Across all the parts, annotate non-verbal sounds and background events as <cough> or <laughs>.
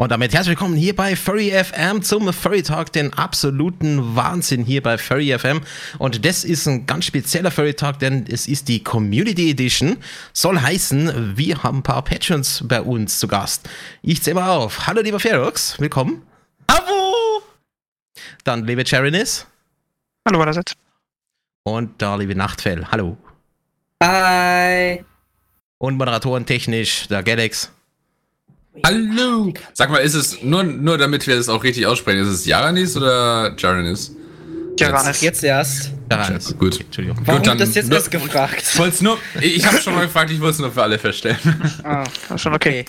Und damit herzlich willkommen hier bei Furry FM zum Furry Talk, den absoluten Wahnsinn hier bei Furry FM. Und das ist ein ganz spezieller Furry Talk, denn es ist die Community Edition. Soll heißen, wir haben ein paar Patrons bei uns zu Gast. Ich zähle mal auf. Hallo lieber Ferox, willkommen. Hallo! Dann liebe Cherinis. Hallo allerseits. Und da liebe Nachtfell. Hallo. Hi! Und Moderatoren technisch, der Galax. Hallo! Sag mal, ist es, nur, nur damit wir das auch richtig aussprechen, ist es Jaranis oder Jaranis? Jaranis. Jetzt erst. Jaranis. Gut. Entschuldigung. Warum dann- das jetzt nur- erst gefragt? Ich wollte nur, ich habe schon mal gefragt, ich wollte es nur für alle feststellen. Ah, schon okay.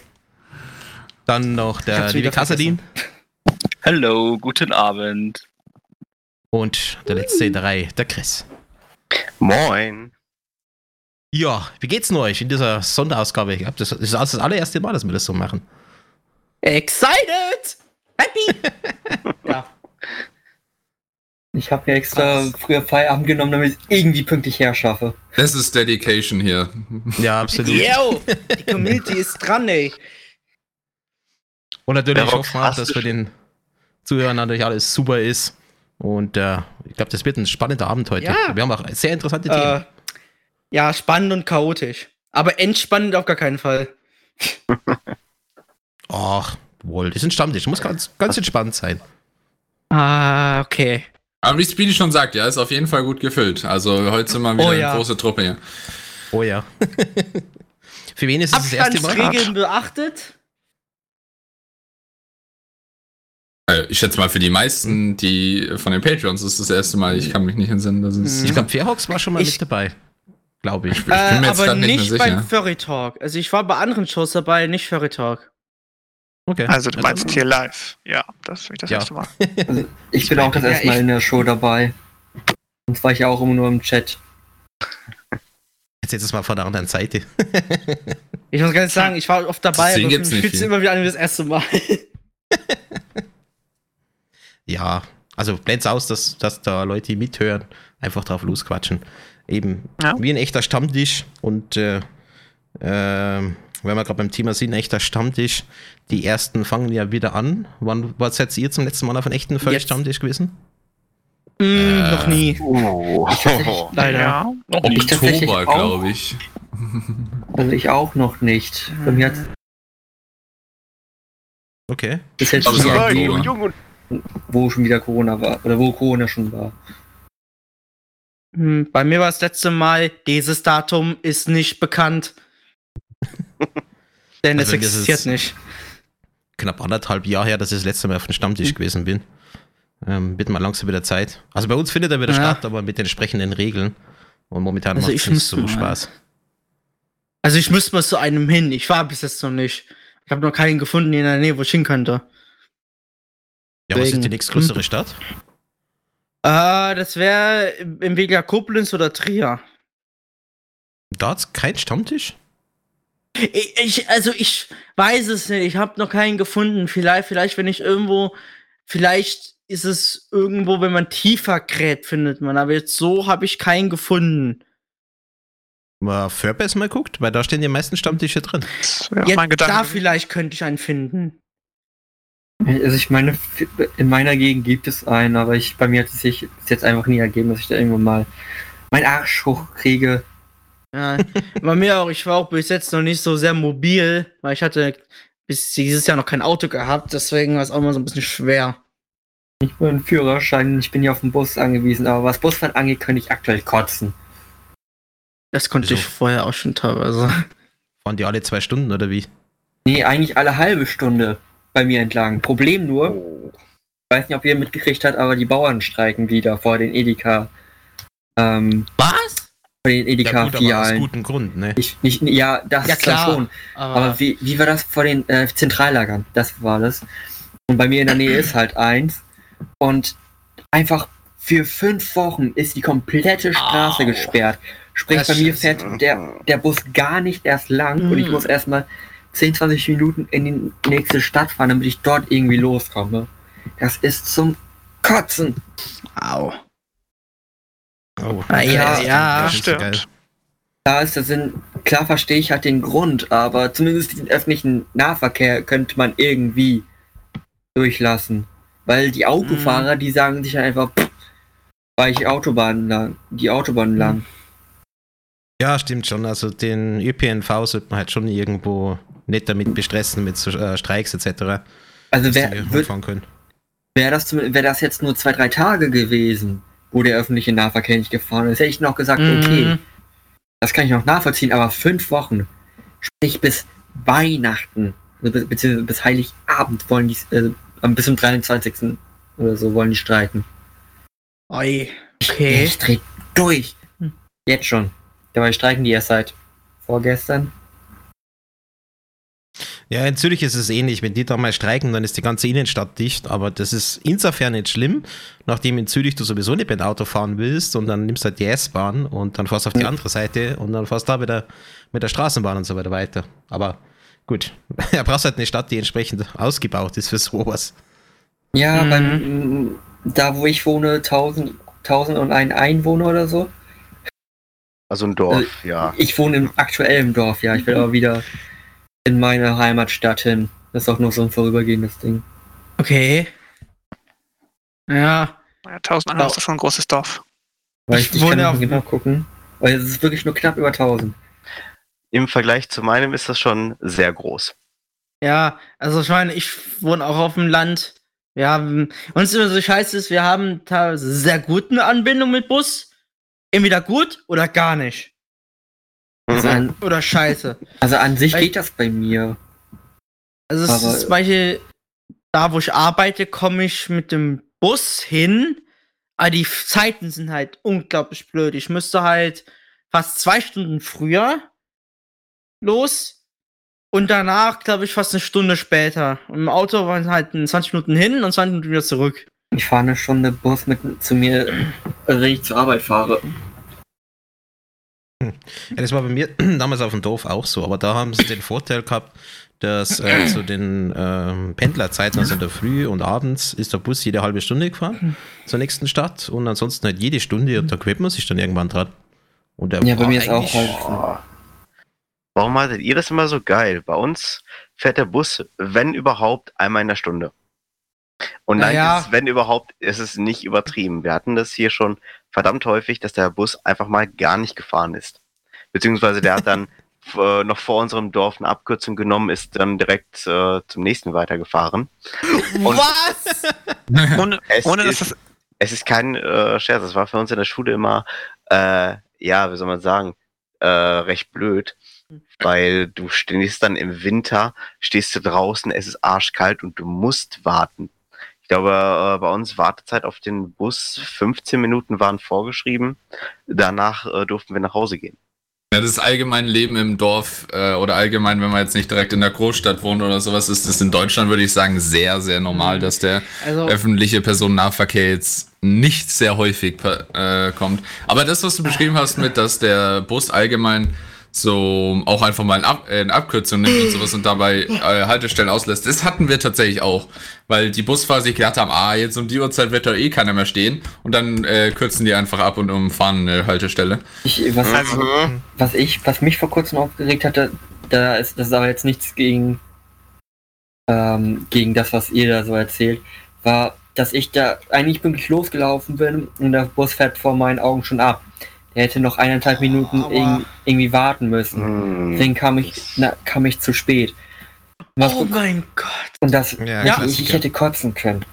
Dann noch der liebe Kassadin. Hallo, guten Abend. Und der letzte in der Reihe, der Chris. Moin. Ja, wie geht's denn euch in dieser Sonderausgabe? Ich glaub, Das ist das allererste Mal, dass wir das so machen. Excited! Happy! <laughs> ja. Ich habe mir extra früher Feierabend genommen, damit ich es irgendwie pünktlich herschaffe. Das ist Dedication hier. Ja, absolut. Yo! Die Community ist dran, ey. Und natürlich Ja, auch, dass für den Zuhörern natürlich alles super ist. Und äh, ich glaube, das wird ein spannender Abend heute. Ja. Wir haben auch sehr interessante Themen. Äh, ja, spannend und chaotisch. Aber entspannend auf gar keinen Fall. <laughs> Ach, wohl, das ist ein Stammtisch. Muss ganz, ganz entspannt sein. Ah, okay. Aber wie Speedy schon sagt, ja, ist auf jeden Fall gut gefüllt. Also heute sind wir wieder Oh ja. eine große Truppe hier. Oh ja. <laughs> für wen ist es das erste Mal? Abstandsregeln beachtet? Äh, Ich schätze mal, für die meisten, die von den Patreons ist das erste Mal, ich kann mich nicht entsinnen, das ist. Ich glaube, Fairhawks war schon mal Ich- mit dabei. Glaube ich. Ich bin Äh, aber nicht nicht beim Furry Talk. Also ich war bei anderen Shows dabei, nicht Furry Talk. Okay. Also du Ja, meinst hier live. Ja, das ist das Ja. erste Mal. <laughs> Also ich bin auch das Ja, erste Mal ich- in der Show dabei. Sonst war ich auch immer nur im Chat. Jetzt jetzt mal von der anderen Seite. <laughs> Ich muss gar nicht sagen, ich war oft dabei, Deswegen aber ich fühlt sich immer wieder an wie das erste Mal. <laughs> Ja, also blend's aus, dass, dass da Leute mithören, einfach drauf losquatschen. Eben Ja. wie ein echter Stammtisch und äh, ähm, wenn wir gerade beim Thema sind, echter Stammtisch, die ersten fangen ja wieder an. Wann was seid ihr zum letzten Mal auf einem echten Jetzt. Völlig-Stammtisch gewesen? Mm, Äh, noch nie. Oh. <laughs> Leider. Ja. Oktober, glaube ich. Also ich auch noch nicht. Bei mir hat Okay. es jetzt Aber schon so wieder Jung und wo schon wieder Corona war. Oder wo Corona schon war. Hm, Bei mir war das letzte Mal, dieses Datum ist nicht bekannt. <laughs> Denn Also es existiert nicht. Knapp anderthalb Jahre her, dass ich das letzte Mal auf dem Stammtisch gewesen bin. Ähm, wird mal langsam wieder Zeit. Also bei uns findet er wieder Ja. statt, aber mit den entsprechenden Regeln. Und momentan Also macht es nicht so mal. Spaß. Also ich müsste mal zu einem hin. Ich war bis jetzt noch nicht. Ich habe noch keinen gefunden in der Nähe, wo ich hin könnte. Ja, was ist die nächstgrößere Stadt? Äh, das wäre entweder Koblenz oder Trier. Da hat's kein Stammtisch? Ich, ich, also ich weiß es nicht. Ich habe noch keinen gefunden. Vielleicht, vielleicht, wenn ich irgendwo, vielleicht ist es irgendwo, wenn man tiefer gräbt, findet man. Aber jetzt so habe ich keinen gefunden. Mal Furbass mal guckt, weil da stehen die meisten Stammtische drin. Jetzt, mein Gedanke. da vielleicht könnte ich einen finden. Also ich meine, in meiner Gegend gibt es einen, aber ich, bei mir hat es sich bis jetzt einfach nie ergeben, dass ich da irgendwann mal meinen Arsch hochkriege. Ja, bei mir auch. Ich war auch bis jetzt noch nicht so sehr mobil, weil ich hatte bis dieses Jahr noch kein Auto gehabt. Deswegen war es auch immer so ein bisschen schwer. Ich bin einen Führerschein, ich bin hier auf den Bus angewiesen, aber was Busfahren angeht, könnte ich aktuell kotzen. Das konnte ich Wieso? vorher auch schon teilweise. Fahren die alle zwei Stunden oder wie? Nee, eigentlich alle halbe Stunde bei mir entlang. Problem nur, ich weiß nicht, ob ihr mitgekriegt habt, aber die Bauern streiken wieder vor den Edeka. Ähm, Was? Vor den Ja, gut, aber aus Edeka-Filialen. gutem Grund, ne? Ich, nicht, ja, das Ja, klar. schon. Aber, Aber wie, wie war das vor den äh, Zentrallagern? Das war das. Und bei mir in der Nähe ist halt eins. Und einfach für fünf Wochen ist die komplette Straße Au. gesperrt. Sprich, Das bei mir fährt der, der Bus gar nicht erst lang und ich Mm. muss erstmal 10, 20 Minuten in die nächste Stadt fahren, damit ich dort irgendwie loskomme. Das ist zum Kotzen. au. Oh, Ah, ja, ja, so stimmt. Da ist der Sinn, klar verstehe ich halt den Grund, aber zumindest den öffentlichen Nahverkehr könnte man irgendwie durchlassen. Weil die Autofahrer, die sagen sich einfach, pff, weil ich Autobahn lang, die Autobahn lang. Ja, stimmt schon. Also den ÖPNV sollte man halt schon irgendwo nicht damit bestressen, mit so, äh, Streiks etc. Also wer, wird, rumfahren können. wäre das, wär das jetzt nur zwei, drei Tage gewesen, wo der öffentliche Nahverkehr nicht gefahren ist, hätte ich noch gesagt, okay, Mhm. das kann ich noch nachvollziehen, aber fünf Wochen, sprich bis Weihnachten, also be beziehungsweise bis Heiligabend wollen die, äh, am- bis zum 23. oder so wollen die streiken. Oi. Okay. Ich dreh durch. Hm. Jetzt schon. Dabei streiken die erst seit vorgestern. Ja, in Zürich ist es ähnlich. Wenn die da mal streiken, dann ist die ganze Innenstadt dicht. Aber das ist insofern nicht schlimm, nachdem in Zürich du sowieso nicht mit Auto fahren willst und dann nimmst du halt die S-Bahn und dann fährst du auf die Ja. andere Seite und dann fährst du da wieder mit der Straßenbahn und so weiter weiter. Aber gut, <laughs> er brauchst halt eine Stadt, die entsprechend ausgebaut ist für sowas. Ja, Mhm. beim, da wo ich wohne, 1000, 1001 Einwohner oder so. Also ein Dorf, ja. Ich wohne im aktuellen Dorf, ja. Ich will aber wieder in meine Heimatstadt hin. Das ist auch nur so ein vorübergehendes Ding. Okay. Ja. Ja, 1000 Einwohner ist doch schon ein großes Dorf. Weil Ich ich, ich kann auf- genau gucken. Weil es ist wirklich nur knapp über 1000. Im Vergleich zu meinem ist das schon sehr groß. Ja, also ich meine, ich wohne auch auf dem Land. Wir haben, uns immer so scheiße ist, wir haben teilweise sehr gute Anbindung mit Bus. Entweder gut oder gar nicht. Also an, <laughs> Oder scheiße. also an sich Weil- geht das bei mir. Also es Aber- ist zum Beispiel, da wo ich arbeite, komme ich mit dem Bus hin. Aber die Zeiten sind halt unglaublich blöd. Ich müsste halt fast zwei Stunden früher los und danach, glaube ich, fast eine Stunde später. Und im Auto waren halt 20 Minuten hin und 20 Minuten wieder zurück. Ich fahre eine Stunde Bus mit zu mir, wenn ich zur Arbeit fahre. Ja, das war bei mir <clears throat> damals auf dem Dorf auch so, aber da haben sie den Vorteil gehabt, dass äh, <clears throat> zu den ähm, Pendlerzeiten, also in der Früh und abends, ist der Bus jede halbe Stunde gefahren zur nächsten Stadt und ansonsten halt jede Stunde und da gewöhnt man sich dann irgendwann dran. Und der Ja, bei mir ist auch halt. Warum hattet ihr das immer so geil? Bei uns fährt der Bus, wenn überhaupt, einmal in der Stunde. Und dann Naja. ist wenn überhaupt, ist es nicht übertrieben. Wir hatten das hier schon verdammt häufig, dass der Bus einfach mal gar nicht gefahren ist. Beziehungsweise der hat dann <laughs> äh, noch vor unserem Dorf eine Abkürzung genommen, ist dann direkt äh, zum nächsten weitergefahren. <laughs> Und- Was? <laughs> Ohne, Es ohne dass ist- das. Es ist kein äh, Scherz, es war für uns in der Schule immer, äh, ja, wie soll man sagen, äh, recht blöd, weil du stehst dann im Winter, stehst du draußen, es ist arschkalt und du musst warten. Ich glaube, äh, bei uns Wartezeit auf den Bus 15 Minuten waren vorgeschrieben. Danach äh, durften wir nach Hause gehen. Ja, das allgemeine Leben im Dorf äh, oder allgemein, wenn man jetzt nicht direkt in der Großstadt wohnt oder sowas, ist das in Deutschland, würde ich sagen, sehr, sehr normal, dass der Also, öffentliche Personennahverkehr jetzt nicht sehr häufig äh, kommt. Aber das, was du beschrieben hast, mit, dass der Bus allgemein so auch einfach mal eine, Ab äh, Abkürzung nimmt und sowas und dabei äh, Haltestellen auslässt, das hatten wir tatsächlich auch. Weil die Busfahrer sich gedacht haben, ah, jetzt um die Uhrzeit wird da eh keiner mehr stehen und dann äh, kürzen die einfach ab und umfahren eine Haltestelle. Ich, was, Also, was ich, was mich vor kurzem aufgeregt hatte, da ist, das ist aber jetzt nichts gegen, ähm, gegen das, was ihr da so erzählt, war, dass ich da eigentlich pünktlich losgelaufen bin und der Bus fährt vor meinen Augen schon ab. Der hätte noch eineinhalb Minuten irg irgendwie warten müssen. Hm. Deswegen kam ich, na, kam ich zu spät. Was, oh mein Gott. und das, Ja, ich, ich Klassiker. hätte kotzen können.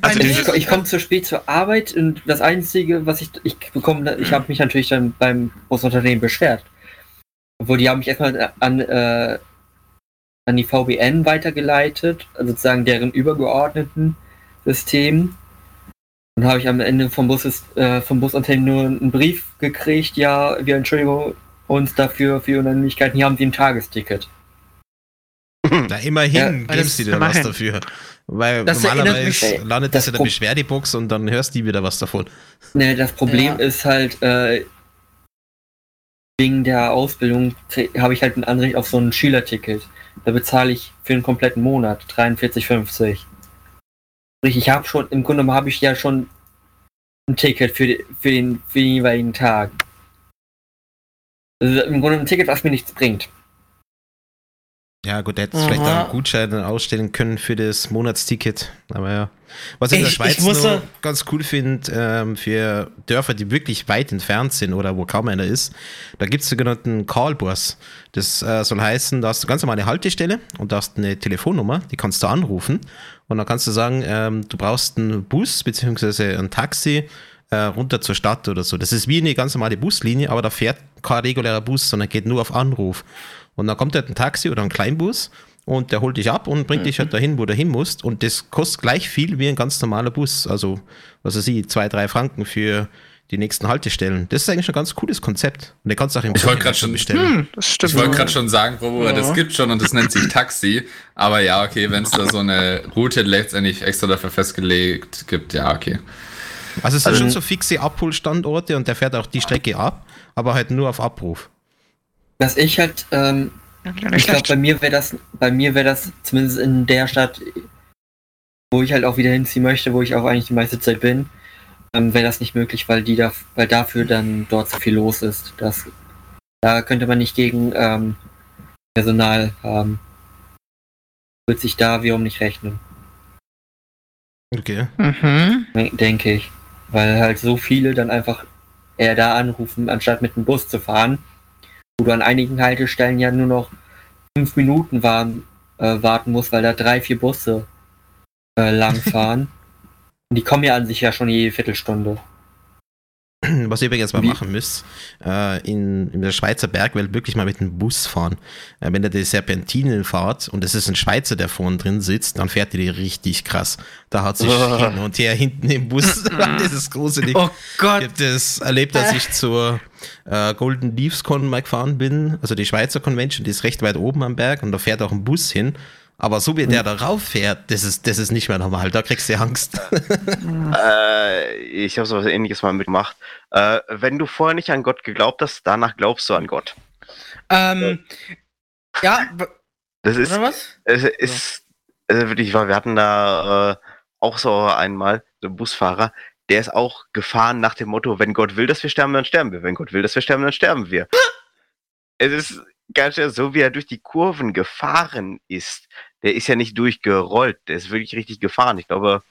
also ich, ich komme zu spät zur Arbeit und das Einzige, was ich, ich bekomme, ich habe mich natürlich dann beim Busunternehmen beschwert. Obwohl die haben mich erstmal an, äh, an die VBN weitergeleitet, also sozusagen deren übergeordneten System. Und habe ich am Ende vom, Bus, äh, vom Busunternehmen nur einen Brief gekriegt, ja, wir entschuldigen uns dafür für Unannehmlichkeiten, hier haben sie ein Tagesticket. Na, immerhin Ja, geben das- sie dir was dafür. Weil Das normalerweise mich- landet das das in der Pro- Beschwerdebox und dann hörst du wieder was davon. Ne, das Problem Ja. ist halt, äh, wegen der Ausbildung habe ich halt ein Anrecht auf so ein Schülerticket. Da bezahle ich für einen kompletten Monat 43,50. Ich habe schon, im Grunde habe ich ja schon ein Ticket für, für, den, für den jeweiligen Tag. Also im Grunde ein Ticket, was mir nichts bringt. Ja, gut, der hätte vielleicht einen Gutschein ausstellen können für das Monatsticket. Aber ja. Was ich in der Ich- Schweiz ich ganz cool finde, ähm, für Dörfer, die wirklich weit entfernt sind oder wo kaum einer ist, da gibt es sogenannten Callbus. Das äh, soll heißen, da hast du ganz normal eine Haltestelle und da hast eine Telefonnummer, die kannst du anrufen. Und dann kannst du sagen, ähm, du brauchst einen Bus bzw. ein Taxi äh, runter zur Stadt oder so. Das ist wie eine ganz normale Buslinie, aber da fährt kein regulärer Bus, sondern geht nur auf Anruf. Und dann kommt halt ein Taxi oder ein Kleinbus und der holt dich ab und bringt dich halt dahin, wo du hin musst. Und das kostet gleich viel wie ein ganz normaler Bus. Also, was weiß ich, zwei, drei Franken für die nächsten Haltestellen. Das ist eigentlich schon ein ganz cooles Konzept. Und den kannst du auch im Ich wollte grad schon- bestellen. Das Ich wollte gerade schon sagen, Bro, Ja. das gibt schon und das nennt sich Taxi. Aber ja, okay, wenn es da so eine Route letztendlich extra dafür festgelegt gibt, ja, okay. Also es sind schon so fixe Abholstandorte und der fährt auch die Strecke ab, aber halt nur auf Abruf. Was ich halt, ähm, ich glaube, bei mir wäre das, bei mir wäre das zumindest in der Stadt, wo ich halt auch wieder hinziehen möchte, wo ich auch eigentlich die meiste Zeit bin, ähm, wäre das nicht möglich, weil die da, weil dafür dann dort so viel los ist. Das, da könnte man nicht gegen ähm, Personal haben. Wird sich da wiederum nicht rechnen, Okay. Mhm. denke ich. Weil halt so viele dann einfach eher da anrufen, anstatt mit dem Bus zu fahren, du an einigen Haltestellen ja nur noch fünf Minuten waren, äh, warten musst, weil da drei, vier Busse äh, lang fahren. Und <laughs> die kommen ja an sich ja schon jede Viertelstunde. <clears throat> Was ihr übrigens mal Wie- machen müsst, äh, in, in der Schweizer Bergwelt wirklich mal mit dem Bus fahren. Äh, wenn ihr die Serpentinen fahrt und es ist ein Schweizer, der vorne drin sitzt, dann fährt ihr die richtig krass. Da hat sich Oh. hin und her hinten im Bus. das ist gruselig. Oh Ich Gott. das erlebt, als ich zur äh, Golden Leaves Con mal gefahren bin, also die Schweizer Convention, die ist recht weit oben am Berg und da fährt auch ein Bus hin. Aber so wie der da rauf fährt, das ist, das ist nicht mehr normal, da kriegst du Angst. Äh, ich habe sowas ähnliches mal mitgemacht. Äh, wenn du vorher nicht an Gott geglaubt hast, danach glaubst du an Gott. Ähm, ja, w- Das ist, oder was? es ist, also wirklich, wir hatten da äh, auch so einmal, so einen Busfahrer, der ist auch gefahren nach dem Motto, wenn Gott will, dass wir sterben, dann sterben wir. Wenn Gott will, dass wir sterben, dann sterben wir. <laughs> es ist ganz schön so, wie er durch die Kurven gefahren ist. Der ist ja nicht durchgerollt, der ist wirklich richtig gefahren. Ich glaube,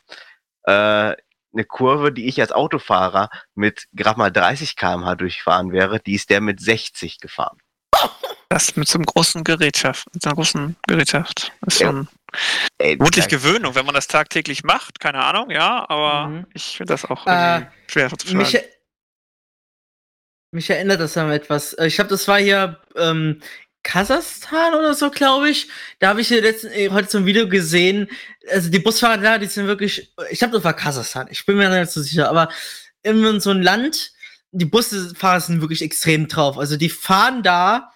äh, eine Kurve, die ich als Autofahrer mit gerade mal 30 km/h durchfahren wäre, die ist der mit 60 gefahren. Das mit so einem großen Gerätschaft, mit so einer großen Gerätschaft. Ist Ja. schon vermutlich da- Gewöhnung, wenn man das tagtäglich macht, keine Ahnung, ja, aber Mhm. ich finde das auch Äh, schwer zu Mich, mich erinnert das an etwas. Äh, Ich glaube, das war hier ähm, Kasachstan oder so, glaube ich. Da habe ich letzten, äh, heute so ein Video gesehen. Also die Busfahrer da, die sind wirklich. Ich glaube, das war Kasachstan. Ich bin mir nicht so sicher. Aber in so ein Land, die Busfahrer sind wirklich extrem drauf. Also die fahren da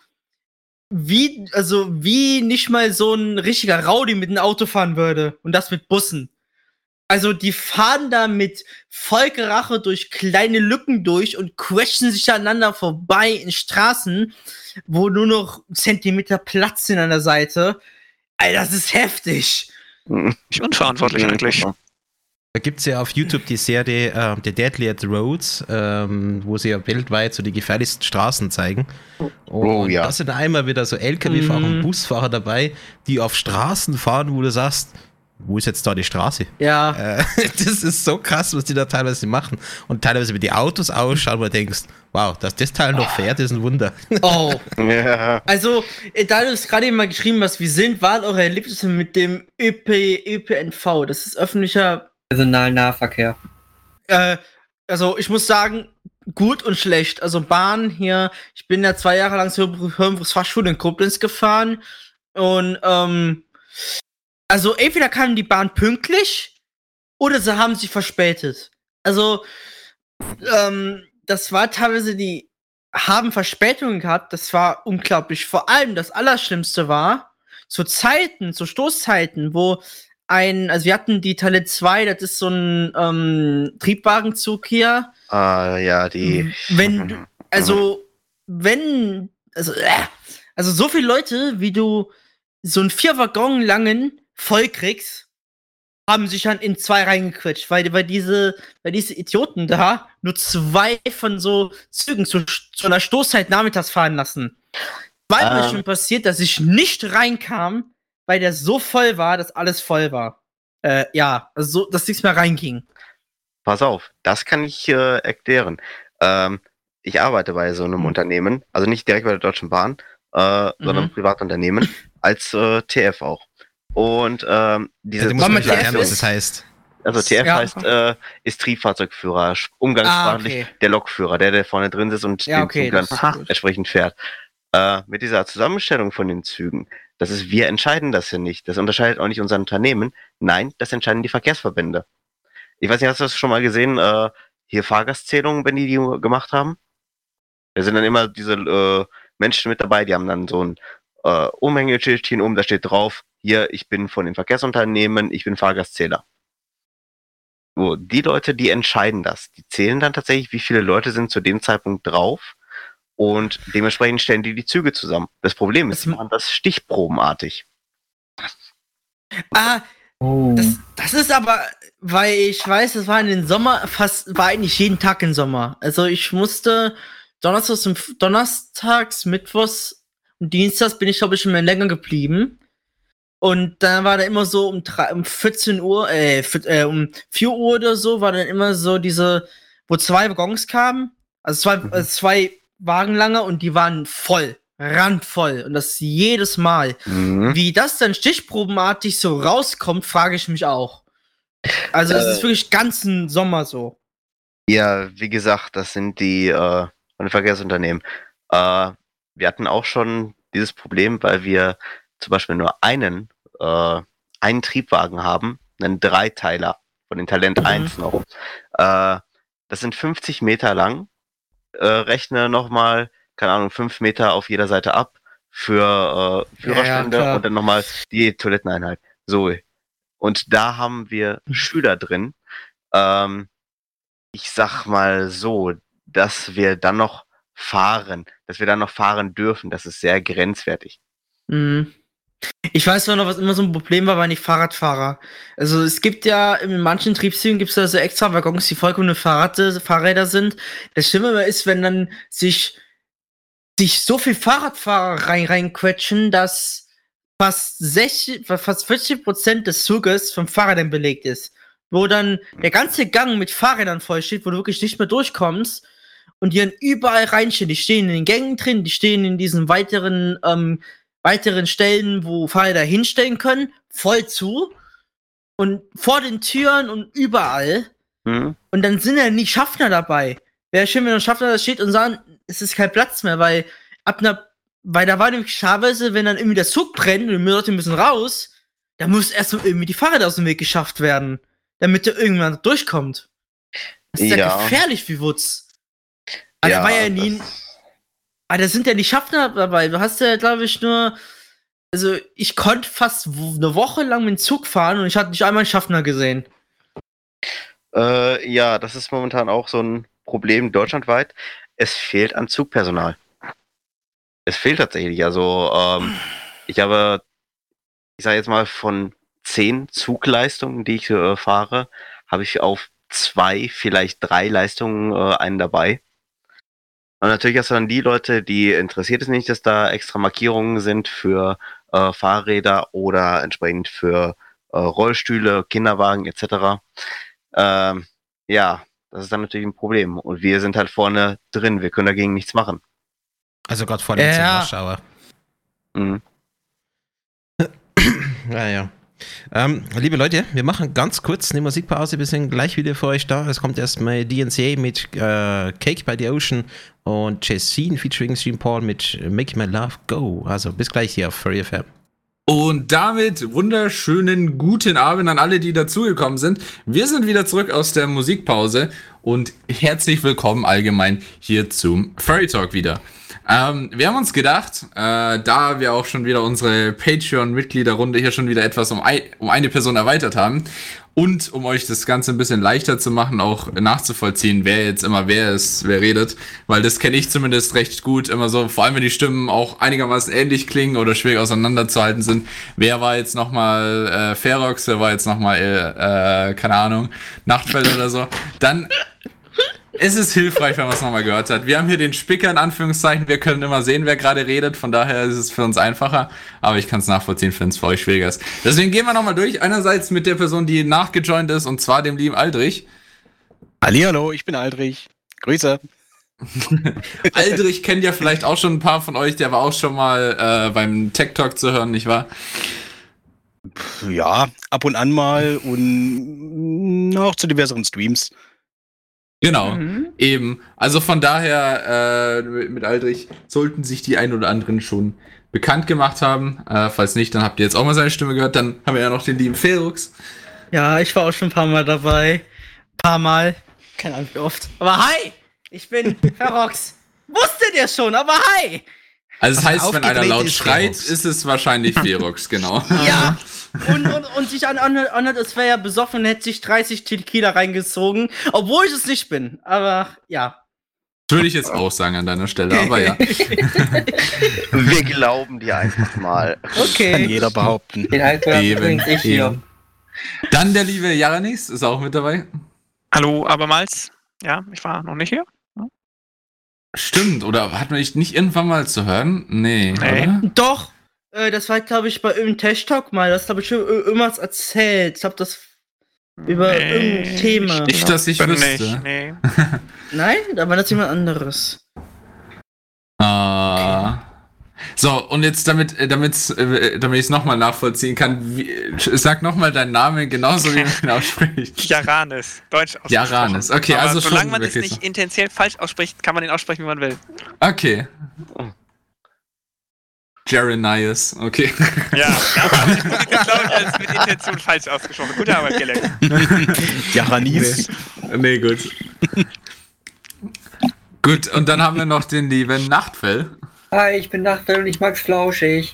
wie, also wie nicht mal so ein richtiger Rowdy mit einem Auto fahren würde. Und das mit Bussen. Also die fahren da mit Volkerache durch kleine Lücken durch und quetschen sich aneinander vorbei in Straßen, wo nur noch Zentimeter Platz sind an der Seite. Alter, das ist heftig. Nicht unverantwortlich eigentlich. Da gibt es ja auf YouTube die Serie äh, The Deadliest Roads, ähm, wo sie ja weltweit so die gefährlichsten Straßen zeigen. Und Oh, ja. da sind einmal wieder so LKW-Fahrer Mhm. und Busfahrer dabei, die auf Straßen fahren, wo du sagst, wo ist jetzt da die Straße? Ja. Äh, <laughs> das ist so krass, was die da teilweise machen. Und teilweise, wie die Autos ausschauen, wo du denkst, wow, dass das Teil noch fährt, ist ein Wunder. <laughs> Oh. Ja. Also, äh, da du es gerade eben mal geschrieben hast, wie sind waren eure Erlebnisse mit dem ÖP, ÖPNV? Das ist öffentlicher Personalnahverkehr. äh, also ich muss sagen, gut und schlecht. Also Bahn hier, ich bin ja zwei Jahre lang zur Hörnbruchs Fachschule in Koblenz gefahren und ähm, also entweder kam die Bahn pünktlich oder sie haben sich verspätet. Also ähm, das war teilweise die haben Verspätungen gehabt, das war unglaublich. Vor allem das Allerschlimmste war, zu Zeiten, zu Stoßzeiten, wo ein, also wir hatten die Teile 2, das ist so ein ähm, Triebwagenzug hier. Ah, ja, die. Wenn du, <laughs> also, wenn, also, äh, also so viele Leute, wie du so einen vier Waggon langen voll kriegst, haben sich dann in zwei reingequetscht, weil, weil diese, weil diese Idioten da nur zwei von so Zügen zu, zu einer Stoßzeit nachmittags fahren lassen. zweimal Ähm. schon passiert, dass ich nicht reinkam, weil der so voll war, dass alles voll war. Äh, ja, also so, dass nichts mehr reinging. Pass auf, das kann ich äh, erklären. Ähm, ich arbeite bei so einem Mhm. Unternehmen, also nicht direkt bei der Deutschen Bahn, äh, sondern Mhm. Privatunternehmen, als äh, TF auch. Und ähm, diese mir wir erklären, TF was das heißt. also TF Ja. heißt äh, ist Triebfahrzeugführer, umgangssprachlich Ah, okay. der Lokführer, der der vorne drin sitzt und Ja, den okay. Zug dann entsprechend fährt. Äh, mit dieser Zusammenstellung von den Zügen, das ist, wir entscheiden das ja nicht. Das unterscheidet auch nicht unser Unternehmen. Nein, das entscheiden die Verkehrsverbände. Ich weiß nicht, hast du das schon mal gesehen? Äh, hier Fahrgastzählungen, wenn die die gemacht haben? Da sind dann immer diese äh, Menschen mit dabei, die haben dann so ein äh, Umhängeschildchen um, da steht drauf, hier, ich bin von den Verkehrsunternehmen, ich bin Fahrgastzähler. So, die Leute, die entscheiden das. Die zählen dann tatsächlich, wie viele Leute sind zu dem Zeitpunkt drauf und dementsprechend stellen die die Züge zusammen. Das Problem ist, Das- die machen das stichprobenartig. Ah, Oh. das, das ist aber, weil ich weiß, es war in den Sommer, fast, war eigentlich jeden Tag im Sommer. Also ich musste Donnerstags, und- Donnerstags Mittwochs und Dienstags bin ich, glaube ich, schon mehr länger geblieben. Und dann war da immer so um, drei- um 14 Uhr, äh, vier- äh, um 4 Uhr oder so, war dann immer so diese, wo zwei Waggons kamen, also zwei, Mhm. äh, zwei Wagen lange und die waren voll, randvoll. Und das jedes Mal. Mhm. Wie das dann stichprobenartig so rauskommt, frage ich mich auch. Also es Äh. ist wirklich ganzen Sommer so. Ja, wie gesagt, das sind die äh, Verkehrsunternehmen. Äh, wir hatten auch schon dieses Problem, weil wir zum Beispiel nur einen, äh, einen Triebwagen haben, einen Dreiteiler von den Talent Mhm. 1 noch. Äh, das sind 50 Meter lang. Äh, rechne nochmal, keine Ahnung, 5 Meter auf jeder Seite ab für äh, Führerstände klar. und dann nochmal die Toiletteneinheit. So. Und da haben wir Mhm. Schüler drin. Ähm, ich sag mal so, dass wir dann noch fahren, dass wir dann noch fahren dürfen, das ist sehr grenzwertig. Mhm. Ich weiß nur noch, was immer so ein Problem war, waren die Fahrradfahrer. Also es gibt ja in manchen Triebszügen gibt es da so extra Waggons, die vollkommen Fahrrad Fahrräder sind. Das Schlimme ist, wenn dann sich, sich so viel Fahrradfahrer rein, reinquetschen, dass fast 60, fast 40 Prozent des Zuges vom Fahrrädern belegt ist. Wo dann der ganze Gang mit Fahrrädern voll steht, wo du wirklich nicht mehr durchkommst und die dann überall reinstehen. Die stehen in den Gängen drin, die stehen in diesen weiteren, ähm, weiteren Stellen, wo Fahrräder hinstellen können, voll zu. Und vor den Türen und überall. Hm? Und dann sind ja nie Schaffner dabei. Wäre schön, wenn ein Schaffner da steht und sagen, es ist kein Platz mehr, weil ab einer, weil da war nämlich teilweise, wenn dann irgendwie der Zug brennt und die Leute müssen raus, da muss erstmal irgendwie die Fahrräder aus dem Weg geschafft werden, damit da irgendwann durchkommt. Das ist ja, Ja. gefährlich wie Wutz. Aber da war ja nie, aber da sind ja die Schaffner dabei. Du hast ja, glaube ich, nur. Also, ich konnte fast eine Woche lang mit dem Zug fahren und ich hatte nicht einmal einen Schaffner gesehen. Äh, ja, das ist momentan auch so ein Problem deutschlandweit. Es fehlt an Zugpersonal. Es fehlt tatsächlich. Also, ähm, ich habe, ich sage jetzt mal, von zehn Zugleistungen, die ich äh, fahre, habe ich auf zwei, vielleicht drei Leistungen äh, einen dabei. Und natürlich hast du dann die Leute, die interessiert es nicht, dass da extra Markierungen sind für äh, Fahrräder oder entsprechend für äh, Rollstühle, Kinderwagen etc. Ähm, ja, das ist dann natürlich ein Problem. Und wir sind halt vorne drin, wir können dagegen nichts machen. Also gerade vor dem Ja. Hour. Mhm. <clears throat> Ja, ja. Ähm, liebe Leute, wir machen ganz kurz eine Musikpause. Wir sind gleich wieder für euch da. Es kommt erstmal DNCA mit äh, Cake by the Ocean und Jessine featuring Stream Paul mit Make My Love Go. Also bis gleich hier auf Furry FM. Und damit wunderschönen guten Abend an alle, die dazugekommen sind. Wir sind wieder zurück aus der Musikpause und herzlich willkommen allgemein hier zum Furry Talk wieder. Ähm, wir haben uns gedacht, äh, da wir auch schon wieder unsere Patreon-Mitgliederrunde hier schon wieder etwas um, ein, um eine Person erweitert haben und um euch das Ganze ein bisschen leichter zu machen, auch nachzuvollziehen, wer jetzt immer wer ist, wer redet, weil das kenne ich zumindest recht gut, immer so, vor allem wenn die Stimmen auch einigermaßen ähnlich klingen oder schwierig auseinanderzuhalten sind. Wer war jetzt nochmal äh, Ferox, wer war jetzt nochmal, äh, äh, keine Ahnung, Nachtfeld oder so, dann es ist hilfreich, wenn man es nochmal gehört hat. Wir haben hier den Spicker in Anführungszeichen. Wir können immer sehen, wer gerade redet. Von daher ist es für uns einfacher. Aber ich kann es nachvollziehen, wenn es für euch schwieriger ist. Deswegen gehen wir nochmal durch. Einerseits mit der Person, die nachgejoint ist, und zwar dem lieben Aldrich. Hallihallo, ich bin Aldrich. Grüße. <laughs> Aldrich kennt ja vielleicht auch schon ein paar von euch. Der war auch schon mal äh, beim Tech Talk zu hören, nicht wahr? Ja, ab und an mal und noch zu diverseren Streams. Genau, Mhm. eben. Also von daher, äh, mit Aldrich sollten sich die ein oder anderen schon bekannt gemacht haben. Äh, falls nicht, dann habt ihr jetzt auch mal seine Stimme gehört. Dann haben wir ja noch den lieben Felix. Ja, ich war auch schon ein paar Mal dabei. Paar Mal. Keine Ahnung wie oft. Aber hi! Ich bin <laughs> Ferox. Wusstet ihr schon, aber hi! Also das heißt, wenn einer laut ist schreit, Ferox. ist es wahrscheinlich Ferox, <laughs> genau. Ja! <laughs> Und, und, und sich an anhört, es wäre ja besoffen und hätte sich 30 Tequila reingezogen, obwohl ich es nicht bin. Aber ja. Würde ich jetzt auch sagen an deiner Stelle, aber ja. <laughs> Wir glauben dir einfach mal. Kann Okay. jeder behaupten. Den Alkohol Eben, ich hier. eben. Dann der liebe Jaranis ist auch mit dabei. Hallo, abermals. Ja, ich war noch nicht hier. Stimmt, oder hat man dich nicht irgendwann mal zu hören? Nee. Nee. Oder? Doch! Äh, das war, glaube ich, bei irgendeinem Tech Talk mal. Das habe ich schon ir- irgendwas erzählt. Ich habe das über irgendein Thema. Nicht, dass ich wüsste. nicht, nee. <laughs> <laughs> Nein, da war das jemand anderes. Ah. So, und jetzt damit, äh, damit's, äh, damit ich es nochmal nachvollziehen kann, wie, sag nochmal deinen Namen genauso wie man ihn <laughs> ausspricht. Jaranis, Deutsch ausgesprochen. Jaranis, okay, Aber also schon solange man es nicht so. intensiell falsch ausspricht, kann man ihn aussprechen, wie man will. Okay. Jeremias, okay. Ja, ja <laughs> aber ich glaube ich, als mit Intention falsch ausgesprochen. Gute Arbeit, Gellek. <laughs> Jaranis. nee, gut. gut, und dann haben wir noch den lieben Nachtfell. Hi, ich bin Nachtfell und ich mag's flauschig.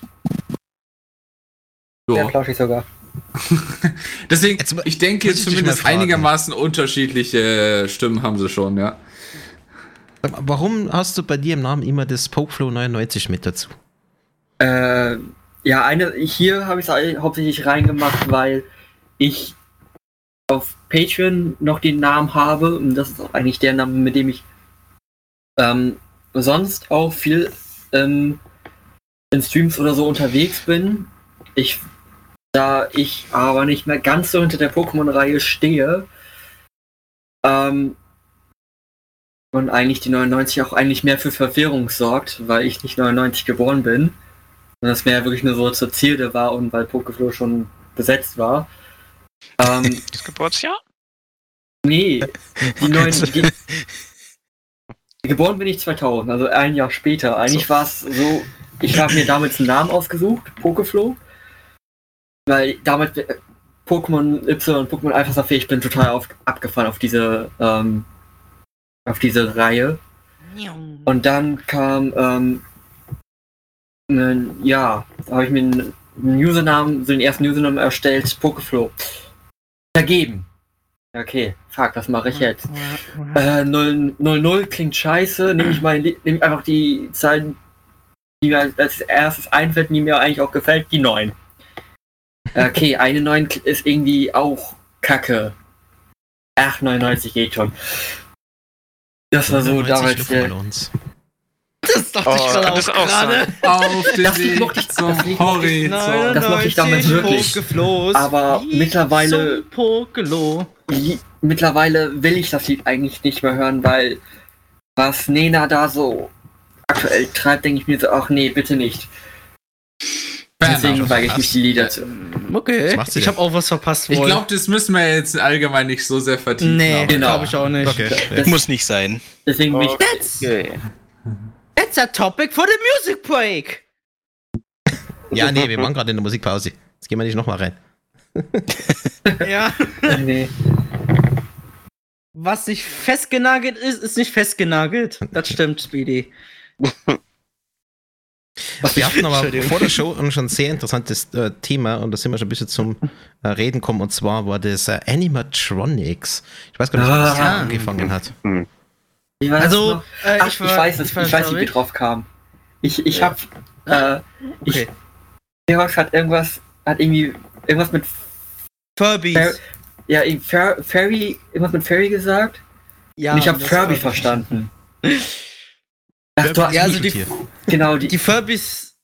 Sehr So. flauschig sogar. <laughs> Deswegen, Jetzt ich denke, ich zumindest einigermaßen unterschiedliche Stimmen haben sie schon, ja. Warum hast du bei dir im Namen immer das Pokeflow 99 mit dazu? Äh, ja, eine, hier habe ich es hauptsächlich reingemacht, weil ich auf Patreon noch den Namen habe und das ist auch eigentlich der Name, mit dem ich ähm, sonst auch viel ähm, in Streams oder so unterwegs bin. Ich, da ich aber nicht mehr ganz so hinter der Pokémon-Reihe stehe, ähm, und eigentlich die 99 auch eigentlich mehr für Verwirrung sorgt, weil ich nicht 99 geboren bin. Und das mehr wirklich nur so zur Zierde war und weil Pokeflow schon besetzt war. Ähm, <laughs> Das Geburtsjahr? nee, die neuen. <laughs> Die, geboren bin ich 2000, also ein Jahr später. Eigentlich war es so, ich habe mir damals einen Namen ausgesucht, Pokeflow. Weil damals äh, Pokémon Y und Pokémon Alpha Sapphire, ich bin total auf, abgefahren auf diese, ähm, auf diese Reihe. Und dann kam, ähm, ne, ja, da habe ich mir einen Usernamen, so den ersten Usernamen erstellt, Pokeflow. Vergeben. Okay, fuck, was mache ich jetzt? Äh, 0, 00 klingt scheiße, nehme ich mal nehm ich einfach die Zahlen, die mir als erstes einfällt, die mir eigentlich auch gefällt, die 9. Okay, <laughs> eine 9 ist irgendwie auch kacke. Ach, 99 geht schon. Das war so 99 damals der, von uns. Das dachte ich Oh, gerade kann auch das auch gerade. Auf den Das Weg mochte ich- das zum ich- Horizont. Das mochte ich damals wirklich. Aber mittlerweile- Pokelo. Mittlerweile will ich das Lied eigentlich nicht mehr hören, weil was Nena da so aktuell treibt, denke ich mir so, ach nee, bitte nicht. Deswegen weige ich mich die Lieder zu. Okay. Ich habe auch was verpasst. Ich wohl. glaube, das müssen wir jetzt allgemein nicht so sehr vertiefen. Nee, Genau. glaube ich auch nicht. Okay. Das, Muss nicht sein. deswegen bin ich That's, Okay. that's a topic for the music break. Ja, nee, wir machen gerade eine Musikpause. Jetzt gehen wir nicht nochmal rein. <laughs> ja. nee. Was nicht festgenagelt ist, ist nicht festgenagelt. Das stimmt, Speedy. <laughs> Wir hatten aber vor der Show ein schon sehr interessantes äh, Thema und da sind wir schon ein bisschen zum äh, Reden kommen und zwar war das äh, Animatronics. Ich weiß gar nicht, was das Ah. angefangen hat. Ich weiß Also, äh, ach, ich, ich, war, weiß es, ich, weiß, wie wir traurig. drauf kamen. Ich, ich hab, äh, ich, Okay. Xerox hat irgendwas, hat irgendwie irgendwas mit, Furbies. Fer ja, Fer Fairy, irgendwas mit Fairy gesagt. Ja, und ich habe Furby verstanden. Ach, du hast Ja, also die, genau, die, die Furbies,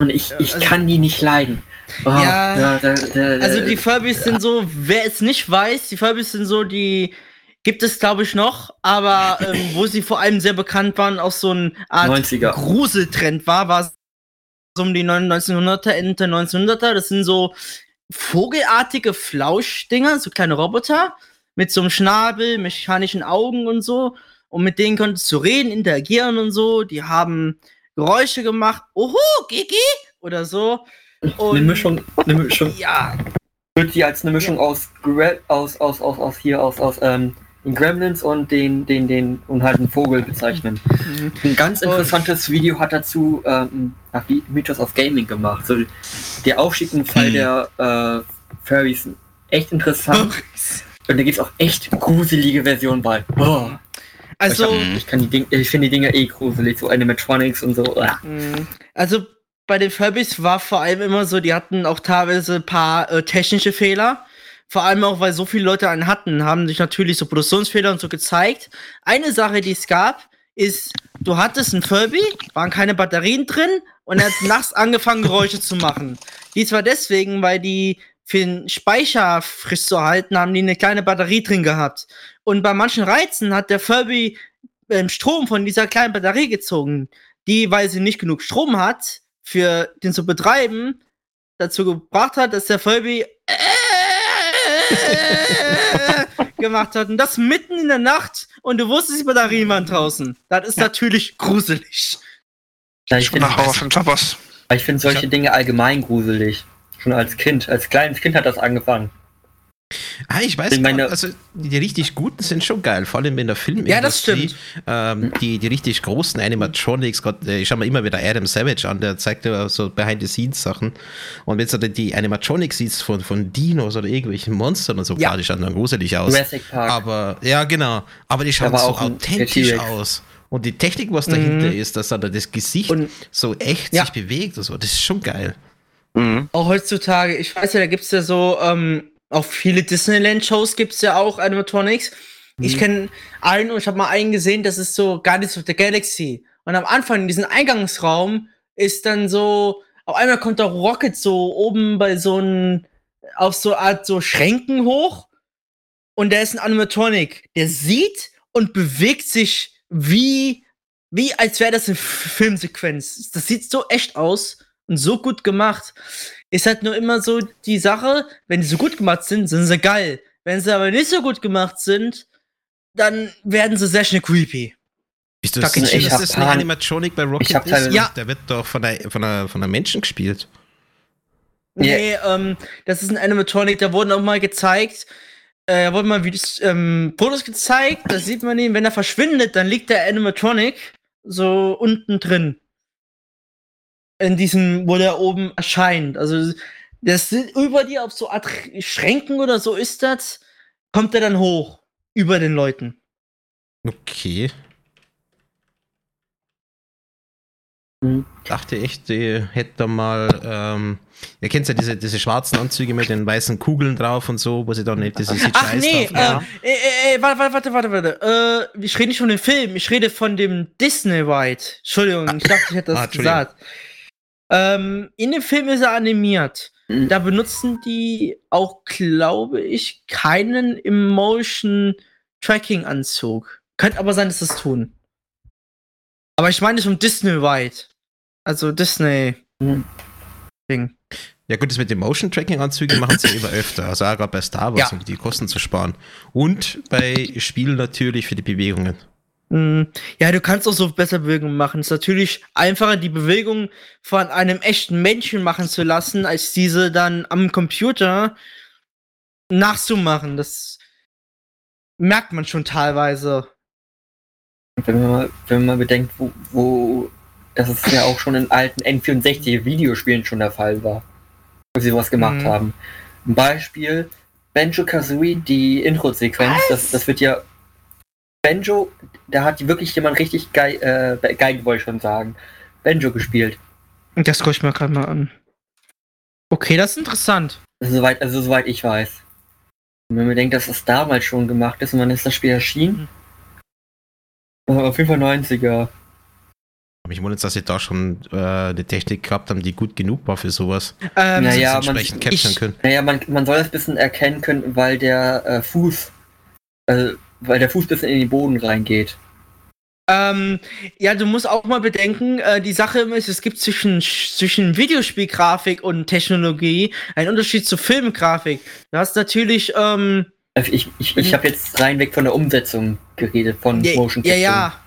und ich, ich also- kann die nicht leiden. Oh, Ja, da, da, da, also die Furbies sind so, wer es nicht weiß, die Furbies sind so die, gibt es glaube ich noch, aber ähm, wo sie vor allem sehr bekannt waren, auch so ein Art 90er. Gruseltrend war, war es so um die 1900er, Ende 1900er, das sind so vogelartige Flauschdinger, so kleine Roboter mit so einem Schnabel, mechanischen Augen und so. Und mit denen konntest du reden, interagieren und so. Die haben Geräusche gemacht. Oho, Gigi! Oder so. Und Eine Mischung, eine Mischung, Ja, wird sie als eine Mischung aus, Gra aus, aus, aus, aus hier, aus, aus, ähm, Gremlins und den, den, den, und halt einen Vogel bezeichnen. Mhm. Ein ganz interessantes Video hat dazu ähm, Mythos of Gaming gemacht. So, der Aufstieg im Fall Hm. der äh, Furries. Echt interessant. Und da gibt's auch echt gruselige Versionen bei. Oh. also, ich, hab, ich, Ding, ich finde die Dinger eh gruselig, so Animatronics und so. Ah. mh, also bei den Furbies war vor allem immer so, die hatten auch teilweise ein paar äh, technische Fehler. Vor allem auch, weil so viele Leute einen hatten, haben sich natürlich so Produktionsfehler und so gezeigt. Eine Sache, die es gab, ist, du hattest ein Furby, waren keine Batterien drin und er hat <laughs> nachts angefangen, Geräusche zu machen. Dies war deswegen, weil die für den Speicher frisch zu halten, haben die eine kleine Batterie drin gehabt. Und bei manchen Reizen hat der Furby ähm, Strom von dieser kleinen Batterie gezogen, die, weil sie nicht genug Strom hat, für den zu betreiben, dazu gebracht hat, dass der Furby <laughs> gemacht hat. Und das mitten in der Nacht und du wusstest, die Batterien waren draußen. Das ist natürlich gruselig. Ja, ich finde nach ich find solche Dinge allgemein gruselig. Schon als Kind. Als kleines Kind hat das angefangen. Ah, ich weiß Ich meine- gar, also die richtig guten sind schon geil, vor allem in der Filmindustrie. Ja, das stimmt. Ähm, die, die richtig großen Animatronics, Gott, äh, ich schau mir immer wieder Adam Savage an, der zeigt ja so Behind-the-Scenes-Sachen. Und wenn du dann die Animatronics siehst von, von Dinos oder irgendwelchen Monstern und so, Ja. klar, die schauen dann gruselig aus. Jurassic Park. Aber, ja, genau. Aber die schauen so authentisch aus. Und die Technik, was dahinter Mhm. ist, dass dann das Gesicht Und- so echt Ja. sich bewegt und so, das ist schon geil. Mhm. Auch heutzutage, ich weiß ja, da gibt's ja so, ähm, auch viele Disneyland-Shows gibt's ja auch Animatronics. Ich kenne einen und ich habe mal einen gesehen, das ist so Guardians of the Galaxy. Und am Anfang in diesem Eingangsraum ist dann so, auf einmal kommt der Rocket so oben bei so einem, auf so eine Art so Schränken hoch. Und der ist ein Animatronic. Der sieht und bewegt sich wie, wie als wäre das eine Filmsequenz. Das sieht so echt aus und so gut gemacht. Ist halt nur immer so die Sache, wenn die so gut gemacht sind, sind sie geil. Wenn sie aber nicht so gut gemacht sind, dann werden sie sehr schnell creepy. Bist du sicher, ich dass das eine Animatronic bei Rocket ist? Ja. Der wird doch von einer, von einer, von einer Menschen gespielt. Nee, ähm, das ist ein Animatronic, da wurden auch mal gezeigt, äh, da wurden mal Videos, ähm, Fotos gezeigt, da sieht man ihn, wenn er verschwindet, dann liegt der Animatronic so unten drin. In diesem, wo der oben erscheint. Also, das sind über dir auf so Art Schränken oder so ist das, kommt er dann hoch. Über den Leuten. Okay. Mhm. Dachte echt, die hätte da mal, ähm, ihr kennt ja diese, diese schwarzen Anzüge mit den weißen Kugeln drauf und so, wo sie dann nicht diese Ach nee, drauf äh, machen. äh, äh, äh, warte, warte, warte, warte, warte. Äh, ich rede nicht von dem Film, ich rede von dem Disney Ride. Entschuldigung, ich dachte, ich hätte das Ah, gesagt. Ähm, in dem Film ist er animiert. Mhm. Da benutzen die auch, glaube ich, keinen Emotion Tracking Anzug. Könnte aber sein, dass sie das tun. Aber ich meine das vom Disney Ride. Also Disney Mhm. Ding. Ja gut, das mit den Motion Tracking Anzügen machen sie ja <coughs> immer öfter. Also auch gerade bei Star Wars, Ja. um die Kosten zu sparen. Und bei Spielen natürlich für die Bewegungen. Mm, Ja, du kannst auch so besser Bewegungen machen. Es ist natürlich einfacher, die Bewegung von einem echten Menschen machen zu lassen, als diese dann am Computer nachzumachen. Das merkt man schon teilweise. Wenn man mal, wenn man mal bedenkt, wo, wo das ist ja auch schon in alten N64-Videospielen schon der Fall war, wo sie was gemacht Mhm. haben. Ein Beispiel, Benjo Kazooie, die Intro-Sequenz, das, das wird ja. Benjo, da hat wirklich jemand richtig geil, äh, Geige wollte ich schon sagen, Benjo gespielt. Das guck ich mir gerade mal an. Okay, das ist interessant. Also, soweit, also soweit ich weiß. Und wenn man denkt, dass das damals schon gemacht ist und wann ist das Spiel erschienen? Äh, auf jeden Fall 90er. Mich wundert, dass sie da schon äh, eine Technik gehabt haben, die gut genug war für sowas. Ähm, Naja, man- entsprechend capturen ich- können. Naja, man, man soll das ein bisschen erkennen können, weil der äh, Fuß, äh, weil der Fuß ein bisschen in den Boden reingeht. Ähm, ja, du musst auch mal bedenken, äh, die Sache ist, es gibt zwischen, zwischen Videospielgrafik und Technologie einen Unterschied zur Filmgrafik. Du hast natürlich, ähm, Also ich ich, ich habe jetzt rein weg von der Umsetzung geredet, von ja, Motion ja, Capture. ja.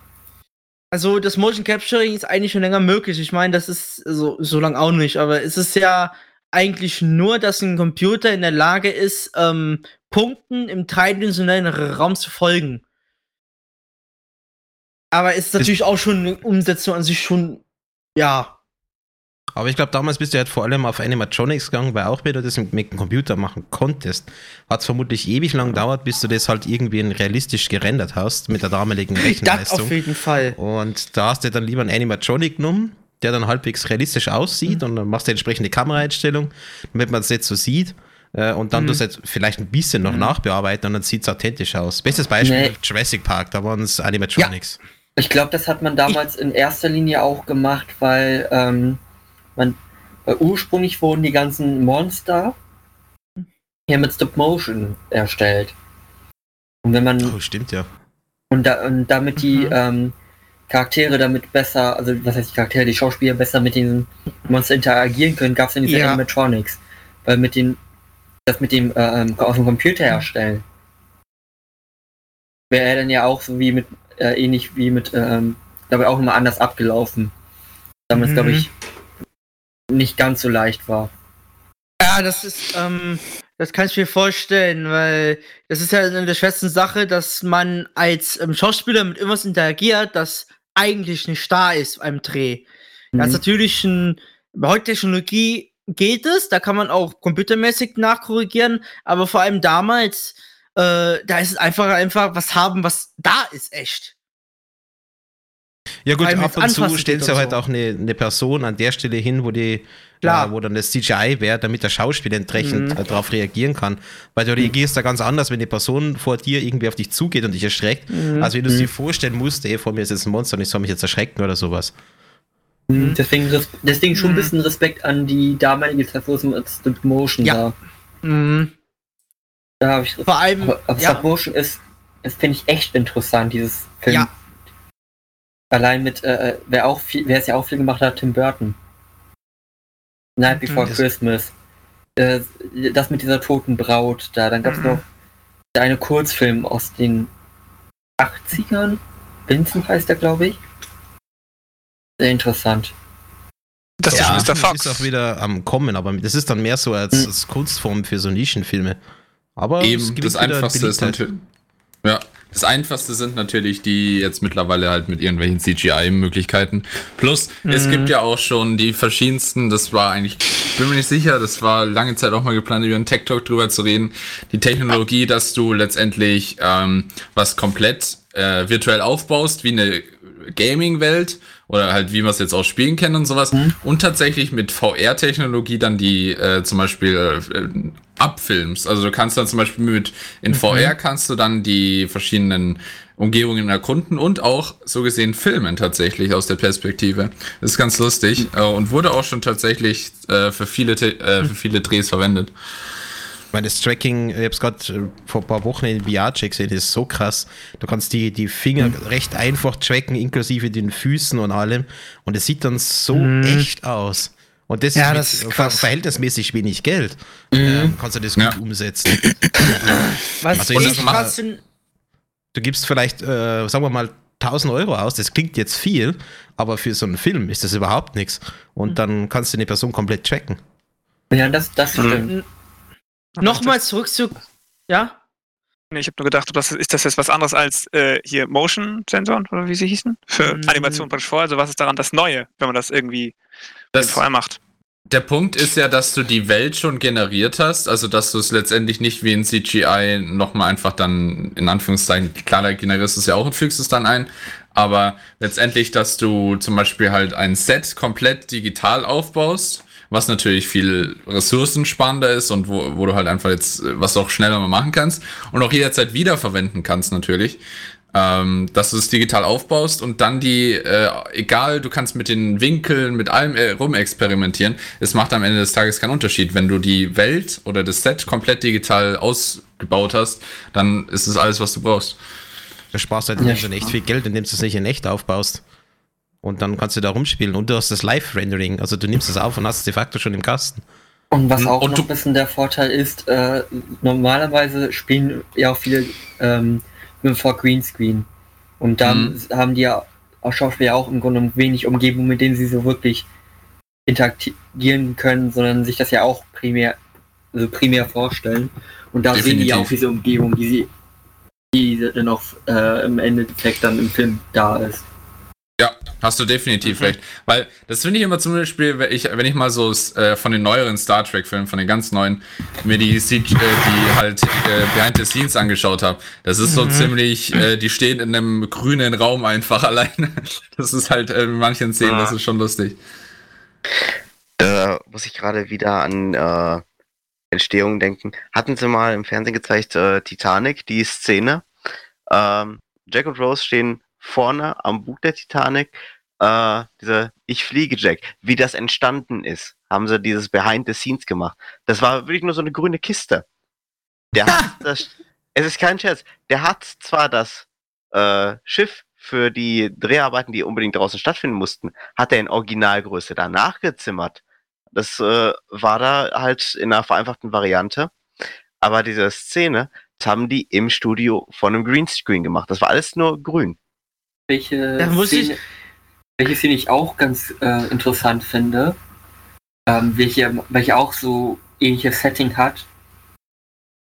Also das Motion Capturing ist eigentlich schon länger möglich. Ich meine, das ist so, so lang auch nicht, aber es ist ja eigentlich nur, dass ein Computer in der Lage ist, ähm, Punkten im dreidimensionalen Raum zu folgen. Aber es ist natürlich auch schon eine Umsetzung an sich schon, ja, Aber ich glaube, damals bist du halt vor allem auf Animatronics gegangen, weil auch wenn du das mit, dem Computer machen konntest, hat es vermutlich ewig lang gedauert, bis du das halt irgendwie realistisch gerendert hast mit der damaligen <laughs> das Rechenleistung. auf jeden Fall. Und da hast du dann lieber einen Animatronic genommen, der dann halbwegs realistisch aussieht und dann machst du entsprechende Kameraeinstellung, damit man es nicht so sieht. Äh, Und dann Mhm. tust du halt vielleicht ein bisschen noch nachbearbeiten und dann sieht es authentisch aus. Bestes Beispiel Nee. Jurassic Park, da waren es Animatronics. Ich glaube, das hat man damals in erster Linie auch gemacht, weil ähm, man weil ursprünglich wurden die ganzen Monster ja mit Stop Motion erstellt. Und wenn man Oh, stimmt ja. und, da, und damit die Mhm. ähm, Charaktere damit besser, also was heißt die Charaktere, die Schauspieler besser mit den Monster interagieren können, gab es dann diese Ja. Animatronics. Weil mit den das mit dem äh, ähm, aus dem Computer herstellen. Wäre er dann ja auch so wie mit, äh, ähnlich wie mit, ähm, glaube ich, auch immer anders abgelaufen. Damals, Mhm. glaube ich, nicht ganz so leicht war. Ja, das ist, ähm, das kann ich mir vorstellen, weil das ist ja eine der schwersten Sache, dass man als ähm, Schauspieler mit irgendwas interagiert, das eigentlich nicht da ist beim Dreh. Das ist Mhm. natürlich ein, bei heutiger Technologie geht es, da kann man auch computermäßig nachkorrigieren, aber vor allem damals, äh, da ist es einfach einfach was haben, was da ist, echt. Ja gut, ab und zu stellst du halt so. auch eine, eine Person an der Stelle hin, wo die äh, wo dann das CGI wäre, damit der Schauspieler entsprechend Mhm. äh, darauf reagieren kann. Weil du reagierst da ganz anders, wenn die Person vor dir irgendwie auf dich zugeht und dich erschreckt, Mhm. als wenn du Mhm. dir vorstellen musst, ey, vor mir ist jetzt ein Monster und ich soll mich jetzt erschrecken oder sowas. Mhm. Deswegen, deswegen schon ein Mhm. bisschen Respekt an die damalige Zeit, wo es mit Stop Motion Ja. war. Mhm. Da habe ich Vor allem, Aber, aber ja. Stop Motion ist, ist finde ich echt interessant, dieses Film. Ja. Allein mit, äh, wer auch viel, wer es ja auch viel gemacht hat, Tim Burton. Night Before Das- Christmas. Äh, das mit dieser toten Braut da. Dann gab es Mhm. noch eine Kurzfilm aus den 80ern. Vincent heißt der, glaube ich. Sehr interessant. Das ja, ist Mr. das Fox. ist auch wieder am Kommen, aber das ist dann mehr so als, Mhm. als Kunstform für so Nischenfilme. Aber es Eben, das Einfachste ist natürlich. Ja, das Einfachste sind natürlich die jetzt mittlerweile halt mit irgendwelchen CGI-Möglichkeiten. Plus, es Mhm. gibt ja auch schon die verschiedensten, das war eigentlich, ich bin mir nicht sicher, das war lange Zeit auch mal geplant, über einen Tech Talk drüber zu reden. Die Technologie, dass du letztendlich ähm, was komplett äh, virtuell aufbaust, wie eine Gaming-Welt oder halt wie wir es jetzt auch spielen kennen und sowas. Und tatsächlich mit VR-Technologie dann die äh, zum Beispiel äh, abfilmst. Also du kannst dann zum Beispiel mit in VR kannst du dann die verschiedenen Umgebungen erkunden und auch so gesehen filmen tatsächlich aus der Perspektive. Das ist ganz lustig äh, und wurde auch schon tatsächlich äh, für viele äh, für viele Drehs verwendet. Ich meine, das Tracking, ich habe es gerade vor ein paar Wochen in VR-Check gesehen, das ist so krass. Du kannst die, die Finger Mhm. recht einfach tracken, inklusive den Füßen und allem. Und es sieht dann so Mhm. echt aus. Und das Ja, ist, das ist verhältnismäßig wenig Geld. Ähm, kannst du das gut Ja. umsetzen. <laughs> Was Also ich krass Du gibst vielleicht, äh, sagen wir mal, 1000 Euro aus. Das klingt jetzt viel, aber für so einen Film ist das überhaupt nichts. Mhm. Und dann kannst du eine Person komplett tracken. Ja, das, das Mhm. stimmt. Nochmal zurück zu, ja? Nee, ich habe nur gedacht, ob das, ist das jetzt was anderes als äh, hier Motion-Sensoren oder wie sie hießen? Für Mm. Animation praktisch vorher. Also was ist daran das Neue, wenn man das irgendwie Das, vorher macht? Der Punkt ist ja, dass du die Welt schon generiert hast, also dass du es letztendlich nicht wie in CGI nochmal einfach dann in Anführungszeichen, klar, da generierst du es ja auch und fügst es dann ein, aber letztendlich, dass du zum Beispiel halt ein Set komplett digital aufbaust, was natürlich viel ressourcensparender ist und wo, wo du halt einfach jetzt, was du auch schneller mal machen kannst und auch jederzeit wiederverwenden kannst natürlich. Ähm, dass du es digital aufbaust und dann die, äh, egal, du kannst mit den Winkeln, mit allem äh, rumexperimentieren. Es macht am Ende des Tages keinen Unterschied. Wenn du die Welt oder das Set komplett digital ausgebaut hast, dann ist es alles, was du brauchst. Da sparst du halt Ja, schon echt viel Geld, indem du es nicht in echt aufbaust. Und dann kannst du da rumspielen. Und du hast das Live-Rendering. Also du nimmst es auf und hast es de facto schon im Kasten. Und was auch Und noch ein bisschen der Vorteil ist, äh, normalerweise spielen ja auch viele ähm, nur vor Greenscreen. Und dann Mhm. haben die ja auch Schauspieler auch im Grunde genommen wenig Umgebung, mit denen sie so wirklich interagieren können, sondern sich das ja auch primär, also primär vorstellen. Und da sehen die ja Definitiv. auch diese Umgebung, die sie, die dann auch äh, im Endeffekt dann im Film da ist. Hast du definitiv recht. Weil das finde ich immer zum Beispiel, wenn ich, wenn ich mal so äh, von den neueren Star Trek-Filmen, von den ganz neuen, mir die, äh, die halt äh, Behind the Scenes angeschaut habe. Das ist so ziemlich, äh, die stehen in einem grünen Raum einfach <laughs> alleine. Das ist halt äh, in manchen Szenen, das ist schon lustig. Da muss ich gerade wieder an äh, Entstehung denken. Hatten sie mal im Fernsehen gezeigt, äh, Titanic, die Szene. Ähm, Jack und Rose stehen vorne am Bug der Titanic. Äh, diese Ich fliege Jack, wie das entstanden ist, haben sie dieses Behind the Scenes gemacht. Das war wirklich nur so eine grüne Kiste. Der hat das, es ist kein Scherz. Der hat zwar das äh, Schiff für die Dreharbeiten, die unbedingt draußen stattfinden mussten, hat er in Originalgröße danach gezimmert. Das äh, war da halt in einer vereinfachten Variante. Aber diese Szene, das haben die im Studio von einem Greenscreen gemacht. Das war alles nur grün. Welche, Da muss ich- Szene, welche Szene ich auch ganz äh, interessant finde, ähm, welche, welche auch so ähnliches Setting hat.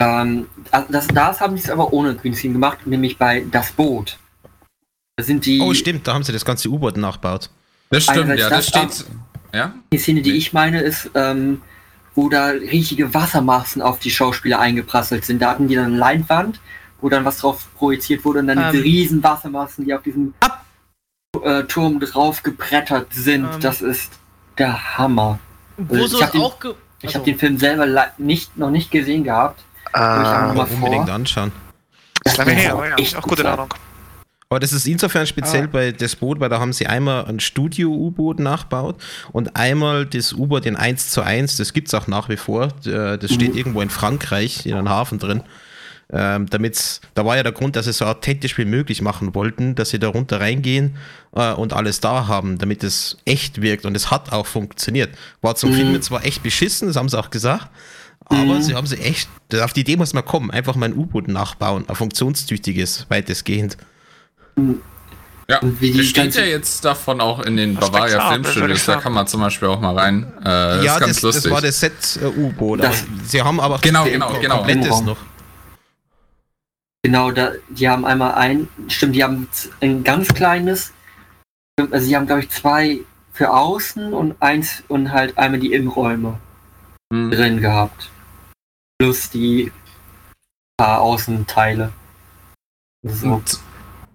Ähm, das, das haben die es aber ohne Greenscreen gemacht, nämlich bei Das Boot. Da sind die, Oh, stimmt, da haben sie das ganze U-Boot nachgebaut. Das stimmt, Einerseits ja, das das, steht. Ja? die Szene, die ich meine, ist, ähm, wo da riesige Wassermassen auf die Schauspieler eingeprasselt sind. Da hatten die dann eine Leinwand, wo dann was drauf projiziert wurde und dann Ähm. diese riesen Wassermassen, die auf diesem Ab- äh, Turm drauf gebrettert sind. Ähm. Das ist der Hammer. Wo Ich so hab den- Ich also, habe den Film selber nicht, noch nicht gesehen gehabt. Ah, mal Aber vor. unbedingt anschauen. Das ist lange her, auch aber ja, echt auch gut gute. Ladung. Aber das ist insofern speziell Ah. bei das Boot, weil da haben sie einmal ein Studio-U-Boot nachgebaut und einmal das U-Boot in 1 zu 1, das gibt es auch nach wie vor. Äh, Das steht Mhm. irgendwo in Frankreich, in einem Hafen drin. Ähm, damit's, da war ja der Grund, dass sie so authentisch wie möglich machen wollten, dass sie da runter reingehen äh, und alles da haben, damit es echt wirkt. Und es hat auch funktioniert. War zum Mhm. Filmen zwar echt beschissen, das haben sie auch gesagt, aber Mhm. sie haben sie echt, auf die Idee muss man kommen, einfach mal ein U-Boot nachbauen, ein funktionstüchtiges, weitestgehend. Ja, Und wie die das steht ja jetzt davon auch in den Das Bavaria das Filmstudios, da kann man zum Beispiel auch mal rein. Äh, das ja, ist ganz das, lustig. das war das Set äh, U-Boot. Das- aber Sie haben aber Genau, das genau, genau. komplettes noch. Genau, da, die haben einmal ein, stimmt, die haben ein ganz kleines, also sie haben glaube ich zwei für außen und eins und halt einmal die Innenräume Hm. drin gehabt. Plus die paar Außenteile. So. Und,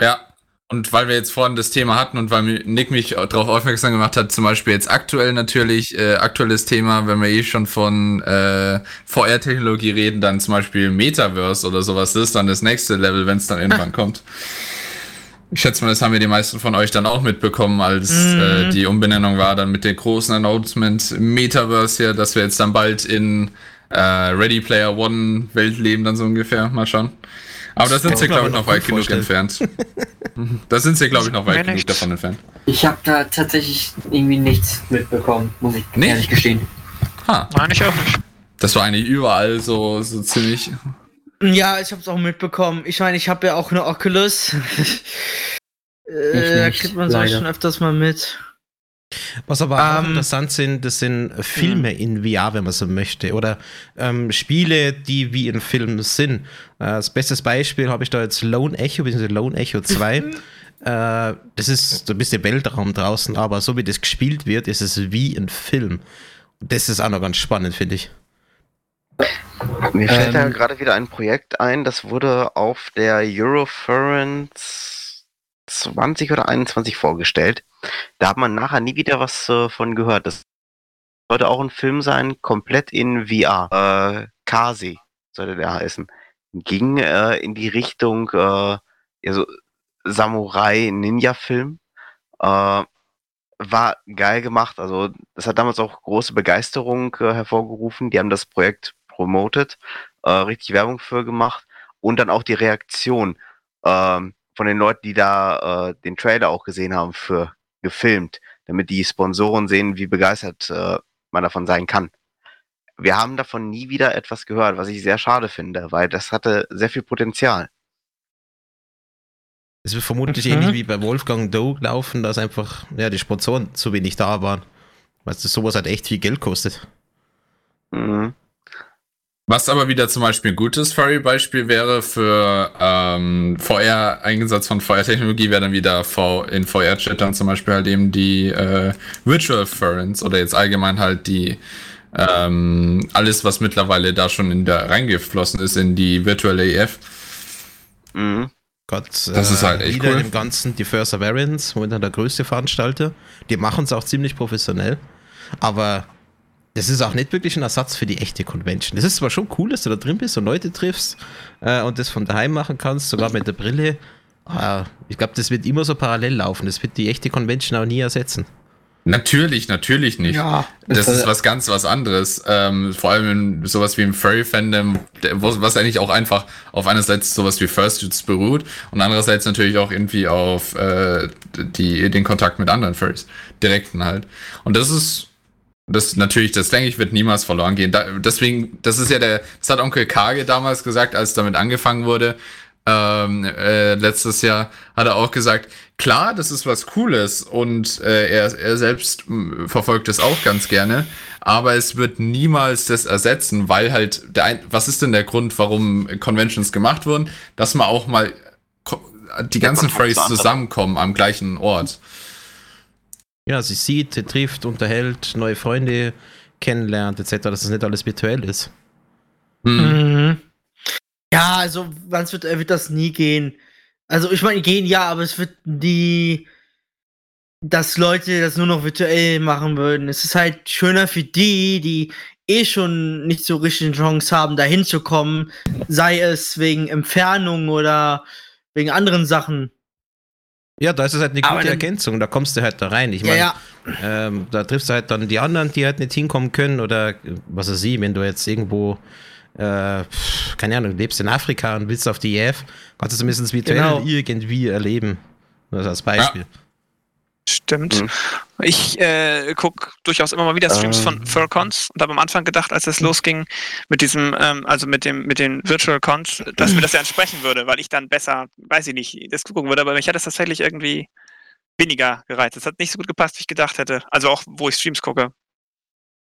ja, und weil wir jetzt vorhin das Thema hatten und weil Nick mich darauf aufmerksam gemacht hat, zum Beispiel jetzt aktuell natürlich, äh, aktuelles Thema, wenn wir eh schon von äh, VR-Technologie reden, dann zum Beispiel Metaverse oder sowas, ist dann das nächste Level, wenn es dann irgendwann kommt. Ich schätze mal, das haben wir die meisten von euch dann auch mitbekommen, als Mhm. äh, die Umbenennung war, dann mit dem großen Announcement Metaverse hier, dass wir jetzt dann bald in äh, Ready Player One Welt leben, dann so ungefähr. Mal schauen. Aber da sind sie, glaube <laughs> ich, noch weit genug entfernt. da sind sie, glaube ich, noch weit genug nicht. davon entfernt. Ich habe da tatsächlich irgendwie nichts mitbekommen, muss ich Nicht? ehrlich gestehen. Ha, Nein, ich auch nicht. das war eigentlich überall so, so ziemlich. Ja, ich hab's auch mitbekommen. Ich meine, ich habe ja auch eine Oculus. <laughs> äh, da kriegt man sowas leider. schon öfters mal mit. Was aber auch Ähm, interessant sind, das sind Filme in VR, wenn man so möchte. Oder ähm, Spiele, die wie ein Film sind. Äh, das beste Beispiel habe ich da jetzt Lone Echo, bzw. Lone Echo 2. <laughs> äh, das ist so ein bisschen Weltraum draußen, aber so wie das gespielt wird, ist es wie ein Film. Das ist auch noch ganz spannend, finde ich. Mir fällt da Ähm, gerade wieder ein Projekt ein, das wurde auf der Euroference 20 oder 21 vorgestellt. Da hat man nachher nie wieder was äh, von gehört. Das sollte auch ein Film sein, komplett in VR. Äh, Kasi sollte der heißen. Ging äh, in die Richtung äh, ja, so Samurai-Ninja-Film. Äh, war geil gemacht. Also das hat damals auch große Begeisterung äh, hervorgerufen. Die haben das Projekt promotet, äh, richtig Werbung für gemacht und dann auch die Reaktion ähm, von den Leuten, die da äh, den Trailer auch gesehen haben, für gefilmt, damit die Sponsoren sehen, wie begeistert äh, man davon sein kann. Wir haben davon nie wieder etwas gehört, was ich sehr schade finde, weil das hatte sehr viel Potenzial. Es wird vermutlich Mhm. ähnlich wie bei Wolfgang Doe laufen, dass einfach ja, die Sponsoren zu wenig da waren. Weil das sowas halt echt viel Geld kostet. Mhm. Was aber wieder zum Beispiel ein gutes Furry-Beispiel wäre für ähm, VR-Einsatz von VR-Technologie, wäre dann wieder v in VR-Chat dann zum Beispiel halt eben die äh, Virtual Furrents oder jetzt allgemein halt die ähm, alles, was mittlerweile da schon in der reingeflossen ist in die Virtual AF. Mhm. Gott, Das ist halt echt wieder cool. im Ganzen die First Variants, momentan der größte Veranstalter. Die machen es auch ziemlich professionell. Aber das ist auch nicht wirklich ein Ersatz für die echte Convention. Das ist zwar schon cool, dass du da drin bist und Leute triffst äh, und das von daheim machen kannst, sogar mit der Brille. Aber ich glaube, das wird immer so parallel laufen. Das wird die echte Convention auch nie ersetzen. Natürlich, natürlich nicht. Ja. Das ist was ganz was anderes. Ähm, vor allem in sowas wie im Furry-Fandom, was eigentlich auch einfach auf einerseits sowas wie Fursuits beruht und andererseits natürlich auch irgendwie auf äh, die, den Kontakt mit anderen Furries. Direkten halt. Und das ist, das natürlich, das denke ich, wird niemals verloren gehen. Da, deswegen, das ist ja der, das hat Onkel Kage damals gesagt, als damit angefangen wurde. Ähm, äh, letztes Jahr hat er auch gesagt, klar, das ist was Cooles und äh, er, er selbst mh, verfolgt es auch ganz gerne, aber es wird niemals das ersetzen, weil halt, der ein, was ist denn der Grund, warum Conventions gemacht wurden? Dass man auch mal die ganzen Furries zusammenkommen am gleichen Ort. Ja, sie sieht, trifft, unterhält, neue Freunde kennenlernt, etc., dass es nicht alles virtuell ist. Hm. Mhm. Ja, also, wann wird, wird das nie gehen. Also, ich meine, gehen ja, aber es wird nie, dass Leute das nur noch virtuell machen würden. Es ist halt schöner für die, die eh schon nicht so richtig eine Chance haben, da hinzukommen, sei es wegen Entfernung oder wegen anderen Sachen. Ja, da ist es halt eine gute Ergänzung, da kommst du halt da rein. Ich Ja, meine, ja. ähm, da triffst du halt dann die anderen, die halt nicht hinkommen können oder was weiß ich, wenn du jetzt irgendwo, äh, keine Ahnung, lebst in Afrika und willst auf die EF, kannst du zumindest virtuell Genau. irgendwie erleben. Das als Beispiel. Stimmt. Mhm. Ich äh, gucke durchaus immer mal wieder Streams von Ähm. Furcons und habe am Anfang gedacht, als es losging mit diesem, ähm, also mit dem, mit den Virtual Cons, dass mir das ja entsprechen würde, weil ich dann besser, weiß ich nicht, das gucken würde, aber mich hat es tatsächlich irgendwie weniger gereizt. Es hat nicht so gut gepasst, wie ich gedacht hätte. Also auch, wo ich Streams gucke.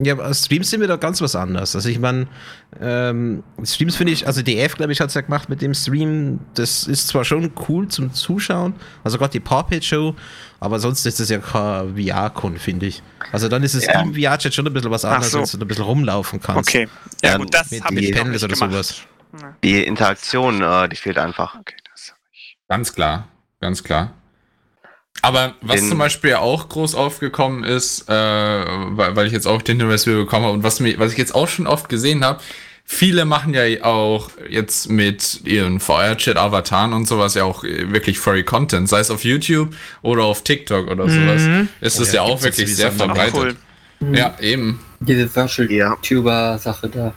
Ja, aber Streams sind wieder ganz was anderes. Also ich meine, ähm, Streams finde ich, also EF, glaube ich, hat es ja gemacht mit dem Stream. Das ist zwar schon cool zum Zuschauen, also gerade die Puppet Show, aber sonst ist das ja kein VR-Con, finde ich. Also dann ist es Ja. im VR-Chat schon ein bisschen was anderes, so. wenn du ein bisschen rumlaufen kannst. Okay. Ja, gut, das mit- habe mit Panels nicht oder gemacht. sowas. Die Interaktion, äh, die fehlt einfach. Okay, das hab ich. Ganz klar, ganz klar. Aber was zum Beispiel auch groß aufgekommen ist, äh, weil, ich jetzt auch den Hinweis wieder bekommen habe und was, mir, was ich jetzt auch schon oft gesehen habe, viele machen ja auch jetzt mit ihren VR-Chat-Avataren und sowas ja auch äh, wirklich Furry Content, sei es auf YouTube oder auf TikTok oder sowas. Mhm. Ist Oh das ja, ja, auch wirklich sehr verbreitet. cool. Ja, eben. Diese Virtual Ja. Tuber-Sache da.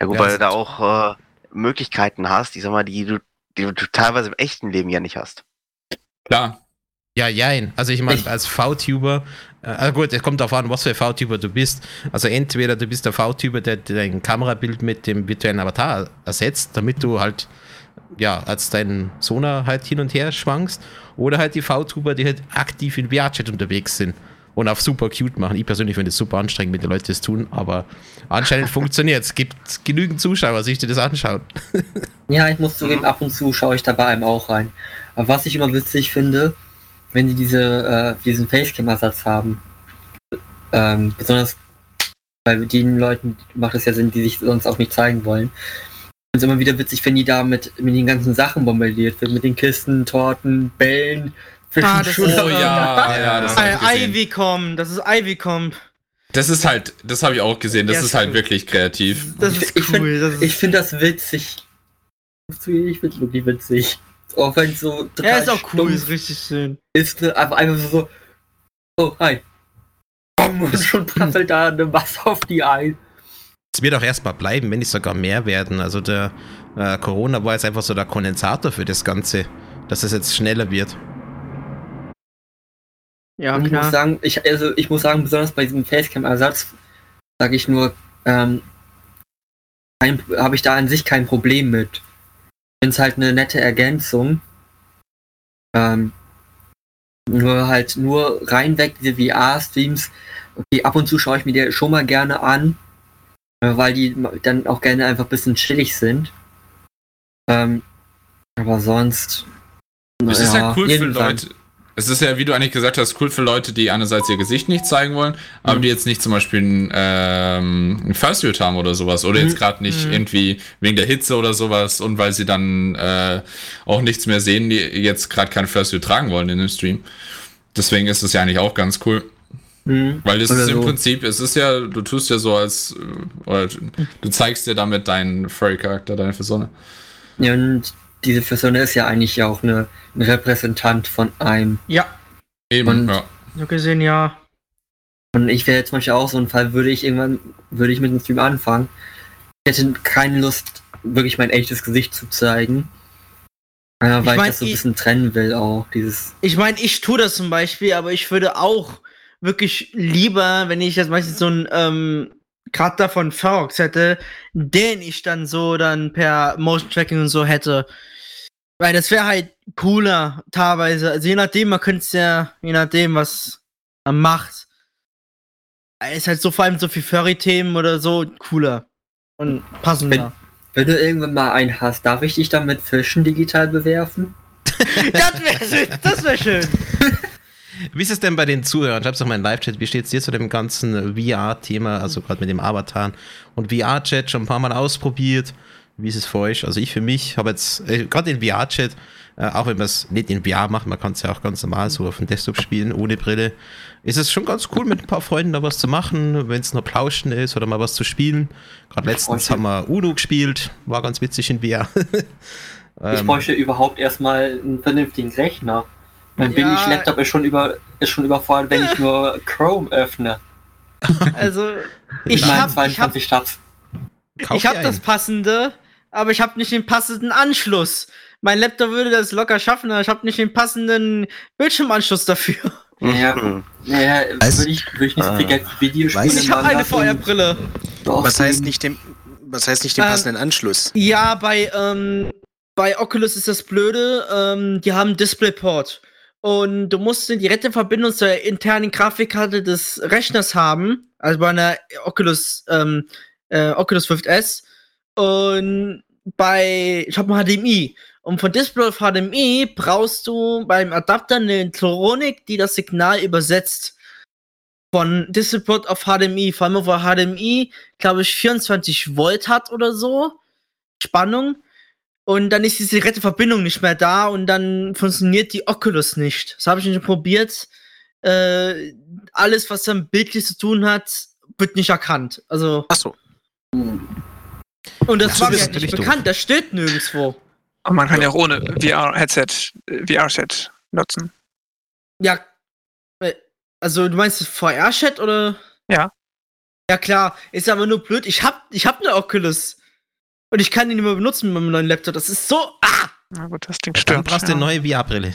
Ja gut, Ja, weil du da auch äh, Möglichkeiten hast, ich sag mal, die du, die du teilweise im echten Leben ja nicht hast. Klar. Ja, jein. Also ich meine, als V-Tuber, äh, ah gut, es kommt darauf an, was für ein V-Tuber du bist. Also entweder du bist der V-Tuber, der dein Kamerabild mit dem virtuellen Avatar ersetzt, damit du halt ja, als dein Sonar halt hin und her schwankst, oder halt die V-Tuber, die halt aktiv in VR-Chat unterwegs sind und auf super cute machen. Ich persönlich finde es super anstrengend, wenn die Leute das tun, aber anscheinend <laughs> funktioniert es. gibt genügend Zuschauer, sich die das anschauen. Ja, ich muss <laughs> zugeben, ab und zu schaue ich da bei einem auch rein. Aber was ich immer witzig finde, wenn die diese, äh, diesen Facecam-Ersatz haben, ähm, besonders bei den Leuten macht es ja Sinn, die sich sonst auch nicht zeigen wollen. Und es ist immer wieder witzig, wenn die da mit, mit den ganzen Sachen bombardiert wird, mit den Kisten, Torten, Bällen, Ah, das Fischen, ist- Oh ja, ja, das Äh, gesehen. Ivycom, das ist Ivycom. Das ist halt, das habe ich auch gesehen, das Ja, ist ist halt cool. wirklich kreativ. Das ist Ich find- cool. das ist, Ich finde das witzig. Ich finde es wirklich witzig. Auch wenn es so total ja, ist auch cool, ist richtig schön. ist, ne? einfach, einfach so, so, oh, hi. Und schon prasselt da eine Masse auf die ein. Es wird auch erstmal bleiben, wenn nicht sogar mehr werden. Also der äh, Corona war jetzt einfach so der Kondensator für das Ganze, dass es jetzt schneller wird. Ja, Und ich muss klar. sagen, ich, also ich muss sagen, besonders bei diesem Facecam-Ersatz, sage ich nur, ähm, habe ich da an sich kein Problem mit. Finde es halt eine nette Ergänzung. Ähm, nur halt nur reinweg diese VR-Streams. Okay, ab und zu schaue ich mir die schon mal gerne an, äh, weil die dann auch gerne einfach ein bisschen chillig sind. Ähm, aber sonst. Es ist ja cool für. Leute. Es ist ja, wie du eigentlich gesagt hast, cool für Leute, die einerseits ihr Gesicht nicht zeigen wollen, aber Mhm. die jetzt nicht zum Beispiel ein, ähm, ein First World haben oder sowas. Oder jetzt Mhm. gerade nicht Mhm. irgendwie wegen der Hitze oder sowas und weil sie dann äh, auch nichts mehr sehen, die jetzt gerade kein First World tragen wollen in dem Stream. Deswegen ist es ja eigentlich auch ganz cool. Mhm. Weil es Oder ist im so. Prinzip, es ist ja, du tust ja so als, äh, oder du zeigst dir damit deinen Furry-Charakter, deine Persona. Ja, und diese Person ist ja eigentlich auch eine, ein Repräsentant von einem. Ja, Eben, Und- ja. so gesehen, ja. Und ich wäre jetzt zum Beispiel auch so ein Fall, würde ich irgendwann, würde ich mit dem Stream anfangen. Ich hätte keine Lust, wirklich mein echtes Gesicht zu zeigen. Äh, weil ich, mein, das so ein ich- bisschen trennen will auch. Dieses. Ich meine, ich tue das zum Beispiel, aber ich würde auch wirklich lieber, wenn ich jetzt meistens so einen ähm, Charakter von Ferox hätte, den ich dann so dann per Motion Tracking und so hätte. Weil das wäre halt cooler, teilweise. Also je nachdem, man könnte es ja, je nachdem, was man macht. Es ist halt so vor allem so viel Furry-Themen oder so cooler. Und passender. Wenn du irgendwann mal einen hast, darf ich dich dann mit Fischen digital bewerfen? <laughs> das wäre schön, das wäre schön. Wie ist es denn bei den Zuhörern? Schreib's doch mal in Live-Chat. Wie steht's dir zu dem ganzen VR-Thema, also gerade mit dem Avatar und VR-Chat schon ein paar Mal ausprobiert? Wie ist es für euch? Also ich für mich habe jetzt, äh, gerade den VR-Chat, äh, auch wenn man es nicht in VR macht, man kann es ja auch ganz normal so auf dem Desktop spielen, ohne Brille, ist es schon ganz cool, mit ein paar Freunden da was zu machen, wenn es nur Plauschen ist oder mal was zu spielen. Gerade letztens haben wir Uno gespielt, war ganz witzig in VR. <laughs> Ich Ähm, bräuchte überhaupt erstmal einen vernünftigen Rechner. Mein Ja. Billig-Laptop ist schon über ist schon überfordert, wenn ich nur Chrome öffne. Also, ich Ich habe ich hab, 22 Tabs. kauf ich hab das passende, aber ich habe nicht den passenden Anschluss. Mein Laptop würde das locker schaffen, aber ich habe nicht den passenden Bildschirmanschluss dafür. Ja. Naja, Weiß- würde ich, würde ich nicht so viel. Geld für Videospiele Weiß- Ich habe eine lassen. VR-Brille. Doch, Was heißt nicht den, was heißt nicht den Ähm, passenden Anschluss? Ja, bei, ähm, bei Oculus ist das Blöde, ähm, die haben DisplayPort. Und du musst eine direkte Verbindung zur internen Grafikkarte des Rechners haben, also bei einer Oculus, ähm, äh, Oculus Rift S. Und bei, ich habe ein HDMI. Und von Display auf HDMI brauchst du beim Adapter eine Elektronik, die das Signal übersetzt. Von DisplayPort auf HDMI, vor allem wo HDMI, glaube ich, 24 Volt hat oder so. Spannung. Und dann ist diese direkte Verbindung nicht mehr da und dann funktioniert die Oculus nicht. Das habe ich nicht probiert. Äh, alles, was dann bildlich zu tun hat, wird nicht erkannt. Also, Achso. Und das Das war mir halt nicht doof. bekannt. Das steht nirgendwo. Und man kann ja auch ohne VR-Headset, VR-Set nutzen. Ja. äh, Also, du meinst VR-Chat oder? Ja. Ja, klar. Ist aber nur blöd. Ich hab, ich hab eine Oculus. Und ich kann die nicht mehr benutzen mit meinem neuen Laptop. Das ist so. Ah! Na gut, das Ding Dann stört. brauchst du ja. eine neue VR-Brille.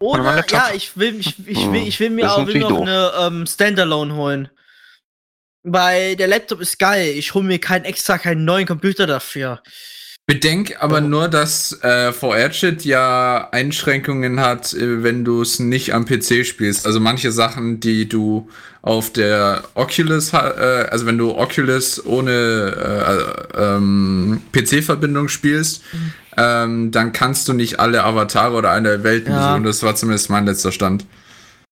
Oder ja, ich will, ich, ich will, ich will mir auch will noch eine ähm, Standalone holen. Weil der Laptop ist geil. Ich hole mir keinen extra, keinen neuen Computer dafür. Bedenk aber nur, dass äh, VR-Chat ja Einschränkungen hat, äh, wenn du es nicht am PC spielst. Also manche Sachen, die du auf der Oculus, äh, also wenn du Oculus ohne äh, ähm, PC-Verbindung spielst, ähm, dann kannst du nicht alle Avatare oder alle Welten Ja. besuchen. Das war zumindest mein letzter Stand.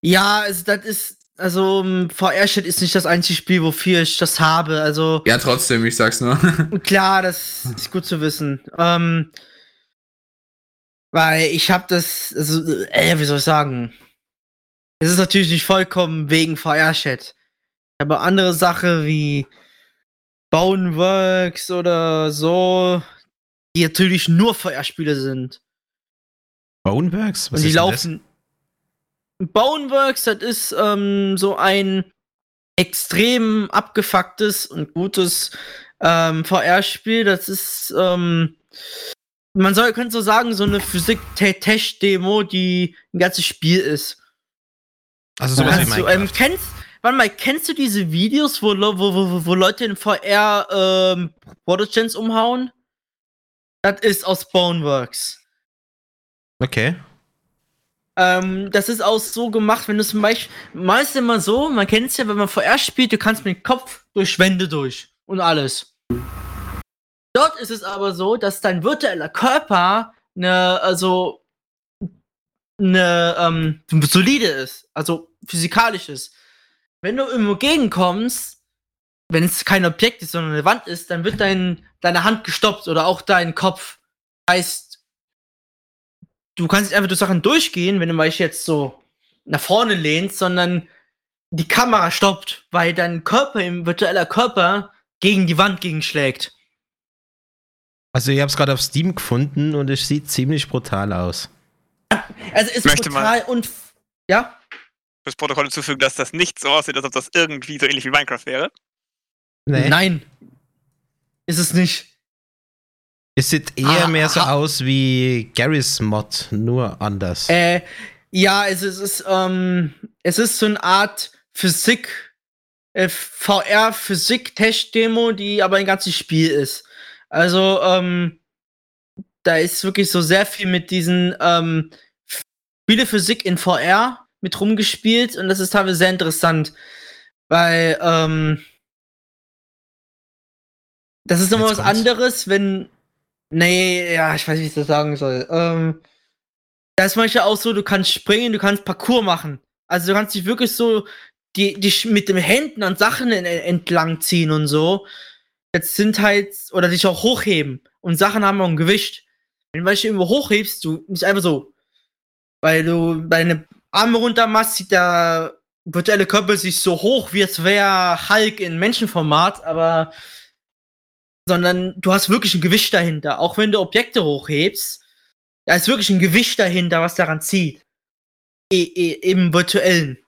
Ja, also das ist, also ähm, VR-Chat ist nicht das einzige Spiel, wofür ich das habe. Also Ja, trotzdem, ich sag's nur. <laughs> klar, das ist gut zu wissen. Ähm, weil ich habe das, also, äh, wie soll ich sagen? Es ist natürlich nicht vollkommen wegen VR-Chat. Ich Aber andere Sachen wie Boneworks oder so, die natürlich nur VR-Spiele sind. Boneworks? und die ist denn laufen. Boneworks, das ist ähm, so ein extrem abgefucktes und gutes ähm, VR-Spiel. Das ist, ähm, man soll, könnte so sagen, so eine Physik-Tech-Demo, die ein ganzes Spiel ist. Also sowas wie Kannst du, Minecraft. ähm, kennst, warte mal, kennst du diese Videos, wo, wo, wo, wo Leute in VR ähm, Protogens umhauen? Das ist aus Boneworks. okay. Ähm, das ist auch so gemacht, wenn du zum Beispiel, meist immer so, man kennt es ja, wenn man VR spielt, du kannst mit dem Kopf durch Wände durch und alles. Dort ist es aber so, dass dein virtueller Körper eine, also, eine, ähm, solide ist, also physikalisch ist. Wenn du irgendwo gegenkommst, wenn es kein Objekt ist, sondern eine Wand ist, dann wird dein, deine Hand gestoppt oder auch dein Kopf. Heißt, du kannst nicht einfach durch Sachen durchgehen, wenn du mal jetzt so nach vorne lehnst, sondern die Kamera stoppt, weil dein Körper, im virtueller Körper, gegen die Wand gegenschlägt. Also ich habe es gerade auf Steam gefunden und es sieht ziemlich brutal aus. Also ist Möchte brutal und ja, Fürs Protokoll hinzufügen, dass das nicht so aussieht, als ob das irgendwie so ähnlich wie Minecraft wäre. Nee. nein. Ist es nicht. Es sieht eher Ah, mehr so ah. aus wie Garry's Mod, nur anders. Äh, ja, es ist, es ist, ähm, es ist so eine Art Physik, äh, VR-Physik-Test-Demo, die aber ein ganzes Spiel ist. Also, ähm, da ist wirklich so sehr viel mit diesen, ähm, Spielephysik in VR mit rumgespielt und das ist teilweise sehr interessant, weil, ähm, das ist nochmal was anderes, wenn, nee, ja, ich weiß nicht, wie ich das sagen soll, ähm, da ist manchmal auch so, du kannst springen, du kannst Parcours machen. Also du kannst dich wirklich so die, sch- mit den Händen an Sachen en- entlang ziehen und so. Jetzt sind halt, oder dich auch hochheben. Und Sachen haben auch ein Gewicht. Wenn du irgendwo hochhebst, du nicht einfach so. Weil du deine Arme runter machst, sieht der virtuelle Körper sich so hoch, wie es wäre Hulk in Menschenformat, aber sondern du hast wirklich ein Gewicht dahinter. Auch wenn du Objekte hochhebst, da ist wirklich ein Gewicht dahinter, was daran zieht. E e Im virtuellen.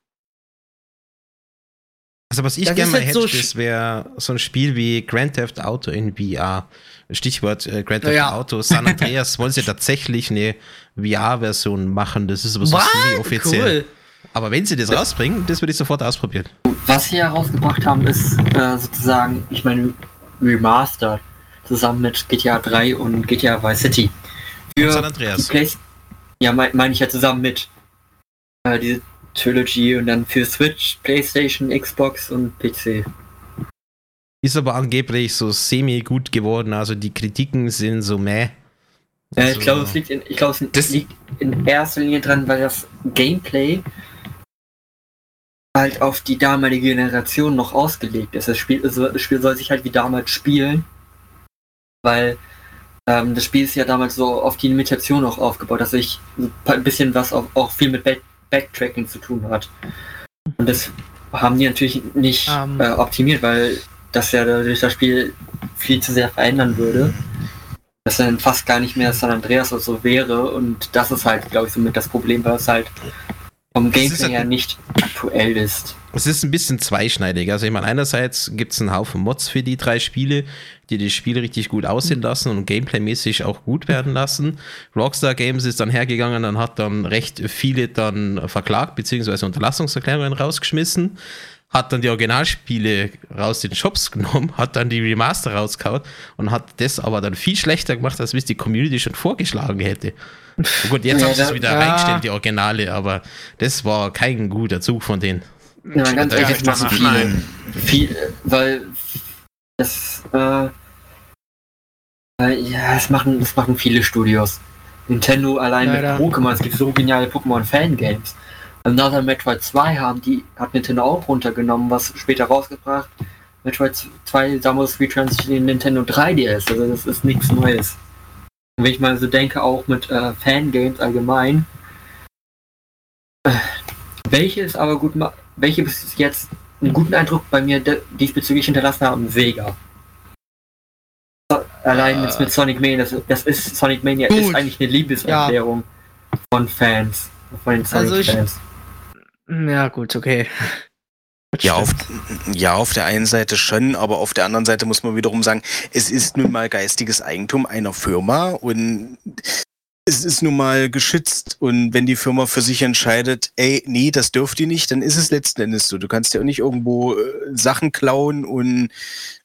Also was ich Das gerne mal jetzt hätte, so das wäre so ein Spiel wie Grand Theft Auto in VR. Stichwort äh, Grand Theft Ja. Auto. San Andreas wollen sie tatsächlich eine VR-Version machen. Das ist aber so Was? semi-offiziell. Cool. Aber wenn sie das rausbringen, das würde ich sofort ausprobieren. Was sie herausgebracht haben, ist äh, sozusagen, ich meine, Remastered zusammen mit GTA 3 und GTA Vice City. Und San Für Andreas. ja, meine mein ich ja zusammen mit äh, diese Trilogy und dann für Switch, PlayStation, Xbox und PC. Ist aber angeblich so semi-gut geworden. Also die Kritiken sind so meh. Äh, Also- ich glaube, es liegt in, ich glaube, es Das- liegt in erster Linie dran, weil das Gameplay halt auf die damalige Generation noch ausgelegt ist. Das Spiel, also das Spiel soll sich halt wie damals spielen, weil ähm, das Spiel ist ja damals so auf die Limitation auch aufgebaut, dass sich ein bisschen was auch, auch viel mit Back Backtracking zu tun hat. Und das haben die natürlich nicht Ähm. äh, optimiert, weil das ja dadurch das Spiel viel zu sehr verändern würde. Dass dann fast gar nicht mehr San Andreas oder so wäre und das ist halt, glaube ich, somit das Problem, weil es halt vom Gameplay her nicht aktuell ist. Es ist ein bisschen zweischneidig. Also ich meine, einerseits gibt es einen Haufen Mods für die drei Spiele, die das Spiel richtig gut aussehen lassen und gameplaymäßig auch gut werden lassen. Rockstar Games ist dann hergegangen und hat dann recht viele dann verklagt, beziehungsweise Unterlassungserklärungen rausgeschmissen, hat dann die Originalspiele raus den Shops genommen, hat dann die Remaster rausgehauen und hat das aber dann viel schlechter gemacht, als wie es die Community schon vorgeschlagen hätte. Und gut, jetzt Ja, haben sie es wieder ja. reingestellt, die Originale, aber das war kein guter Zug von denen. Ja, ganz Ja, ehrlich, ich das machen viele, viel, weil das, äh, äh, ja, das machen, das machen viele Studios. Nintendo allein Leider. mit Pokémon, es gibt so geniale Pokémon-Fangames. Another Metroid 2 haben die, hat Nintendo auch runtergenommen, was später rausgebracht. Metroid 2 Samus Returns to Nintendo 3DS, also das ist nichts Neues. Und wenn ich mal so denke, auch mit äh, Fangames allgemein, äh, welche ist aber gut welche bis jetzt einen guten Eindruck bei mir diesbezüglich hinterlassen haben, Sega. So, Allein jetzt mit Sonic Mania, das, das ist Sonic Mania Gut. ist eigentlich eine Liebeserklärung von Fans, von den Also ich- Sonic-Fans. Ja, gut, okay. Ja auf, ja, auf der einen Seite schon, aber auf der anderen Seite muss man wiederum sagen, es ist nun mal geistiges Eigentum einer Firma und es ist nun mal geschützt. Und wenn die Firma für sich entscheidet, ey, nee, das dürft ihr nicht, dann ist es letzten Endes so. Du kannst ja auch nicht irgendwo äh, Sachen klauen und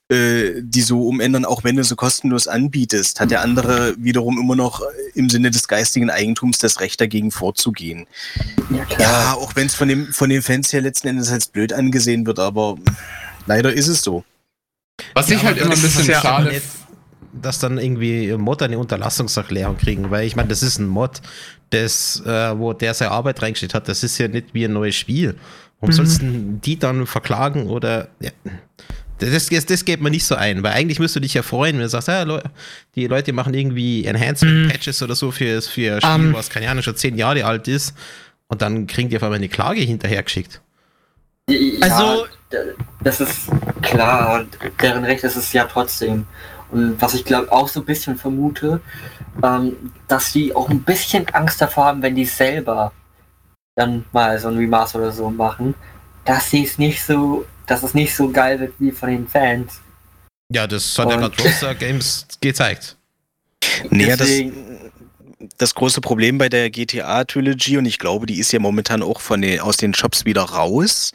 äh, die so umändern, auch wenn du sie kostenlos anbietest, hat der andere wiederum immer noch äh, im Sinne des geistigen Eigentums das Recht dagegen vorzugehen. Ja. Ja, auch wenn es von, dem, von den Fans her letzten Endes als blöd angesehen wird, aber leider ist es so. Was ich Ja, halt aber immer ein bisschen ja schade nicht, dass dann irgendwie Mod eine Unterlassungserklärung kriegen, weil ich meine, das ist ein Mod, das, äh, wo der seine Arbeit reingestellt hat, das ist ja nicht wie ein neues Spiel. Warum Mhm. sollst du die dann verklagen oder ja, das, das, das geht mir nicht so ein, weil eigentlich müsstest du dich ja freuen, wenn du sagst, ja, Leu die Leute machen irgendwie Enhancement-Patches oder so für, für ein Spiel, Ähm. was keine Ahnung, schon zehn Jahre alt ist und dann kriegen die auf einmal eine Klage hinterhergeschickt. Ja, Also- das ist klar, und deren Recht ist es ja trotzdem. Und was ich glaube auch so ein bisschen vermute, ähm, dass die auch ein bisschen Angst davor haben, wenn die selber dann mal so ein Remaster oder so machen, dass sie es nicht so, dass es nicht so geil wird wie von den Fans. Ja, das hat gerade Rockstar Games gezeigt. Naja, das, das große Problem bei der GTA-Trilogy, und ich glaube, die ist ja momentan auch von den, aus den Shops wieder raus,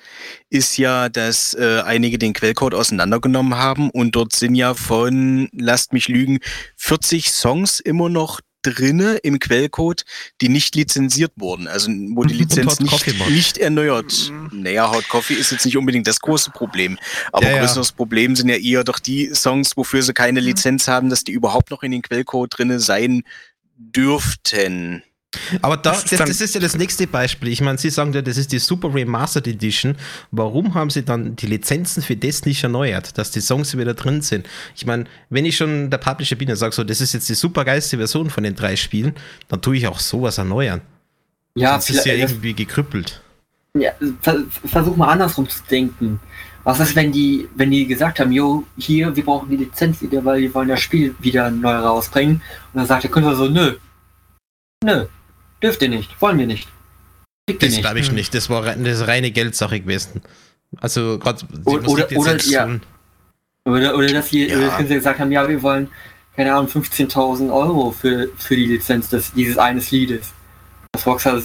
ist ja, dass äh, einige den Quellcode auseinandergenommen haben und dort sind ja von, lasst mich lügen, 40 Songs immer noch drinne im Quellcode, die nicht lizenziert wurden, also wo die <laughs> Lizenz nicht, nicht erneuert. Mhm. Naja, Hot Coffee ist jetzt nicht unbedingt das große Problem, aber Ja, ja. größeres Problem sind ja eher doch die Songs, wofür sie keine Lizenz haben, dass die überhaupt noch in den Quellcode drinne sein dürften. Aber da, Das das, ist das, ja das nächste Beispiel. Ich meine, Sie sagen ja, das ist die Super Remastered Edition. Warum haben Sie dann die Lizenzen für das nicht erneuert, dass die Songs wieder drin sind? Ich meine, wenn ich schon der Publisher bin und sage, so, das ist jetzt die super geilste Version von den drei Spielen, dann tue ich auch sowas erneuern. ja, Sonst ist ja das- irgendwie gekrüppelt. Ja, ver versuch mal andersrum zu denken. Was ist, wenn die, wenn die gesagt haben, jo, hier, wir brauchen die Lizenz wieder, weil wir wollen das Spiel wieder neu rausbringen. Und dann sagt der Künstler so, nö. Nö. Dürft ihr nicht. Wollen wir nicht. Kriegt Das glaube ich nicht. Das war das ist reine Geldsache gewesen. Also gerade Oder- oder- oder- ja. Oder, oder dass die, Ja. oder dass gesagt haben, ja, wir wollen, keine Ahnung, 15.000 Euro für, für die Lizenz des, dieses eines Liedes. Das Rockstar,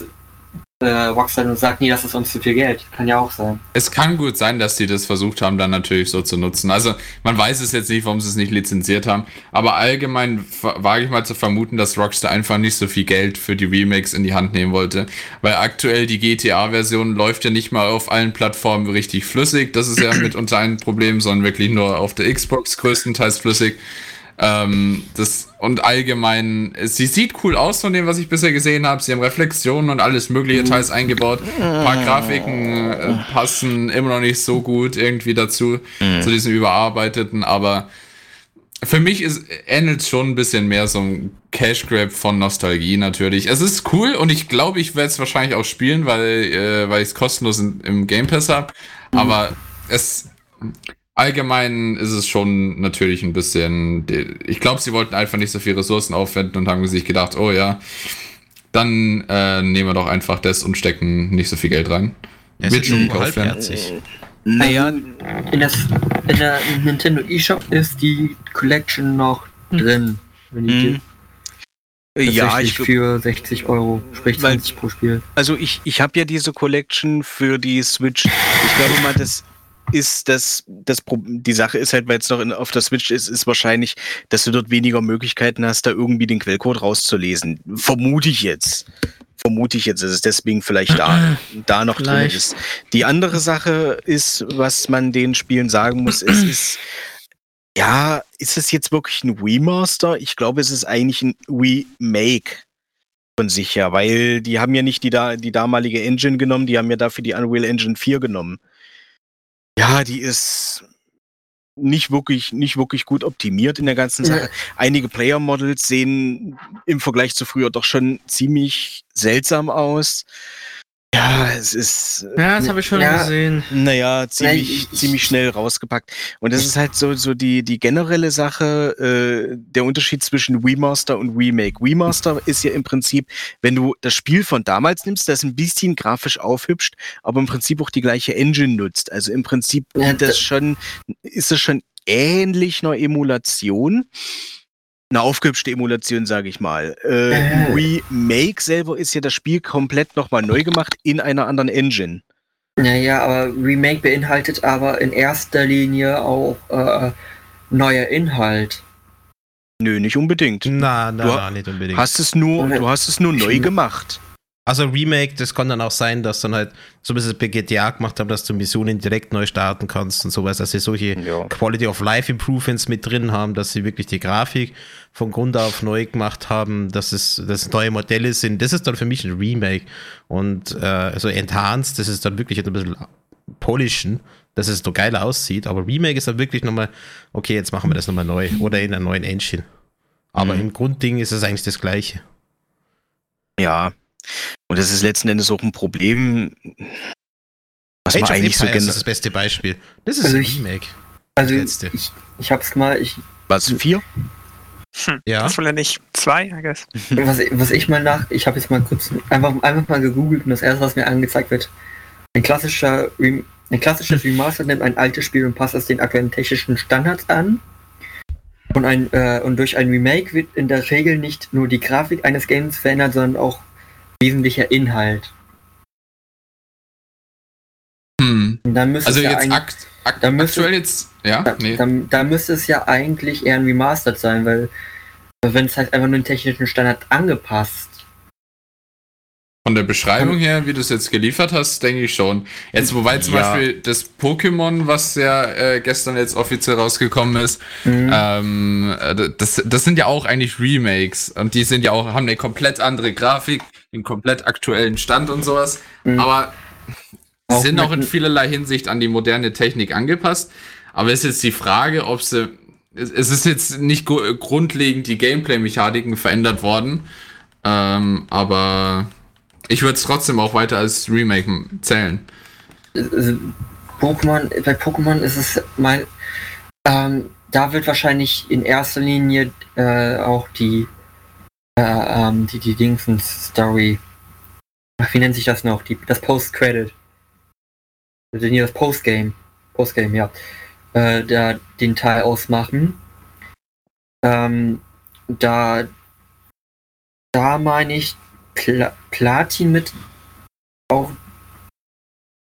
äh, Rockstar dann sagt, nee, das ist uns zu viel Geld. Kann ja auch sein. Es kann gut sein, dass die das versucht haben, dann natürlich so zu nutzen. Also man weiß es jetzt nicht, warum sie es nicht lizenziert haben, aber allgemein wa- wage ich mal zu vermuten, dass Rockstar einfach nicht so viel Geld für die Remakes in die Hand nehmen wollte, weil aktuell die GTA-Version läuft ja nicht mal auf allen Plattformen richtig flüssig. Das ist ja <clears throat> mitunter ein Problem, sondern wirklich nur auf der Xbox größtenteils flüssig. Ähm, das und allgemein, sie sieht cool aus von dem, was ich bisher gesehen habe. Sie haben Reflexionen und alles mögliche teils eingebaut. Ein paar Grafiken äh, passen immer noch nicht so gut irgendwie dazu, zu diesem überarbeiteten, aber für mich ist ähnelt schon ein bisschen mehr so ein Cash Grab von Nostalgie natürlich. Es ist cool und ich glaube, ich werde es wahrscheinlich auch spielen, weil, äh, weil ich es kostenlos in, im Game Pass habe. Aber es allgemein ist es schon natürlich ein bisschen. Ich glaube, sie wollten einfach nicht so viel Ressourcen aufwenden und haben sich gedacht, oh ja, dann äh, nehmen wir doch einfach das und stecken nicht so viel Geld rein. Es Wird schon gekauft werden. Naja, in, das, in der Nintendo eShop ist die Collection noch drin. Wenn die Hm. ja, ich für 60 Euro, sprich Weil- 20 pro Spiel. also ich, ich habe ja diese Collection für die Switch. Ich glaube mal, das ist das, das Pro- die Sache ist halt, weil es noch in, auf der Switch ist, ist wahrscheinlich, dass du dort weniger Möglichkeiten hast, da irgendwie den Quellcode rauszulesen. Vermute ich jetzt. Vermute ich jetzt, dass es deswegen vielleicht da, <clears throat> da noch drin Vielleicht. ist. Die andere Sache ist, was man den Spielen sagen muss, es ist, ja, ist es jetzt wirklich ein Remaster? Ich glaube, es ist eigentlich ein Remake von sich her, weil die haben ja nicht die, da, die damalige Engine genommen, die haben ja dafür die Unreal Engine 4 genommen. Ja, die ist nicht wirklich, nicht wirklich gut optimiert in der ganzen Ja. Sache. Einige Player Models sehen im Vergleich zu früher doch schon ziemlich seltsam aus. Ja, es ist. Ja, das habe ich schon Ja. gesehen. Naja, ziemlich, ich- ziemlich schnell rausgepackt. Und das ist halt so, so die, die generelle Sache, äh, der Unterschied zwischen Remaster und Remake. Remaster ist ja im Prinzip, wenn du das Spiel von damals nimmst, das ein bisschen grafisch aufhübscht, aber im Prinzip auch die gleiche Engine nutzt. Also im Prinzip Ja, das da- schon, ist das schon ähnlich einer Emulation. Eine aufgehübschte Emulation, sage ich mal. Äh, Äh. Remake selber ist ja das Spiel komplett nochmal neu gemacht in einer anderen Engine. Naja, aber Remake beinhaltet aber in erster Linie auch äh, neuer Inhalt. Nö, nicht unbedingt. Na, na, Du na, nicht unbedingt. Hast es nur, du hast es nur neu gemacht. Also Remake, das kann dann auch sein, dass dann halt, so wie sie es bei GTA gemacht haben, dass du Missionen direkt neu starten kannst und sowas, dass sie solche Ja. Quality of Life Improvements mit drin haben, dass sie wirklich die Grafik von Grund auf neu gemacht haben, dass es, dass neue Modelle sind. Das ist dann für mich ein Remake. Und äh, also Enhanced, das ist dann wirklich ein bisschen polishen, dass es so geil aussieht. Aber Remake ist dann wirklich nochmal, okay, jetzt machen wir das nochmal neu oder in einer neuen Engine. Aber Mhm. im Grundding ist es eigentlich das Gleiche. Ja. Und das ist letzten Endes auch ein Problem, was Age man of eigentlich so Empires genau. ist das beste Beispiel. Das ist Also ein ich- Remake. Also Das letzte. ich, ich hab's mal, ich, Was, vier? Hm, Ja. Das wohl ja nicht. Zwei, I guess. <laughs> was, was ich mal nach, ich habe jetzt mal kurz einfach, einfach mal gegoogelt und das erste, was mir angezeigt wird, ein klassischer Rem, ein klassisches Remaster nimmt ein altes Spiel und passt es den aktuellen technischen Standards an. Und, ein, äh, und durch ein Remake wird in der Regel nicht nur die Grafik eines Games verändert, sondern auch wesentlicher Inhalt. Hm. Dann müsste Also es ja jetzt eigentlich- akt, akt, da müsste- aktuell jetzt, ja? Da, Nee. da, da müsste es ja eigentlich eher ein Remastered sein, weil wenn es halt einfach nur den technischen Standard angepasst. Von der Beschreibung her, wie du es jetzt geliefert hast, denke ich schon. Jetzt, wobei zum Ja. Beispiel das Pokémon, was ja äh, gestern jetzt offiziell rausgekommen ist, Mhm. ähm, äh, das, das sind ja auch eigentlich Remakes und die sind ja auch, haben eine komplett andere Grafik, einen komplett aktuellen Stand und sowas, Mhm. aber Auch sind auch in vielerlei Hinsicht an die moderne Technik angepasst. Aber ist jetzt die Frage, ob sie, es ist jetzt nicht gru- grundlegend die Gameplay-Mechaniken verändert worden, ähm, aber ich würde es trotzdem auch weiter als Remake zählen. Pokémon, bei Pokémon ist es mein, ähm, da wird wahrscheinlich in erster Linie äh, auch die, äh, ähm, die, die Dingsens-Story, wie nennt sich das noch? Die, das Post-Credit. Also das Postgame. Postgame, ja. Äh, da den Teil ausmachen. Ähm, da, da meine ich Pla Platin mit auch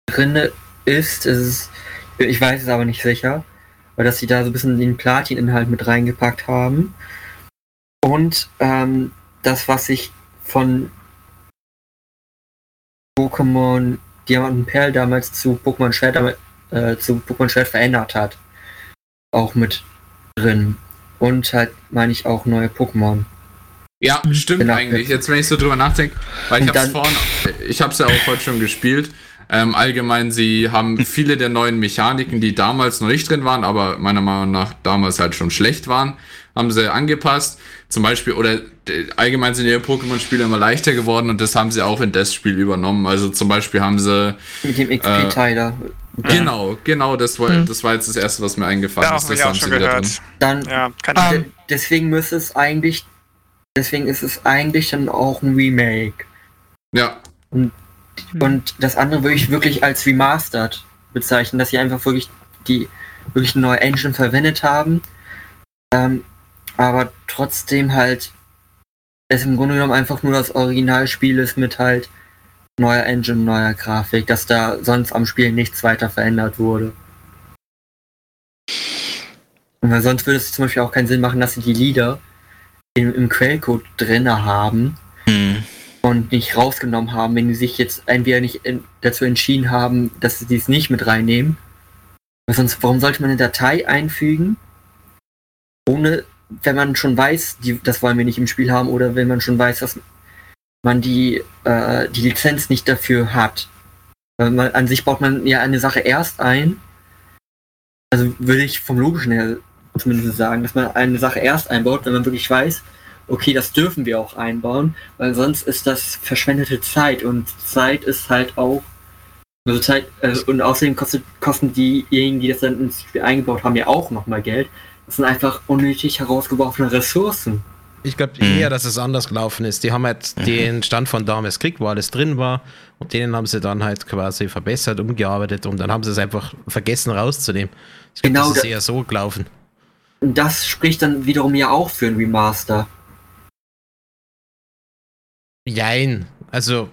drinne ist, ist, ich weiß es aber nicht sicher, weil dass sie da so ein bisschen den Platin-Inhalt mit reingepackt haben. Und ähm, das, was ich von Pokémon Diamant und Perl damals zu Pokémon Schwert, äh, zu Pokémon Schwert verändert hat, auch mit drin. Und halt meine ich auch neue Pokémon. Ja, stimmt Genau. eigentlich. Jetzt, wenn ich so drüber nachdenke, weil ich hab's vorhin, ich hab's ja auch heute schon gespielt. Ähm, allgemein, sie haben viele der neuen Mechaniken, die damals noch nicht drin waren, aber meiner Meinung nach damals halt schon schlecht waren, haben sie angepasst. Zum Beispiel, oder äh, allgemein sind ihre Pokémon-Spiele immer leichter geworden und das haben sie auch in das Spiel übernommen. Also zum Beispiel haben sie, Mit dem XP-Teiler. genau, genau, das war, Mhm. das war jetzt das erste, was mir eingefallen Ja, ist. habe Das haben schon wieder gehört. drin. Dann Ja, kann ich. De- deswegen müsste es eigentlich, deswegen ist es eigentlich dann auch ein Remake. Ja, Und das andere würde ich wirklich als Remastered bezeichnen, dass sie einfach wirklich die wirklich eine neue Engine verwendet haben. Ähm, aber trotzdem halt es im Grunde genommen einfach nur das Originalspiel ist mit halt neuer Engine, neuer Grafik, dass da sonst am Spiel nichts weiter verändert wurde. Und weil sonst würde es zum Beispiel auch keinen Sinn machen, dass sie die Lieder im, im Quellcode drinne haben Hm. und nicht rausgenommen haben, wenn die sich jetzt entweder nicht in, dazu entschieden haben, dass sie es nicht mit reinnehmen. Weil sonst, warum sollte man eine Datei einfügen, ohne, wenn man schon weiß, die, das wollen wir nicht im Spiel haben, oder wenn man schon weiß, dass man die, äh, die Lizenz nicht dafür hat. Weil man, an sich baut man ja eine Sache erst ein, also würde ich vom Logischen her zumindest sagen, dass man eine Sache erst einbaut, wenn man wirklich weiß, okay, das dürfen wir auch einbauen, weil sonst ist das verschwendete Zeit und Zeit ist halt auch also Zeit äh, und außerdem kostet, kosten diejenigen, die das dann ins Spiel eingebaut haben, ja auch nochmal Geld. Das sind einfach unnötig herausgeworfene Ressourcen. Ich glaube Mhm. eher, dass es anders gelaufen ist. Die haben halt den Stand von damals gekriegt, wo alles drin war. Und denen haben sie dann halt quasi verbessert, umgearbeitet und dann haben sie es einfach vergessen rauszunehmen. Ich glaube, Genau, das ist eher so gelaufen. Und das spricht dann wiederum ja auch für ein Remaster. Jein. Also,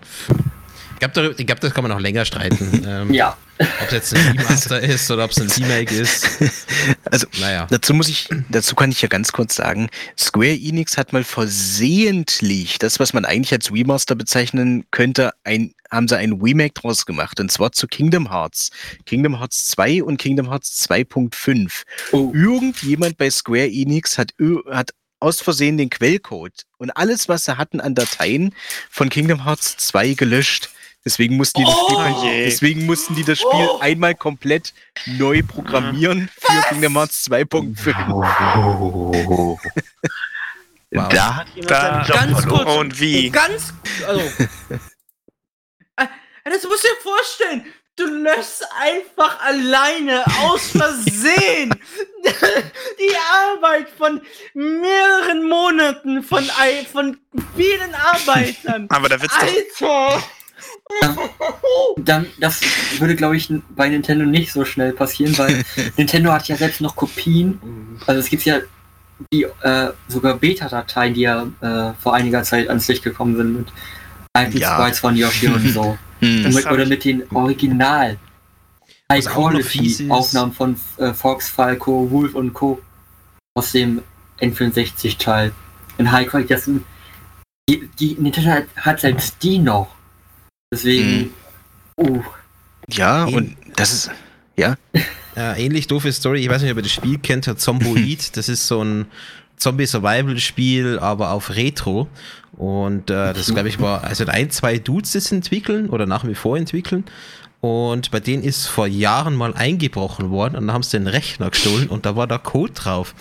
ich glaube, ich glaub, das kann man noch länger streiten. <laughs> ähm, Ja. Ob es jetzt ein Remaster ist oder ob es ein Remake ist. <laughs> Also, Naja. Dazu muss ich, dazu kann ich ja ganz kurz sagen, Square Enix hat mal versehentlich das, was man eigentlich als Remaster bezeichnen könnte, ein, haben sie ein Remake draus gemacht, und zwar zu Kingdom Hearts. Kingdom Hearts 2 und Kingdom Hearts 2.5. Oh. Irgendjemand bei Square Enix hat, hat aus Versehen den Quellcode und alles, was sie hatten an Dateien von Kingdom Hearts 2 gelöscht. Deswegen mussten die das Spiel, Oh je. deswegen mussten die das Spiel Oh. einmal komplett neu programmieren für Kingdom Hearts 2.5. Oh. <laughs> Wow. Da hat jemand Da- seinen Job Ganz kurz. Und wie? Ganz, also. <laughs> Das musst du dir vorstellen. Du löschst einfach alleine aus Versehen <laughs> die Arbeit von mehreren Monaten von, von vielen Arbeitern. <laughs> Aber da wird's. Alter! Dann, das würde, glaube ich, bei Nintendo nicht so schnell passieren, weil <laughs> Nintendo hat ja selbst noch Kopien. Also es gibt ja die äh, sogar Beta-Dateien, die ja äh, vor einiger Zeit ans Licht gekommen sind mit alten Ja. Sprites von Yoshi und so. Hm. Und mit, oder mit den Original High Quality Aufnahmen von äh, Fox, Falco, Wolf und Co. aus dem N64 Teil. In High Quality, das sind, die, die Nintendo hat, hat selbst die noch. Deswegen, uh, Ja, und das ist, <laughs> Ja, ähnlich doofe Story. Ich weiß nicht, ob ihr das Spiel kennt, hat Zomboid. Das ist so ein Zombie-Survival-Spiel, aber auf Retro. Und äh, das, glaube ich, war, also ein, zwei Dudes das entwickeln oder nach wie vor entwickeln. Und bei denen ist vor Jahren mal eingebrochen worden und dann haben sie den Rechner gestohlen und da war der Code drauf.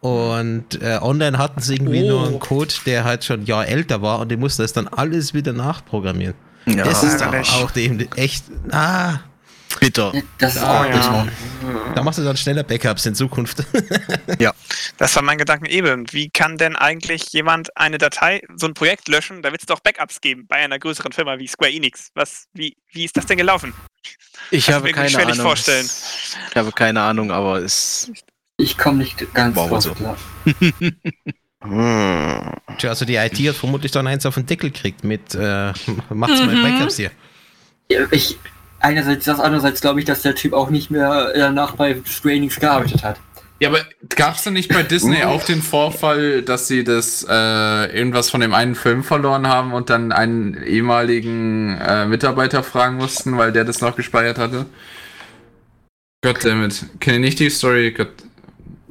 Und äh, online hatten sie irgendwie Oh. nur einen Code, der halt schon ein Jahr älter war und die mussten das dann alles wieder nachprogrammieren. ja, das ist ärgerlich. auch dem echt. Ah, bitter. das ist Oh, auch ja. bitter. da machst du dann schneller Backups in Zukunft. <laughs> Das war mein Gedanken eben. Wie kann denn eigentlich jemand eine Datei, so ein Projekt löschen? Da wird es doch Backups geben bei einer größeren Firma wie Square Enix. Was, wie, wie ist das denn gelaufen? Ich Kann habe ich mir irgendwie keine schwerlich Ahnung. vorstellen. Ich habe keine Ahnung, aber es. Ich komme nicht ganz drauf so. klar. <laughs> Hm. Tja, also die IT hat vermutlich dann eins auf den Deckel gekriegt mit äh, <laughs> macht's mal Mhm. Backups hier. Ja, Ich, einerseits das, andererseits glaube ich, dass der Typ auch nicht mehr danach bei Enix gearbeitet hat. Ja, aber gab es denn nicht bei Disney auch den Vorfall, dass sie das äh, irgendwas von dem einen Film verloren haben und dann einen ehemaligen äh, Mitarbeiter fragen mussten, weil der das noch gespeichert hatte? Goddammit. Kenne ich nicht die Story? Gott.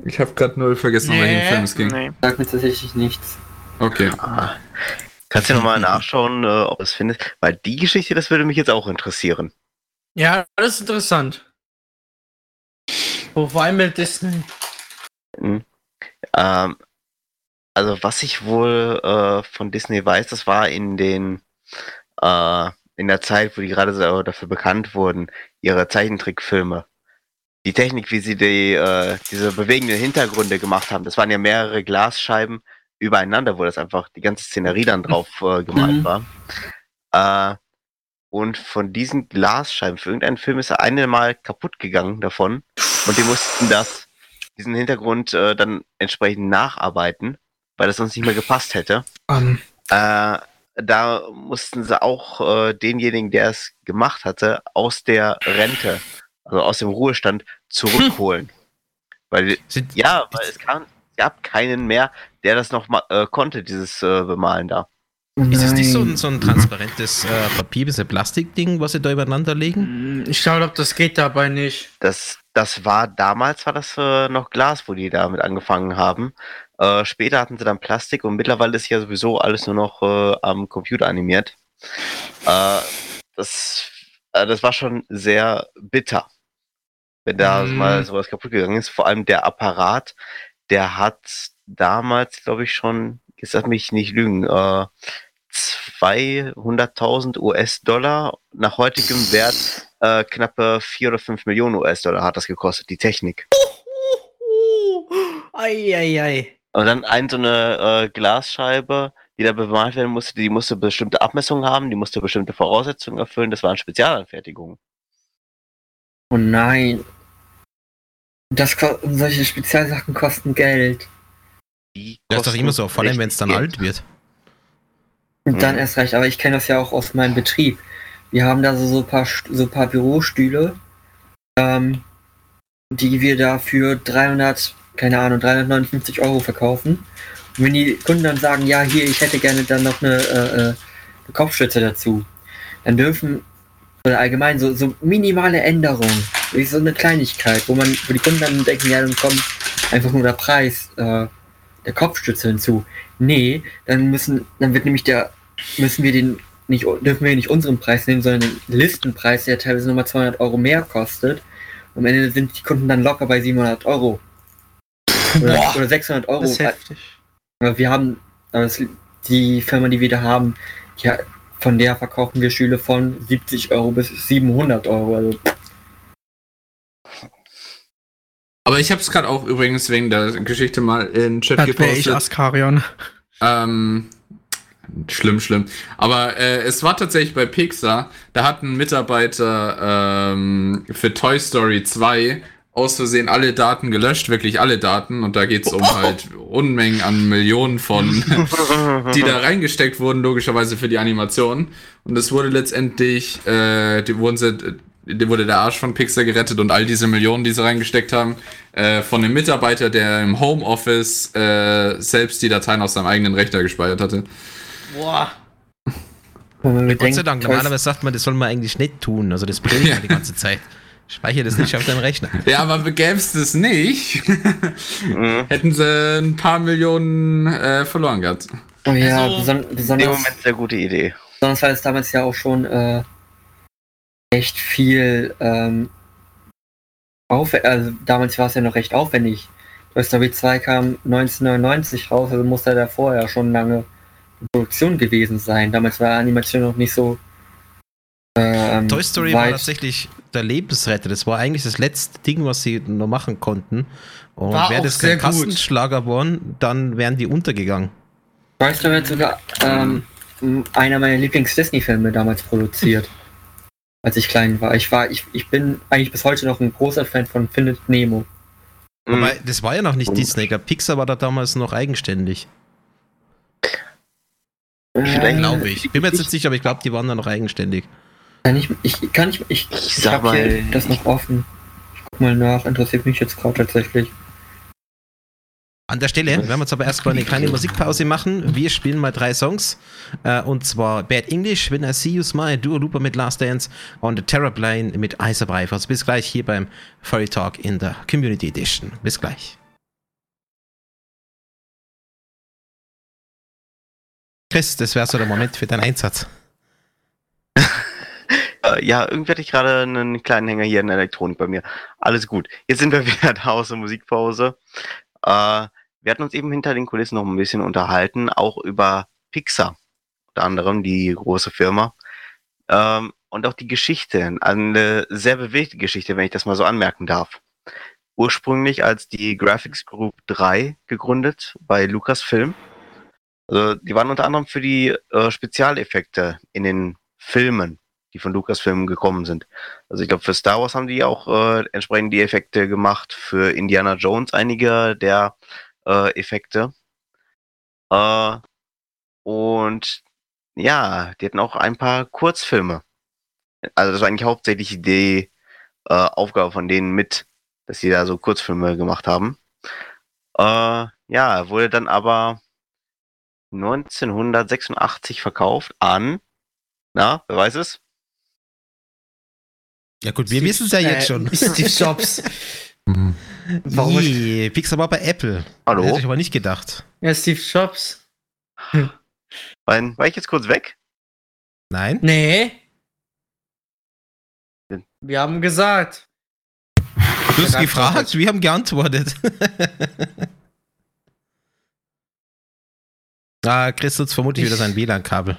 Ich habe gerade null vergessen, um welchen Nee. Film es ging. Nee. Sagt mir tatsächlich nichts. Okay. Ah. Kannst du nochmal nachschauen, äh, ob es findest? Weil die Geschichte, das würde mich jetzt auch interessieren. Ja, das ist interessant. Vor allem mit Disney. Ähm, also was ich wohl äh, von Disney weiß, das war in den äh, in der Zeit, wo die gerade so dafür bekannt wurden, ihre Zeichentrickfilme. Die Technik, wie sie die, äh, diese bewegenden Hintergründe gemacht haben, das waren ja mehrere Glasscheiben übereinander, wo das einfach die ganze Szenerie dann drauf äh, gemalt Mhm. war. Äh, und von diesen Glasscheiben für irgendeinen Film ist er einmal kaputt gegangen davon. Und die mussten das, diesen Hintergrund äh, dann entsprechend nacharbeiten, weil das sonst nicht mehr gepasst hätte. Ähm, Äh, da mussten sie auch äh, denjenigen, der es gemacht hatte, aus der Rente, also aus dem Ruhestand, zurückholen. <laughs> Weil, Sind, ja, weil es, kam, es gab keinen mehr, der das noch ma äh, konnte, dieses äh, Bemalen da. Ist es nicht so ein, so ein transparentes äh, Papier, diese Plastikding, was sie da übereinander legen? Ich glaube, das geht dabei nicht. Das, das war damals war das äh, noch Glas, wo die damit angefangen haben. Äh, später hatten sie dann Plastik und mittlerweile ist ja sowieso alles nur noch äh, am Computer animiert. Äh, das, äh, das war schon sehr bitter, wenn da Mhm. mal sowas kaputt gegangen ist. Vor allem der Apparat, der hat damals, glaube ich, schon jetzt lass mich nicht lügen, äh, 200.000 US-Dollar, nach heutigem Wert äh, knappe 4 oder 5 Millionen US-Dollar hat das gekostet, die Technik. Eieiei. Und dann ein so eine äh, Glasscheibe, die da bemalt werden musste, die musste bestimmte Abmessungen haben, die musste bestimmte Voraussetzungen erfüllen, das waren Spezialanfertigungen. Oh nein. Das solche Spezialsachen kosten Geld. Die Das ist doch kosten immer so, vor allem wenn es dann richtig alt wird. Und dann Mhm. erst recht, aber ich kenne das ja auch aus meinem Betrieb. Wir haben da so, so ein paar so paar Bürostühle, ähm, die wir da für 300, keine Ahnung, 359 Euro verkaufen. Und wenn die Kunden dann sagen, ja, hier, ich hätte gerne dann noch eine, äh, äh, eine Kopfstütze dazu, dann dürfen, oder allgemein so, so minimale Änderungen, wie so eine Kleinigkeit, wo man, wo die Kunden dann denken, ja, dann kommt einfach nur der Preis äh, der Kopfstütze hinzu. Nee, dann müssen, dann wird nämlich der, müssen wir den nicht, dürfen wir nicht unseren Preis nehmen, sondern den Listenpreis, der teilweise nochmal 200 Euro mehr kostet. Am Ende sind die Kunden dann locker bei 700 Euro. Oder, Boah, oder 600 Euro. Das ist heftig. Aber wir haben, aber die Firma, die wir da haben, ja, von der verkaufen wir Stühle von 70 Euro bis 700 Euro. Also, Aber ich habe es gerade auch übrigens wegen der Geschichte mal in den Chat Das wäre ich gepostet. Askarion. Ähm, schlimm, schlimm. Aber äh, es war tatsächlich bei Pixar, da hat ein Mitarbeiter ähm, für Toy Story 2 aus Versehen alle Daten gelöscht, wirklich alle Daten. Und da geht's um halt Unmengen an Millionen von, <laughs> die da reingesteckt wurden, logischerweise für die Animation. Und es wurde letztendlich, äh, die wurden sie, die wurde der Arsch von Pixar gerettet und all diese Millionen, die sie reingesteckt haben, äh, von einem Mitarbeiter, der im Homeoffice äh, selbst die Dateien auf seinem eigenen Rechner gespeichert hatte. Boah. Gott sei bedenkt, Dank, normalerweise sagt man, das soll man eigentlich nicht tun. Also das blöd ja. die ganze Zeit. Speichere das nicht auf deinem Rechner. Ja, aber begäbst es nicht, Mhm. hätten sie ein paar Millionen äh, verloren gehabt. Oh ja, Also, beson In dem besonders, Moment sehr gute Idee. besonders weil es damals ja auch schon äh, echt viel ähm, aufw- also damals war es ja noch recht aufwendig. Toy Story 2 kam 1999 raus, also muss er da vorher schon lange Produktion gewesen sein. Damals war Animation noch nicht so ähm, Toy Story war weit. tatsächlich der Lebensretter. Das war eigentlich das letzte Ding, was sie noch machen konnten. Und War wäre das kein. Kassenschlager geworden, dann wären die untergegangen. Toy Story hat sogar ähm, einer meiner Lieblings-Disney-Filme damals produziert. <laughs> Als ich klein war. Ich war, ich, ich bin eigentlich bis heute noch ein großer Fan von Findet Nemo. Mhm. Wobei, das war ja noch nicht Disney. Pixar war da damals noch eigenständig. Vielleicht Glaube ich. Bin mir jetzt nicht sicher, aber ich glaube, die waren da noch eigenständig. Kann ich, ich kann ich, ich, Ich ich sag hab hier mal- das noch offen. Ich guck mal nach, interessiert mich jetzt gerade tatsächlich. An der Stelle werden wir jetzt aber erstmal eine kleine Musikpause machen. Wir spielen mal drei Songs. Äh, und zwar Bad English, When I See You Smile, Dua Lupa mit Last Dance und Terrorblind mit Ice of Life. Also bis gleich hier beim Furry Talk in der Community Edition. Bis gleich. Chris, das wäre so der Moment für deinen Einsatz. <laughs> Äh, ja, irgendwie hatte ich gerade einen kleinen Hänger hier in der Elektronik bei mir. Alles gut. Jetzt sind wir <laughs> wieder da aus der Musikpause. Äh, wir hatten uns eben hinter den Kulissen noch ein bisschen unterhalten, auch über Pixar. Unter anderem die große Firma. Ähm, und auch die Geschichte. Eine sehr bewegte Geschichte, wenn ich das mal so anmerken darf. Ursprünglich als die Graphics Group 3 gegründet bei Lucasfilm. Also die waren unter anderem für die äh, Spezialeffekte in den Filmen, die von Lucasfilm gekommen sind. Also ich glaube, für Star Wars haben die auch äh, entsprechend die Effekte gemacht, für Indiana Jones einige der äh, Effekte. Äh, und ja, die hatten auch ein paar Kurzfilme. Also das war eigentlich hauptsächlich die äh, Aufgabe von denen mit, dass sie da so Kurzfilme gemacht haben. Äh, ja, wurde dann aber 1986 verkauft an, na, wer weiß es? Ja gut, wir wissen es ja jetzt schon. Steve Jobs. <laughs> Warum Nee, Pixar war bei Apple. Hallo? Hätte ich aber nicht gedacht. Ja, Steve Jobs. War, war ich jetzt kurz weg? Nein? Nee. Wir haben gesagt. Du hast gefragt, wir haben geantwortet. <laughs> Ah, Chris nutzt vermutlich wieder sein WLAN-Kabel.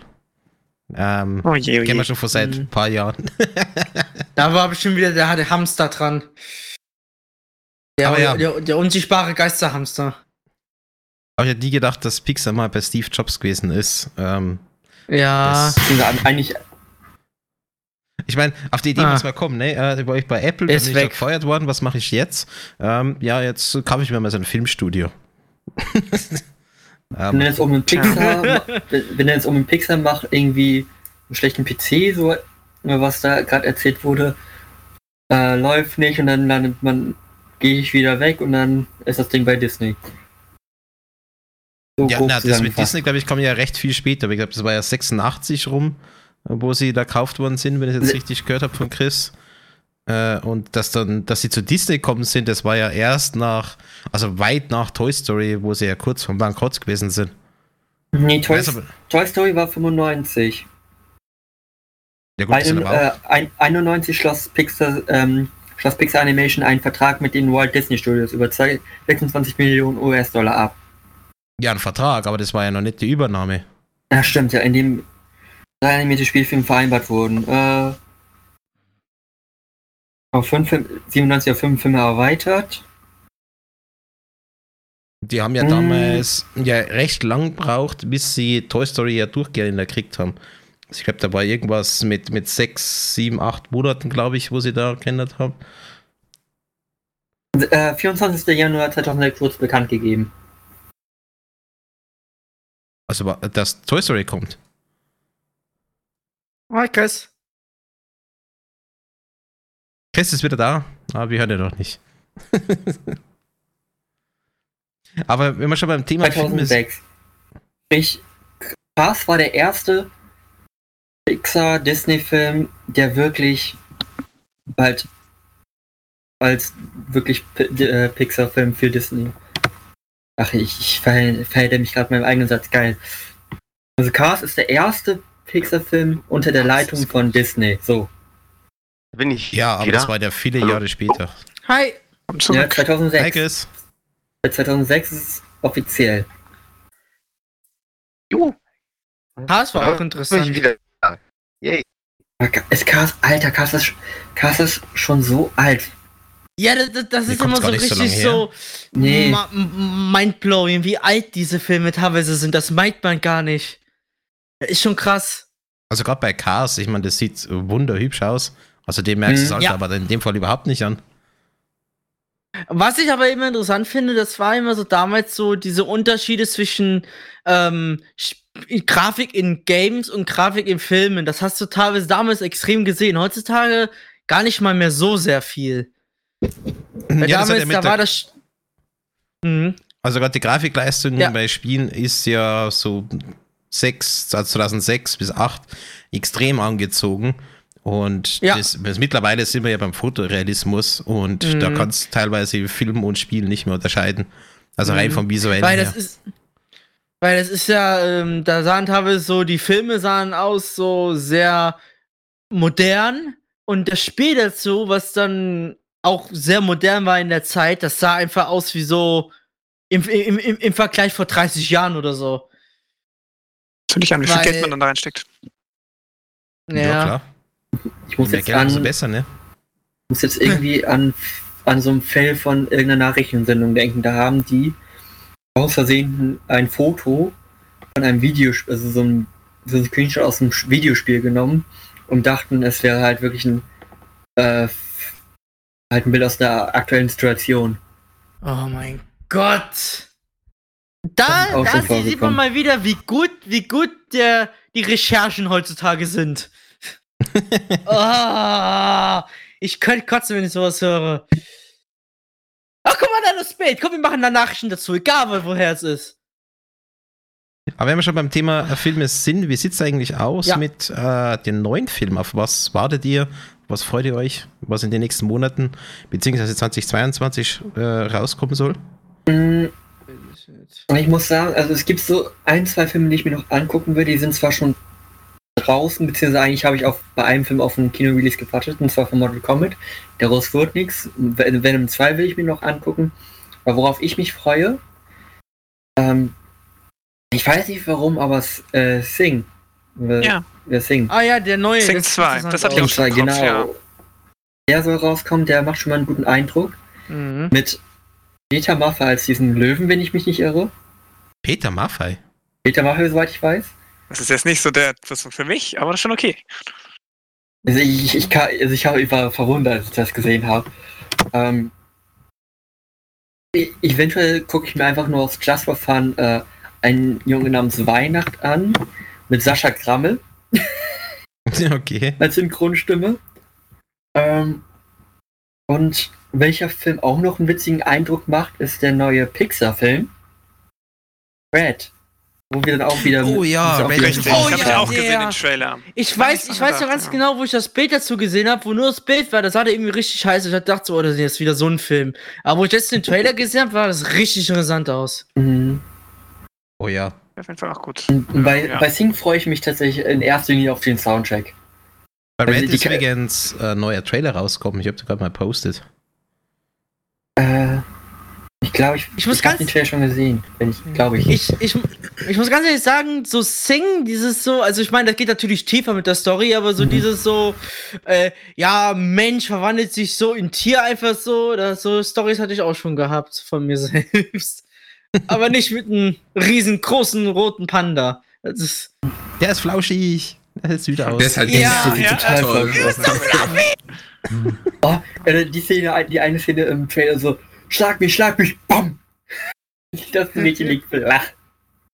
Ähm, Oh je, oh kennen wir je. schon vor seit Mhm. ein paar Jahren. <laughs> Da war bestimmt wieder der, der Hamster dran. Der, Aber ja. der, der unsichtbare Geisterhamster. Aber ich hätte nie gedacht, dass Pixar mal bei Steve Jobs gewesen ist. Ähm, Ja. das, eigentlich, ich meine, auf die Idee Ah. muss man kommen, ne? Äh, war ich bei Apple, Ist bin ich weg. gefeuert worden, was mache ich jetzt? Ähm, ja, jetzt kaufe ich mir mal so ein Filmstudio. <laughs> <laughs> wenn er jetzt um einen Pixar, wenn er jetzt um einen Pixar macht, irgendwie einen schlechten PC, so was da gerade erzählt wurde, äh, läuft nicht und dann landet man, gehe ich wieder weg und dann ist das Ding bei Disney. So ja, na, das mit. Disney, glaube ich, kam ja recht viel später. Ich glaube, das war ja 86 rum, wo sie da gekauft worden sind, wenn ich jetzt Se- richtig gehört habe von Chris. Äh, und dass dann, dass sie zu Disney gekommen sind, das war ja erst nach, also weit nach Toy Story, wo sie ja kurz vom Bankrott gewesen sind. Nee, Toy, Toy Story war 95. ja gut, Ein, äh, ein, 91 schloss Pixar, ähm, schloss Pixar Animation einen Vertrag mit den Walt Disney Studios über zwei- 26 Millionen US-Dollar ab. ja, ein Vertrag, aber das war ja noch nicht die Übernahme. Ja, stimmt, ja, in dem drei animierte Spielfilme vereinbart wurden. Äh, auf fünf, Film- 97 auf fünf Filme erweitert. Die haben ja Mm. damals ja recht lang gebraucht, bis sie Toy Story ja durchgehend gekriegt haben. Ich glaube, da war irgendwas mit, mit sechs, sieben, acht Monaten, glaube ich, wo sie da geändert haben. Äh, 24. Januar 2006 wurde es bekannt gegeben. Also, dass Toy Story kommt. Hi, Chris. Chris ist wieder da, aber wir hören ihn noch nicht. <laughs> aber wenn wir schon beim Thema Film ist, 2006. Cars war der erste Pixar-Disney-Film, der wirklich bald als wirklich äh, Pixar-Film für Disney. Ach, ich, ich verhält, verhält mich gerade meinem eigenen Satz geil. Also Cars ist der erste Pixar-Film unter der Leitung von Disney. So. Bin ich ja, aber wieder? das war ja viele Hallo? Jahre später. Hi. Und Ja, zurück. 2006. Hi Chris. Seit 2006 ist es offiziell. Jo, Das war auch bin ich interessant. wieder. Yay. Ist Cars, alter, Cars ist, Cars ist schon so alt. Ja, das, das, ist immer so so richtig lange so, Nee. mindblowing, wie alt diese Filme teilweise sind. Das meint man gar nicht. Das ist schon krass. Also gerade bei Cars, ich meine, das sieht wunderhübsch aus. Also dem merkst du es Mhm. halt Ja. aber in dem Fall überhaupt nicht an. Was ich aber immer interessant finde, das war immer so damals so diese Unterschiede zwischen ähm, Grafik in Games und Grafik in Filmen. Das hast du teilweise damals extrem gesehen. Heutzutage gar nicht mal mehr so sehr viel. Weil Ja, damals, da war das. Mhm. Also gerade die Grafikleistung Ja. bei Spielen ist ja so 6, also 2006 bis 8 extrem angezogen. Und Ja. das, das, mittlerweile sind wir ja beim Fotorealismus und Mhm. da kannst du teilweise Film und Spiel nicht mehr unterscheiden. Also rein Mhm. vom visuellen Weil her. das ist. Weil das ist ja, ähm, da sahen teilweise so, die Filme sahen aus so sehr modern und das Spiel dazu, was dann auch sehr modern war in der Zeit, das sah einfach aus wie so im, im, im, im Vergleich vor 30 Jahren oder so. Natürlich an, wie viel Geld man dann da reinsteckt. ja, Ja. klar. Ich muss Je mehr jetzt, Geld, umso an, besser, ne? muss jetzt irgendwie an, an so einem Fell von irgendeiner Nachrichtensendung denken. Da haben die aus Versehen ein Foto von einem Videospiel, also so ein, so ein Screenshot aus einem Videospiel genommen und dachten, es wäre halt wirklich ein, äh, halt ein Bild aus der aktuellen Situation. Oh mein Gott. Da, da sieht man mal wieder, wie gut, wie gut der, die Recherchen heutzutage sind. <laughs> oh, ich könnte kotzen, wenn ich sowas höre. Ach, guck mal, da ist spät. Komm, wir machen da Nachrichten dazu, egal woher es ist. Aber wenn wir schon beim Thema äh, Filme sind, wie sieht es eigentlich aus Ja. mit äh, den neuen Filmen? Auf was wartet ihr? Was freut ihr euch? Was in den nächsten Monaten beziehungsweise 2022 äh, rauskommen soll? Ich muss sagen, also es gibt so ein, zwei Filme, die ich mir noch angucken will, die sind zwar schon draußen, beziehungsweise eigentlich habe ich auf, bei einem Film auf einen Kino-Release gewartet, und zwar von Mortal Kombat. Daraus wird nichts. Ven- Venom 2 will ich mir noch angucken. Aber worauf ich mich freue, ähm, Ich weiß nicht warum, aber äh, Sing. Äh, Ja. Der Sing. Ah ja, der neue. Sing das sieht 2, interessant das hatte ich auch schon genau. ja. Der soll rauskommen, der macht schon mal einen guten Eindruck. Mhm. Mit Peter Maffay als diesen Löwen, wenn ich mich nicht irre. Peter Maffei. Peter Maffay, soweit ich weiß. Das ist jetzt nicht so der das für mich, aber das ist schon okay. Also ich, ich, kann, also ich, hab, ich war verwundert, als ich das gesehen habe. Ähm, e- eventuell gucke ich mir einfach nur aus Just for Fun äh, einen Jungen namens Weihnacht an mit Sascha Grammel <laughs> Okay. als Synchronstimme. Ähm, und welcher Film auch noch einen witzigen Eindruck macht, ist der neue Pixar-Film Red. Wo wir dann auch wieder. Oh ja, auch wieder- Richtig, Oh ich habe ja, ja, auch gesehen, den Trailer. Ich weiß, ich weiß noch ganz ja. genau, wo ich das Bild dazu gesehen habe, wo nur das Bild war, das sah da irgendwie richtig scheiße. Ich gedacht, so, oh, das ist jetzt wieder so ein Film. Aber wo ich jetzt den Trailer gesehen habe, war das richtig interessant aus. Mhm. Oh ja. Auf jeden Fall auch gut. Bei, Ja. bei Sing freue ich mich tatsächlich in erster Linie auf den Soundtrack. Bei Also Red ist übrigens äh, neuer Trailer rausgekommen. Ich habe gerade mal postet. Äh, ich glaube, ich, Ich muss ich ganz- den Trailer schon gesehen. Wenn ich, glaube ich. Ich, ich, ich muss ganz ehrlich sagen, so Sing, dieses so, also ich meine, das geht natürlich tiefer mit der Story, aber so Mhm. dieses so, äh, ja, Mensch verwandelt sich so in Tier einfach so, das, so Stories hatte ich auch schon gehabt von mir <laughs> selbst. aber nicht mit einem riesengroßen roten Panda. Das ist, Der ist flauschig. Der sieht süß aus. Der ist halt Ja, ja, total toll. <laughs> verrückt aus. oh, äh, die Szene, die eine Szene im Trailer so, schlag mich, schlag mich, bam! Das Mädchen liegt flach.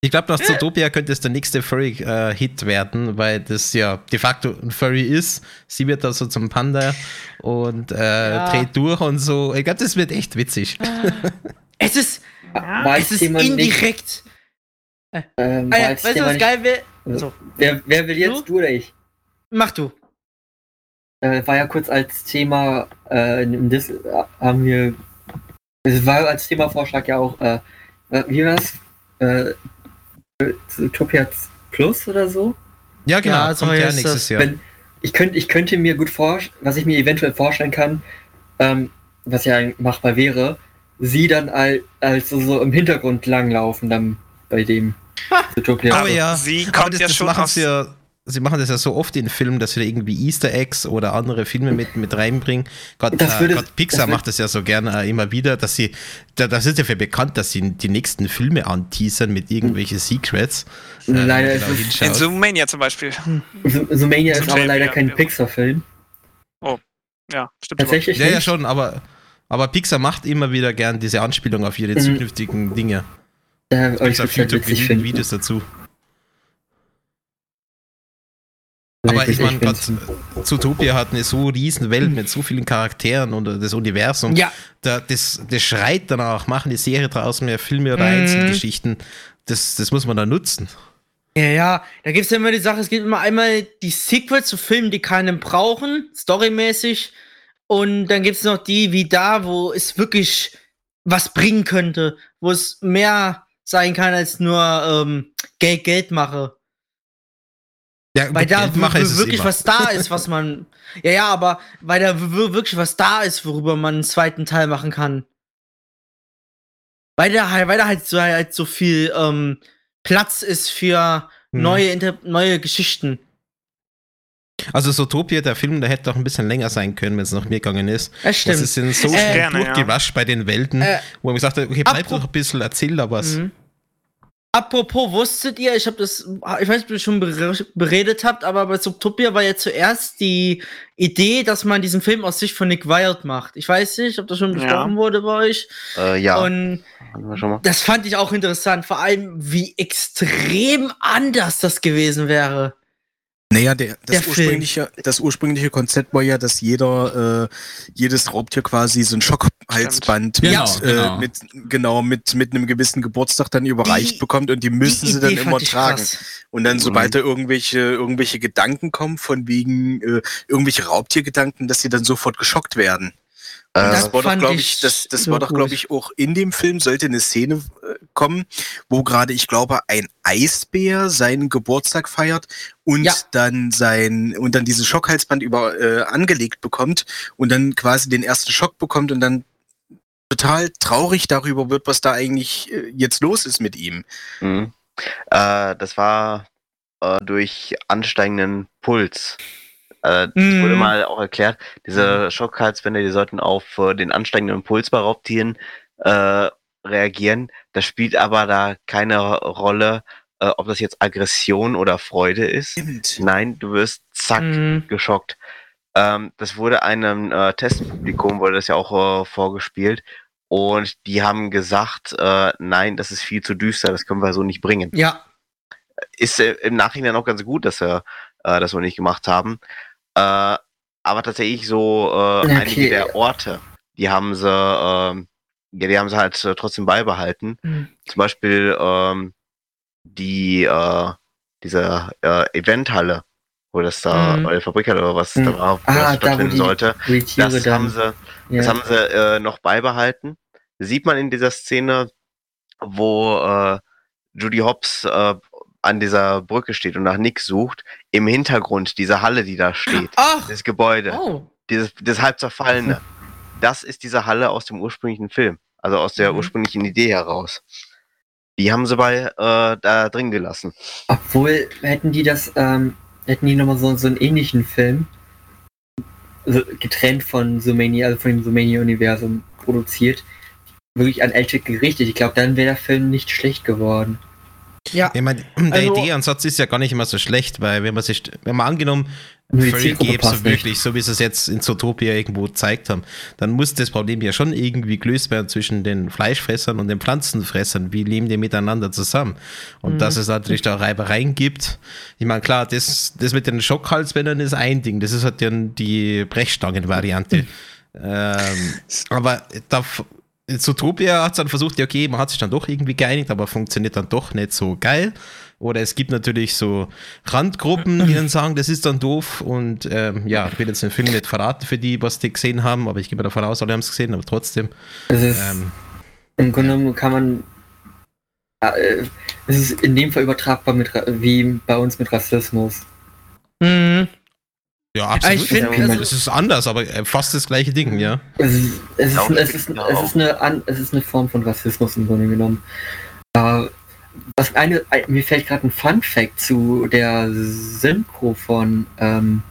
Ich <laughs> glaube, nach Zootopia könnte es der nächste Furry-Hit werden, weil das ja de facto ein Furry ist. Sie wird da so zum Panda und äh, Ja. dreht durch und so. Ich glaube, das wird echt witzig. <laughs> es ist, War es ist jemand nicht, indirekt. ähm, Ah, ja, weißt du, was geil wäre? nicht, So, wer, wer will jetzt, Du? du oder ich? mach du. Äh, war ja kurz als Thema, äh, äh, haben wir, es war als Themavorschlag ja auch, äh, äh, wie war's? Äh, Zootopia Plus oder so? Ja, genau. Ja, so kommt ja nächstes das. Jahr. Wenn, ich, könnte, ich könnte mir gut vorstellen, was ich mir eventuell vorstellen kann, ähm, was ja machbar wäre, sie dann als, als so, so im Hintergrund langlaufen dann bei dem. Aber ja, Sie aber kommt das, ja das schon aus. sie ja. Sie machen das ja so oft in Filmen, dass sie da irgendwie Easter Eggs oder andere Filme mit, mit reinbringen. Gerade Das äh, würde- gerade Pixar das macht das ja so gerne äh, immer wieder, dass sie, da, das ist ja für bekannt, dass sie die nächsten Filme anteasern mit irgendwelchen Secrets. Äh, Leider wenn ist es- In. Zoomania zum Beispiel. Zoomania ist aber leider kein ja. Pixar-Film. Ja, stimmt. Tatsächlich Ja, ja, schon, aber, aber Pixar macht immer wieder gern diese Anspielung auf ihre Mhm. zukünftigen Dinge. Ja, aber ich auf halt YouTube witzig finden. Videos dazu. Würde Aber ich meine, gerade Zootopia hat eine so riesen Welt mit so vielen Charakteren und das Universum. Ja, Da, das, das schreit danach, machen die Serie draus, mehr Filme oder Mhm. Einzelgeschichten. Das, das muss man da nutzen. Ja, ja, da gibt's ja immer die Sache, es gibt immer einmal die Sequels zu Filmen, die keinen brauchen, storymäßig. Und dann gibt's noch die wie da, wo es wirklich was bringen könnte, wo es mehr sein kann als nur ähm, Geld, Geld mache. Ja, Weil da ist wirklich immer. was da ist, was man. Ja, ja, aber weil da wirklich was da ist, worüber man einen zweiten Teil machen kann. Weil da halt, weil da halt so, halt so viel ähm, Platz ist für Hm. neue, Inter neue Geschichten. Also Zootopia, der Film, der hätte auch ein bisschen länger sein können, wenn es nach mir gegangen ist. Das Das stimmt. ist sind so Äh, schnell Gerne, ja. durchgewascht bei den Welten, Äh, wo man gesagt hat, okay, bleib doch ein bisschen, erzähl da was. Mhm. Apropos, wusstet ihr, ich habe das, ich weiß nicht, ob ihr schon bere- beredet habt, aber bei Subtopia war ja zuerst die Idee, dass man diesen Film aus Sicht von Nick Wilde macht. Ich weiß nicht, ob das schon besprochen Ja. wurde bei euch. Äh, ja, Und das fand ich auch interessant, vor allem wie extrem anders das gewesen wäre. Naja, der, das, Der Film. ursprüngliche, das ursprüngliche Konzept war ja, dass jeder, äh, jedes Raubtier quasi so ein Schockhalsband Genau, mit, genau. Äh, mit, genau, mit, mit einem gewissen Geburtstag dann überreicht Die- bekommt und die müssen Die sie dann Idee immer fand ich tragen. krass. Und dann, Mhm. sobald da irgendwelche, irgendwelche Gedanken kommen, von wegen äh, irgendwelche Raubtiergedanken, dass sie dann sofort geschockt werden. Das das war doch, glaube ich ich, das, das so war doch, glaube ich, auch in dem Film sollte eine Szene äh, kommen, wo gerade, ich glaube, ein Eisbär seinen Geburtstag feiert und Ja. dann sein und dann dieses Schockhalsband über äh, angelegt bekommt und dann quasi den ersten Schock bekommt und dann total traurig darüber wird, was da eigentlich äh, jetzt los ist mit ihm. mhm. Äh, das war äh, durch ansteigenden Puls. Äh, das Mhm. wurde mal auch erklärt, diese Schockhalsbänder, die sollten auf äh, den ansteigenden Puls bei Raubtieren äh, reagieren. Das spielt aber da keine Rolle, äh, ob das jetzt Aggression oder Freude ist. Stimmt. Nein, du wirst zack Mhm. geschockt. Ähm, das wurde einem äh, Testpublikum, wurde das ja auch äh, vorgespielt. Und die haben gesagt, äh, nein, das ist viel zu düster, das können wir so nicht bringen. Ja. Ist äh, im Nachhinein auch ganz gut, dass wir äh, das wohl nicht gemacht haben. Äh, aber tatsächlich so äh, Okay. einige der Orte, die haben sie, ähm, ja, die haben sie halt äh, trotzdem beibehalten. Mhm. Zum Beispiel ähm, die äh, diese äh, Eventhalle, wo das da, Mhm. oder Fabrikhalle oder was Mhm. da war, wo Ah, das da, stattfinden die- sollte. Das dann. haben sie, ja. das haben sie äh, noch beibehalten. Sieht man in dieser Szene, wo äh, Judy Hobbs äh, an dieser Brücke steht und nach Nick sucht, im Hintergrund diese Halle, die da steht, Ach. das Gebäude, Oh. dieses, das halb zerfallene, das ist diese Halle aus dem ursprünglichen Film, also aus der Mhm. ursprünglichen Idee heraus. Die haben sie bei äh, da drin gelassen. Obwohl, hätten die das, ähm, hätten die nochmal so, so einen ähnlichen Film, also getrennt von Sumania, also von dem Sumania-Universum produziert, wirklich an Elche gerichtet. Ich glaube, dann wäre der Film nicht schlecht geworden. Ja. Ich meine, der Also- Ideeansatz ist ja gar nicht immer so schlecht, weil wenn man sich, wenn man angenommen, Zielgruppe gäbe nicht. wirklich, so wie sie es jetzt in Zootopia irgendwo gezeigt haben, dann muss das Problem ja schon irgendwie gelöst werden zwischen den Fleischfressern und den Pflanzenfressern. Wie leben die miteinander zusammen? Und Mhm. dass es natürlich da Reibereien gibt. Ich meine, klar, das, das mit den Schockhalsbändern ist ein Ding. Das ist halt dann die Brechstangen-Variante. ähm, aber da, Zootopia hat es dann versucht, ja, okay, man hat sich dann doch irgendwie geeinigt, aber funktioniert dann doch nicht so geil. Oder es gibt natürlich so Randgruppen, die dann sagen, das ist dann doof. Und ähm, ja, ich will jetzt den Film nicht verraten für die, was die gesehen haben, aber ich gehe mal davon aus, alle haben es gesehen, aber trotzdem. Es ist, Ähm, im Grunde genommen kann man, äh, es ist in dem Fall übertragbar mit, wie bei uns mit Rassismus. Mhm. Ja, absolut. ich find, also- es ist anders, aber äh, fast das gleiche Ding, ja. Es ist, es ist, Ja, es ist, ja, es auch. ist, eine, an, es ist eine Form von Rassismus im Grunde genommen. Äh, was eine, ein- mir fällt gerade ein Fun Fact zu der Synchro von ähm,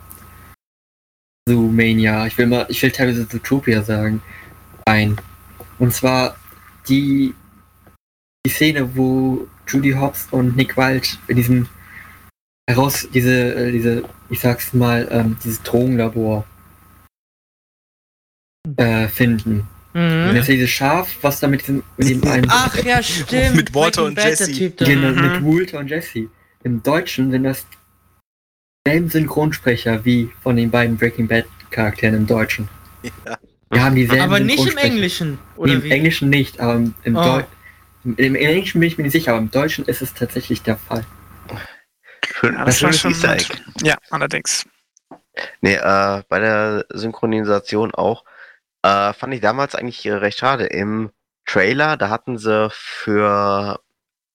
Zoomania. Ich will mal, ich will teilweise Zootopia sagen. Ein. Und zwar die, die Szene, wo Judy Hobbs und Nick Wilde in diesem heraus, diese, äh, diese, ich sag's mal, ähm, dieses Drogenlabor äh, finden. Und Mhm. das ist dieses Schaf, was da mit diesem, mit dem einen Ach ja, stimmt. Mit Walter und Jesse. Genau, Mhm. mit Walter und Jesse. Im Deutschen sind das selben Synchronsprecher wie von den beiden Breaking Bad Charakteren im Deutschen. Ja. Wir haben dieselben Aber nicht im Synchronsprecher. Englischen. Nee, Oder Im wie? Englischen nicht, aber im, im, Oh. Im, im Englischen bin ich mir nicht sicher, aber im Deutschen ist es tatsächlich der Fall. Schön, Ja, das war schon Easter. Egg. Ja, allerdings. Nee, äh, bei der Synchronisation auch, äh, fand ich damals eigentlich äh, recht schade. Im Trailer, da hatten sie für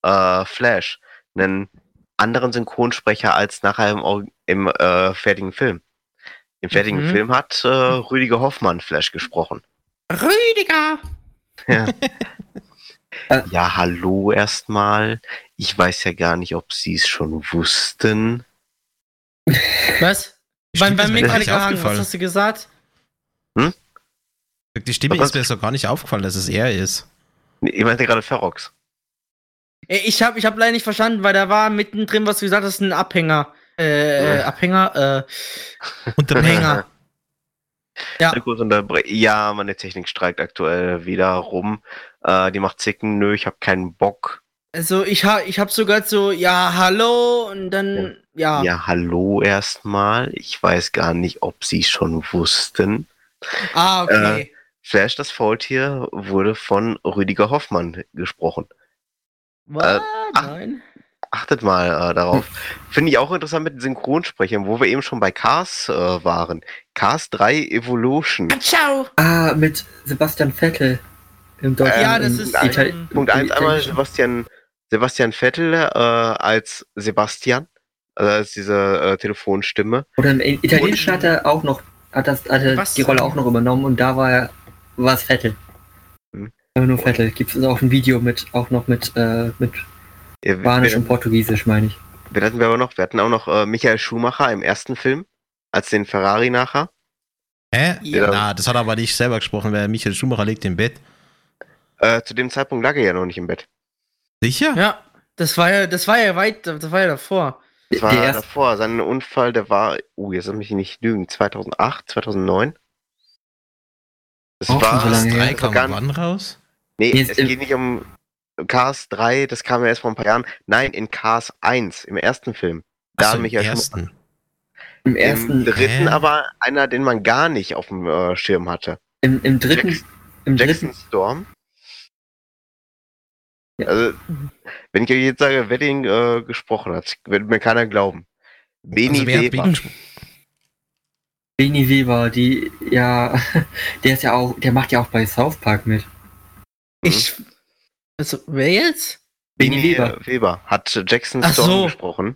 äh, Flash einen anderen Synchronsprecher als nachher im, im äh, fertigen Film. Im fertigen Mhm. Film hat äh, Rüdiger Hoffmann Flash gesprochen. Rüdiger! Ja. <laughs> Ja, hallo erstmal. Ich weiß ja gar nicht, ob sie es schon wussten. Was? Die Bei, Stimme bei ist mir mir gar gerade nicht gehangen. Was hast du gesagt? Die Stimme Was? ist mir so gar nicht aufgefallen, dass es er ist. Nee, Ich meinte gerade Ferox. Ich habe ich hab leider nicht verstanden, weil da war mittendrin, was du gesagt hast, ein Abhänger. Äh, Ja. Abhänger, äh, Und der Hänger. Ja. Ja, meine Technik streikt aktuell wieder rum. Äh, die macht Zicken, nö, ich habe keinen Bock. Also ich hab, ich hab sogar so, ja, hallo, und dann, ja. Ja, hallo erstmal. Ich weiß gar nicht, ob sie schon wussten. Ah, okay. Flash das Faultier wurde von Rüdiger Hoffmann gesprochen. Was? äh, ach. Nein. Achtet mal äh, darauf. <laughs> Finde ich auch interessant mit den Synchronsprechern, wo wir eben schon bei Cars äh, waren. Cars 3 Evolution. Ah, ciao. Ah, mit Sebastian Vettel im Deutschen. Ja, das ist, Ital- Punkt 1 im einmal. Sebastian, Sebastian Vettel äh, als Sebastian, also als diese äh, Telefonstimme. Oder im Italienischen hat er auch noch, hat, das, hat er die Rolle auch noch übernommen und da war er, war es Vettel. Hm. Aber nur Vettel. Gibt es auch ein Video mit, auch noch mit, äh, mit Ja, Spanisch wir, und Portugiesisch, meine ich. wir hatten wir aber noch, wir hatten auch noch äh, Michael Schumacher im ersten Film, als den Ferrari nachher. Hä? Ja. Na, das hat er aber nicht selber gesprochen, weil Michael Schumacher liegt im Bett. Äh, zu dem Zeitpunkt lag er ja noch nicht im Bett. Sicher? Ja, das war ja, das war ja weit, das war ja davor. Das war Der erste- davor, sein Unfall, der war, uh, jetzt soll mich nicht lügen, 2008, 2009? Das Auch schon so war, lange her. Kam war gar, wann raus? nee, Jetzt es im- geht nicht um Cars 3, das kam ja erst vor ein paar Jahren. Nein, in Cars 1, im ersten Film. Da Achso, im Michael ersten. Im Im ersten, dritten Hä? aber einer, den man gar nicht auf dem äh, Schirm hatte. im, im dritten, Jackson- im Jackson dritten, Storm. Ja. Also, wenn ich jetzt sage, wer den äh, gesprochen hat, wird mir keiner glauben. Beni Also, Weber. Beni Weber, die, ja, <laughs> der ist ja auch, der macht ja auch bei South Park mit. Ich. Also, wer jetzt? Beni Weber. Weber. Hat Jackson Storm so. gesprochen.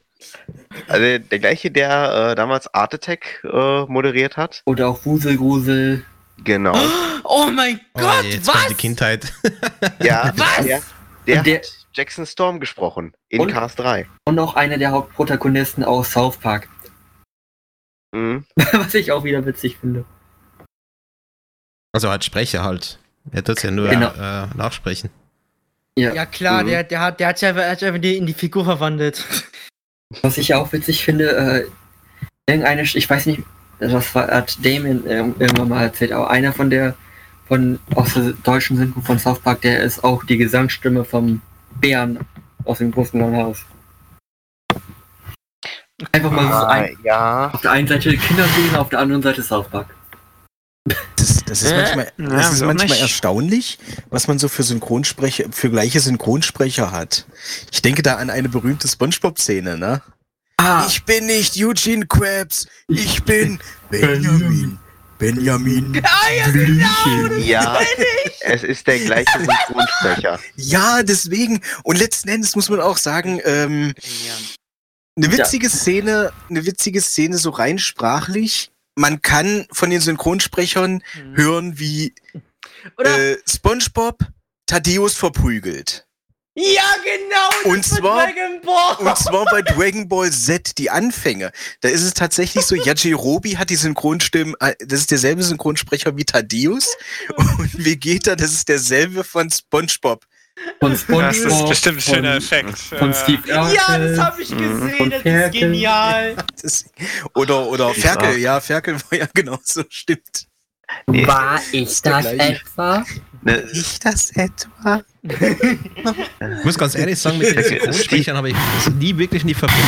Also der gleiche, der äh, damals Art Attack äh, moderiert hat. Oder auch Wuselgrusel. Genau. <gasps> Oh mein Oh, Gott, jetzt was? kommt die Kindheit. Ja, Was? der, der, der- hat Jackson Storm gesprochen in Und? Cars 3. Und auch einer der Hauptprotagonisten aus South Park. Mhm. <laughs> Was ich auch wieder witzig finde. Also als Sprecher halt. Er tut ja nur Genau. äh, nachsprechen. Ja klar, Mhm. der, der hat, der hat sich einfach, hat sich einfach in die Figur verwandelt. Was ich auch witzig finde, äh, irgendeine, ich weiß nicht, das war, hat Damien ähm, irgendwann mal erzählt, aber einer von der, von, aus der deutschen Synchro von South Park, der ist auch die Gesangsstimme vom Bären aus dem großen blauen Haus. Einfach mal so Ah, ein, ja. auf der einen Seite Kinderserien, auf der anderen Seite South Park. Das, das ist Äh? manchmal, Ja, das ist wieso manchmal nicht? erstaunlich, was man so für Synchronsprecher, für gleiche Synchronsprecher hat. Ich denke da an eine berühmte Spongebob-Szene, ne? Ah, Ich bin nicht Eugene Krabs, ich bin Benjamin. Benjamin. <laughs> Blümchen. Ja, es ist der gleiche <laughs> Synchronsprecher. Ja, deswegen. Und letzten Endes muss man auch sagen, ähm, eine witzige Szene, eine witzige Szene so rein sprachlich. Man kann von den Synchronsprechern hören, wie Oder? äh, SpongeBob Thaddeus verprügelt. Ja, genau! Und das zwar- Dragon Ball. Und zwar bei Dragon Ball Z, die Anfänge. Da ist es tatsächlich so, Yajirobe hat die Synchronstimmen, äh, das ist derselbe Synchronsprecher wie Thaddeus. Und Vegeta, das ist derselbe von SpongeBob. von Das SpongeBob. ist bestimmt ein schöner Effekt. Von Steve ja, das habe ich Mhm. gesehen, Von das ist Ferkel. genial. Das ist, oder, oder Ferkel, ja, Ferkel war ja <laughs> genauso, stimmt. War ich das etwa? Ne, Ich das etwa? Ich muss ganz ehrlich sagen, mit den Synchronsprechern <laughs> habe ich nie wirklich nie Verbindung.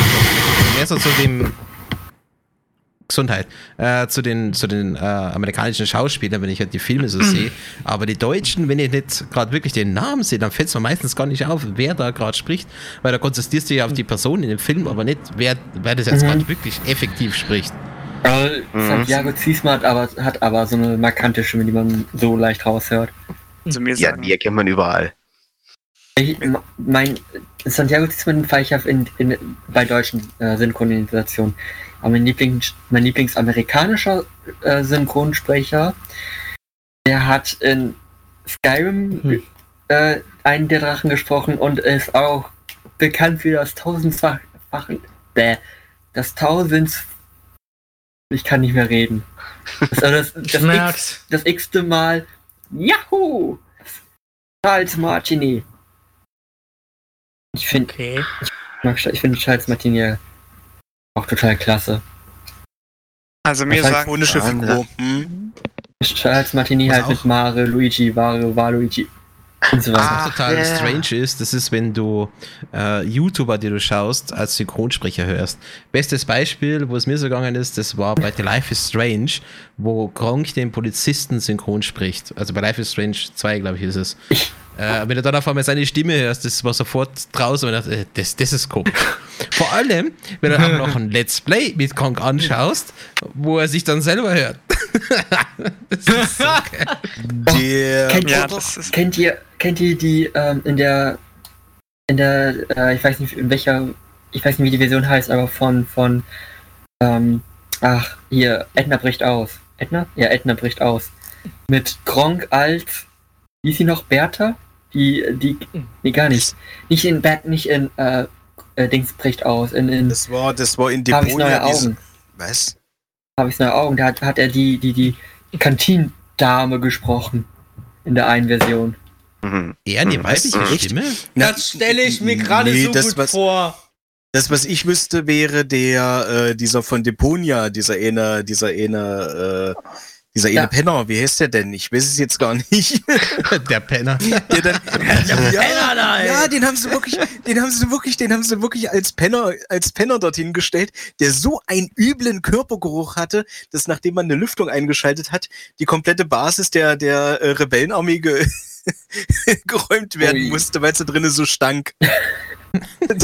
Mehr so zu dem Gesundheit, äh, zu den, zu den äh, amerikanischen Schauspielern, wenn ich halt die Filme so sehe. Aber die Deutschen, wenn ich nicht gerade wirklich den Namen sehe, dann fällt es mir meistens gar nicht auf, wer da gerade spricht, weil da konzentrierst du ja auf die Person in dem Film, aber nicht, wer, wer das jetzt Mhm. gerade wirklich effektiv spricht. Äh, Mhm. Santiago Ziesma hat aber, hat aber so eine markante Stimme, die man so leicht raushört. Also mir ja, sagen. die erkennt man überall. Ich, mein Santiago Ziesma fahre ich auf in, in, bei deutschen äh, Synchronisationen. Aber mein, Lieblings, mein Lieblingsamerikanischer äh, Synchronsprecher, der hat in Skyrim Hm. äh, einen der Drachen gesprochen und ist auch bekannt für das tausendfach, bäh, das tausend, ich kann nicht mehr reden. Das, also das, das, X, Schmerz. das x-te Mal, Yahoo! Charles Martini. Ich finde, Okay. ich finde Charles Martini auch total klasse. Also mir Das sagen, sagen, Figur. Hm? Charles Martini Was halt auch- mit Mare, Luigi, Vare, Waluigi und so Was auch total ja. strange ist, das ist, wenn du äh, YouTuber, die du schaust, als Synchronsprecher hörst. Bestes Beispiel, wo es mir so gegangen ist, das war bei The Life is Strange, wo Gronk den Polizisten synchron spricht. Also bei Life is Strange 2, glaube ich, ist es. Äh, wenn du dann auf einmal seine Stimme hörst, das war sofort draußen und ich dachte, äh, das, das ist komisch. Vor allem, wenn du auch noch ein Let's Play mit Gronk anschaust, wo er sich dann selber hört. <laughs> das ist so <laughs> geil. Der Kennt, ja, ihr, das ist, kennt ihr, kennt ihr die ähm, in der, in der, äh, ich weiß nicht in welcher, ich weiß nicht wie die Version heißt, aber von, von, ähm, ach, hier, Edna bricht aus. Edna? Ja, Edna bricht aus. Mit Gronk als, wie ist sie noch, Bertha? Die, die, nee, gar nicht. Nicht in Bad, nicht in, äh, äh Dings bricht aus. In, in Das war, das war in Deponia. diese- Augen. Was? Harveys neue Augen. Da hat, hat er die, die, die Kantindame gesprochen. In der einen Version. Mhm. Er, die Hm, weibliche was? Stimme? Na, Das stelle ich mir gerade nee, so das, gut was, vor. Das, was ich wüsste, wäre der, äh, dieser von Deponia, dieser eine, dieser eine, äh, dieser eine Ja. Penner. Wie heißt der denn? Ich weiß es jetzt gar nicht. <laughs> Der Penner. der dann, <laughs> Penner da, ey. ja, den haben sie wirklich, den haben sie wirklich, den haben sie wirklich als Penner, als Penner dorthin gestellt, der so einen üblen Körpergeruch hatte, dass nachdem man eine Lüftung eingeschaltet hat, die komplette Basis der, der äh, Rebellenarmee ge <laughs> geräumt werden Ui. musste, weil es da drinnen so stank.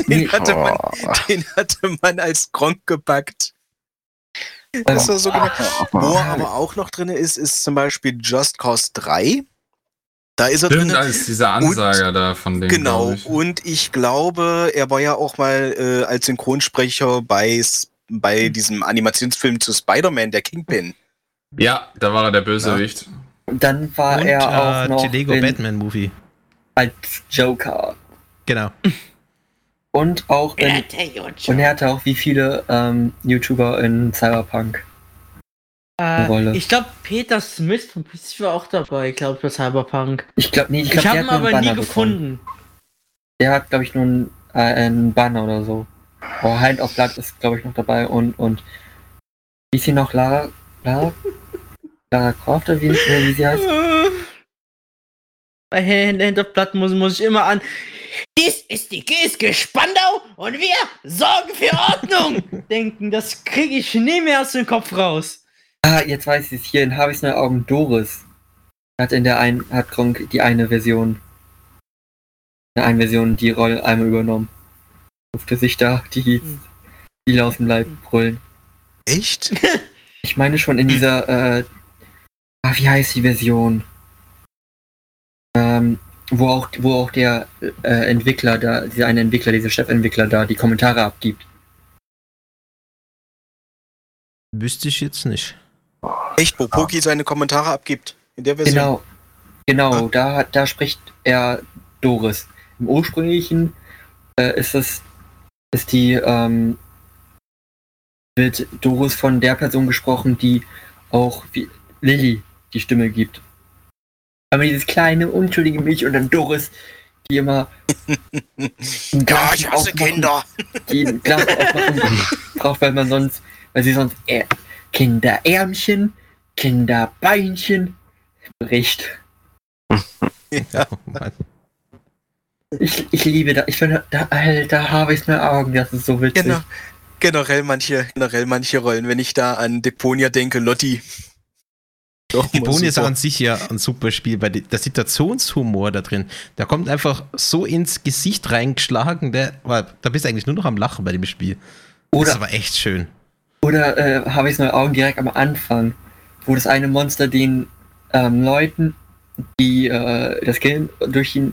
den, hatte man, Oh. den hatte man als Gronk gepackt. <laughs> Das war so genau. Wo er aber auch noch drin ist, ist zum Beispiel Just Cause 3. Da ist er drin. als dieser Ansager da von dem. Genau. ich. Und ich glaube, er war ja auch mal äh, als Synchronsprecher bei, bei Hm. diesem Animationsfilm zu Spider-Man, der Kingpin. Ja, da war er der Bösewicht. Und dann war Und er auch äh, noch die Lego in, Batman Movie. als Joker. Genau. Und auch in, und er hatte auch wie viele ähm, YouTuber in Cyberpunk. Äh, Rolle. ich glaube, Peter Smith von PC war auch dabei, glaube ich, bei Cyberpunk. Ich glaube, nee, ich, Ich, glaub, der habe hat ihn aber nie Banner bekommen. gefunden. Der hat, glaube ich, nur einen, äh, einen Banner oder so. Oh, Hand of Blood ist, glaube ich, noch dabei und, und wie ist sie noch? Lara, Lara, Lara Croft oder wie, oder wie sie heißt? Bei Hand, Hand of Blood muss, muss ich immer an. Dies ist die GSG Spandau und wir sorgen für Ordnung! <laughs> denken. Das kriege ich nie mehr aus dem Kopf raus. Ah, jetzt weiß ich es. Hier in Harveys neue Augen Doris. Hat in der einen, hat Gronk die eine Version. In der einen Version die Rolle einmal übernommen. Durfte sich da die, Hm. die aus dem Leib brüllen. Echt? <laughs> Ich meine schon in dieser, äh, ah, wie heißt die Version? Ähm, wo auch, wo auch der äh, Entwickler da, dieser eine Entwickler, dieser Chefentwickler da die Kommentare abgibt. Wüsste ich jetzt nicht. Echt, wo Poki seine Kommentare abgibt. In der Version. Genau, genau, da, hat- da spricht er Doris. Im ursprünglichen äh, ist es, ist die, ähm, wird Doris von der Person gesprochen, die auch wie Lilly die Stimme gibt. Aber dieses kleine, unschuldige Mädchen und dann Doris, die immer <laughs> ein Ja, ich hasse Kinder. <laughs> die ein Glas aufmachen braucht, weil man sonst, weil sie sonst äh, Kinderärmchen, Kinderbeinchen bricht. Ja. <laughs> Oh Mann. Ich, ich liebe da, ich finde, da, Alter, habe ich mir Augen, das ist so witzig. Genau. Generell manche, generell manche Rollen. Wenn ich da an Deponia denke, Lotti. Doch, Deponia ist an sich ja ein super Spiel, weil die- der Situationshumor da drin, der kommt einfach so ins Gesicht reingeschlagen, der, weil da bist du eigentlich nur noch am Lachen bei dem Spiel. das ist Oder, aber echt schön. oder äh, habe ich neue Augen direkt am Anfang, wo das eine Monster den ähm, Leuten, die äh, das Kind durch die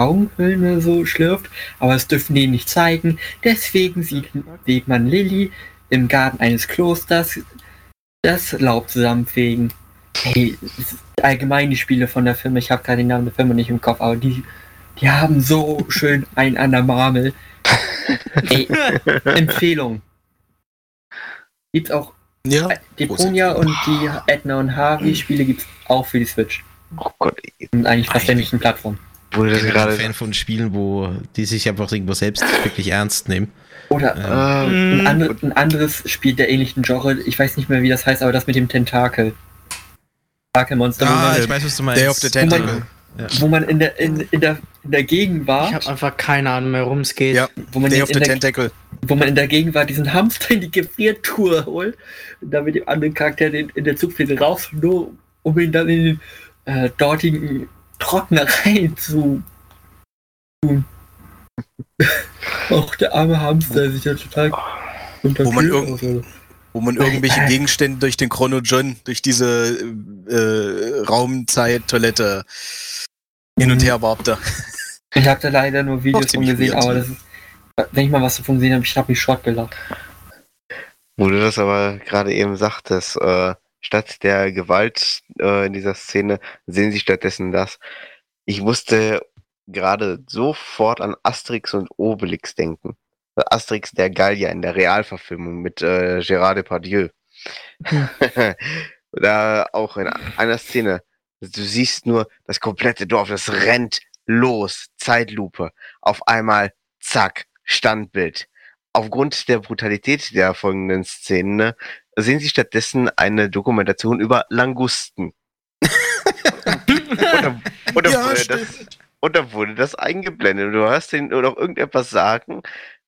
Augenhöhlen oder so schlürft, aber es dürfen die nicht zeigen. Deswegen sieht, sieht man Lilly im Garten eines Klosters das Laub zusammenfegen. Hey, allgemein die Spiele von der Firma, ich habe gerade den Namen der Firma nicht im Kopf, aber die, die haben so <laughs> schön einen an der Marmel. Ey, Empfehlung. Gibt's auch Ja, Deponia und die Edna und Harvey Spiele gibt's auch für die Switch. Oh Gott, Und eigentlich fast sämtlichen Plattformen. wo du Ich das bin gerade Fan von Spielen, wo die sich einfach irgendwo selbst wirklich ernst nehmen. Oder Ähm, äh, ein, andre, ein anderes Spiel der ähnlichen Genre, ich weiß nicht mehr, wie das heißt, aber das mit dem Tentakel. Tentakelmonster, wo, ah, man, ich weiß, was du meinst. Day of the Tentacle. wo man in der, in, in der, in der Ich Gegenwart, habe einfach keine Ahnung mehr, worum es geht. Ja. wo man, Day in, of the Tentacle. wo man in der Gegenwart diesen Hamster in die Gefriertour holt und dann mit dem anderen Charakter den, in der Zugfläche raus, nur um ihn dann in den äh, dortigen Trockner rein zu tun. <laughs> Auch der arme Hamster der sich ja total Wo man oder? Wo man irgendwelche <laughs> Gegenstände durch den Chrono John, durch diese äh, Raumzeit-Toilette hin und Mhm. her warbte. Ich habe da leider nur Videos von gesehen, weird. aber das ist, wenn ich mal was davon gesehen habe, ich habe mich Schrott gelacht. Wo du das aber gerade eben sagtest, äh, statt der Gewalt äh, in dieser Szene sehen sie stattdessen das. ich musste gerade sofort an Asterix und Obelix denken. Asterix der Gallier in der Realverfilmung mit äh, Gérard Depardieu. <laughs> da auch in einer Szene, du siehst nur das komplette Dorf, das rennt los, Zeitlupe. Auf einmal, zack, Standbild. Aufgrund der Brutalität der folgenden Szenen ne, sehen sie stattdessen eine Dokumentation über Langusten. und, da, und, da Ja, wurde das, und da wurde das eingeblendet. Und du hörst den noch irgendetwas sagen.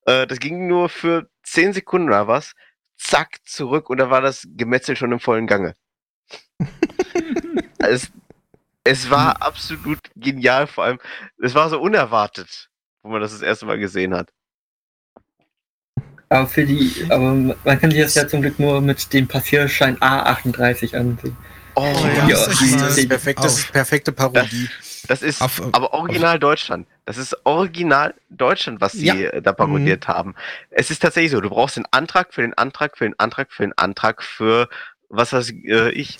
Äh, das ging nur für 10 Sekunden oder was. Zack, zurück und da war das Gemetzel schon im vollen Gange. <laughs> es, es war absolut genial, vor allem, es war so unerwartet, wo man das das erste Mal gesehen hat. Aber für die, aber man kann sich das ja zum Glück nur mit dem Passierschein A38 ansehen. Oh, ja. Das, ist, die- das, ist perfekt, das ist perfekte Parodie. Das ist Auf- aber original Deutschland. Das ist original Deutschland, was sie Ja. äh, da parodiert haben. Es ist tatsächlich so, du brauchst den Antrag für den Antrag für den Antrag für den Antrag für was weiß äh, ich.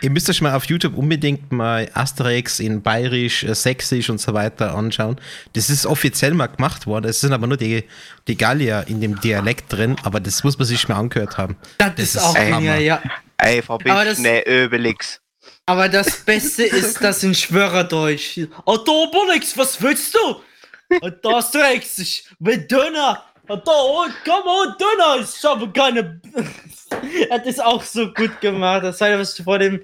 Ihr müsst euch mal auf YouTube unbedingt mal Asterix in Bayerisch, äh, Sächsisch und so weiter anschauen. Das ist offiziell mal gemacht worden. Es sind aber nur die, die Gallier in dem Dialekt drin, aber das muss man sich mal angehört haben. Das, Das ist ist auch Hammer. genial, ja. Ey, Frau das- ne Obelix. Aber das Beste ist <laughs> das in Schwörerdeutsch. Oh, da Obelix, was willst du? Und da ist Rex, ich will Döner. Und da, oh, komm on, Döner, ich habe keine... <laughs> das ist auch so gut gemacht. Das war, was ich vor dem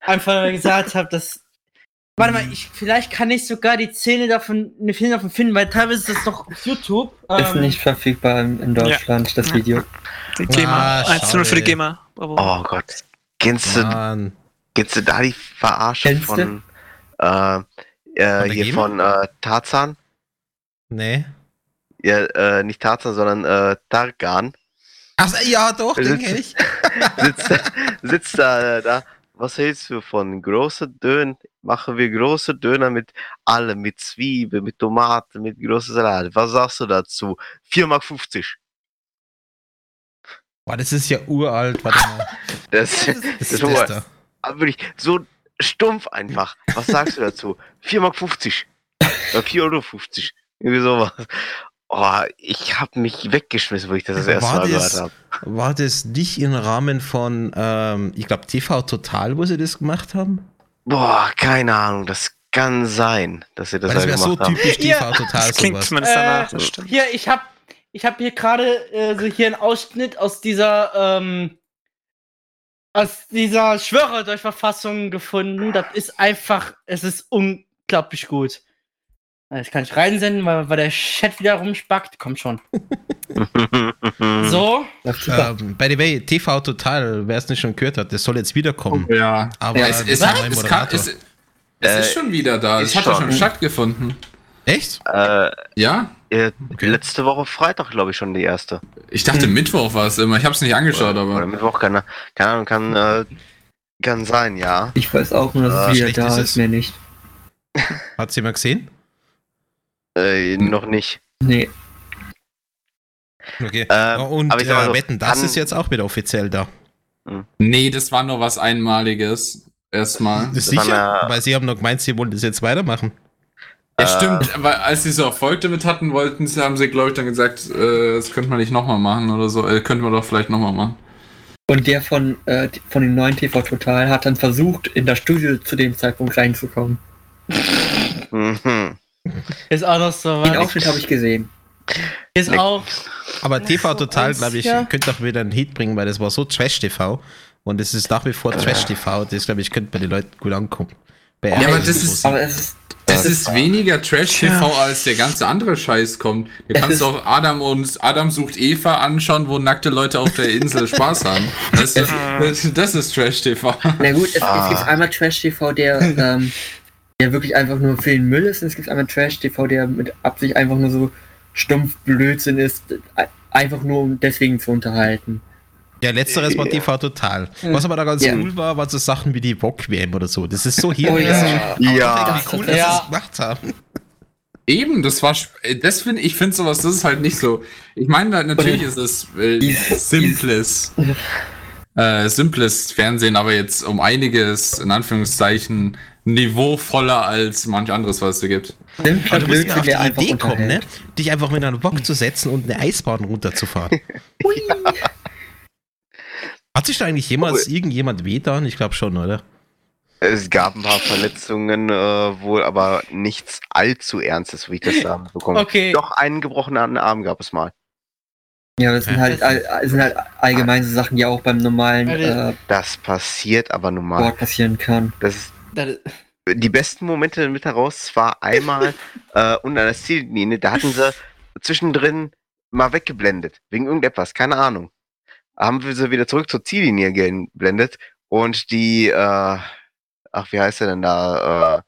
Anfang gesagt habe, das... Warte mal, ich, vielleicht kann ich sogar die Szene davon, eine Szene davon finden, weil teilweise ist das noch auf YouTube. Ist Ähm, nicht verfügbar in, in Deutschland, das Ja. Video. Die GEMA. Ah, 1 0 für die. GEMA. Bravo. Oh Gott. Kennst du, Mann. Kennst du da die Verarsche von äh, äh, hier GEMA? von äh, Tarzan? Nee. Ja, äh, nicht Tarzan, sondern äh, Tarkan. Ach, ja, doch, den Sitzt- kenn ich. <laughs> sitzt, sitzt da, äh, da. Was hältst du von große Döner? Machen wir große Döner mit allem, mit Zwiebeln, mit Tomaten, mit große Salat. Was sagst du dazu? 4,50 Mark. Boah, das ist ja uralt. Warte mal. Das, Das das ist das da. Aber wirklich so stumpf einfach. Was sagst du dazu? <laughs> 4,50 Mark. Oder 4,50 Euro. Irgendwie sowas. Oh, ich hab mich weggeschmissen, wo ich das das erste War Mal das- gehört habe. War das nicht im Rahmen von, ähm, ich glaube, TV Total, wo sie das gemacht haben? Boah, keine Ahnung. Das kann sein, dass sie das das da wäre so gemacht haben. typisch Ja, TV Total Das klingt zumindest danach. Äh. Hier, ich hab, ich hab hier gerade äh, so hier einen Ausschnitt aus dieser, ähm, aus dieser Schwörerdurchverfassung gefunden. Das ist einfach, es ist unglaublich gut. Das kann ich reinsenden, weil, weil der Chat wieder rumspackt. Kommt schon. <laughs> So. Ähm, by the way, TV Total, wer es nicht schon gehört hat, das soll jetzt wiederkommen. Ja. Aber ja, es, es, es, kann, es, es Äh, ist schon wieder da. Es hat ja schon. schon stattgefunden. Echt? äh, Ja? Äh, Okay. Letzte Woche Freitag, glaube ich, schon die erste. Ich dachte, Mittwoch war es immer. Ich habe es nicht angeschaut, Oder aber. Mittwoch, keine, keine Ahnung, kann, äh, kann sein, ja. Ich weiß auch nur, dass es wieder schlecht da ist mehr nicht. Hat sie mal gesehen? Äh, noch nicht. Nee, Okay. Ähm, Und aber ich sag mal äh, so, wetten, das kann- ist jetzt auch wieder offiziell da. Nee, das war nur was Einmaliges. Erstmal. Sicher? eine- Weil sie haben noch gemeint, sie wollen das jetzt weitermachen. Ja, stimmt, aber als sie so Erfolg damit hatten, wollten sie, haben sie, glaube ich, dann gesagt, äh, das könnte man nicht nochmal machen oder so. Äh, könnte man doch vielleicht nochmal machen. Und der von, äh, von dem neuen TV Total hat dann versucht, in das Studio zu dem Zeitpunkt reinzukommen. Mhm. Ist auch noch so Den was. Aufschnitt habe ich gesehen. Ist Nee. auch. Aber TV Total, glaube ich, ja. könnte auch wieder einen Hit bringen, weil das war so Trash-TV. Und es ist nach wie vor Trash-TV. Das, glaube ich, könnte bei den Leuten gut ankommen. Bei Ja, aber das ist- Aber es ist, Das ist weniger Trash-TV, als der ganze andere Scheiß kommt. Du Es kannst auch Adam und Adam sucht Eva anschauen, wo nackte Leute auf der Insel Spaß haben. Das, ist- das, das ist Trash-TV. na gut, es, Ah. es gibt einmal Trash-TV, der, ähm, der wirklich einfach nur für den Müll ist, und es gibt einmal Trash-TV, der mit Absicht einfach nur so stumpf Blödsinn ist, äh, einfach nur um deswegen zu unterhalten. Ja, letzteres war Ja. TV Total. Was aber da ganz Ja. cool war, war so Sachen wie die Wok-WM oder so. Das ist so hier. Oh ja. Ja. Wie cool, dass Ja. sie das gemacht haben. Eben, das war, äh, das finde ich, finde sowas, das ist halt nicht so. Ich meine, natürlich ist es äh, <laughs> simples, äh, simples Fernsehen, aber jetzt um einiges, in Anführungszeichen, niveauvoller als manch anderes, was es gibt. Simpler Aber du musst ja auf die Idee kommen, ne? dich einfach mit einem Bock zu setzen und eine Eisbahn runterzufahren. <laughs> Hat sich da eigentlich jemals irgendjemand wehtan? Ich glaube schon, oder? Es gab ein paar Verletzungen äh, wohl, aber nichts allzu Ernstes, wie ich das da bekomme. Okay. Doch einen gebrochenen Arm gab es mal. Ja, das sind halt, all, sind halt allgemeine Sachen, die auch beim normalen äh, Das passiert aber nun mal. Sport passieren kann. Das ist Das- die besten Momente mit heraus war einmal <laughs> äh, unter der Ziellinie, da hatten sie zwischendrin mal weggeblendet, wegen irgendetwas, keine Ahnung. Haben wir sie wieder zurück zur Ziellinie geblendet und die, äh, ach, wie heißt sie denn da, äh,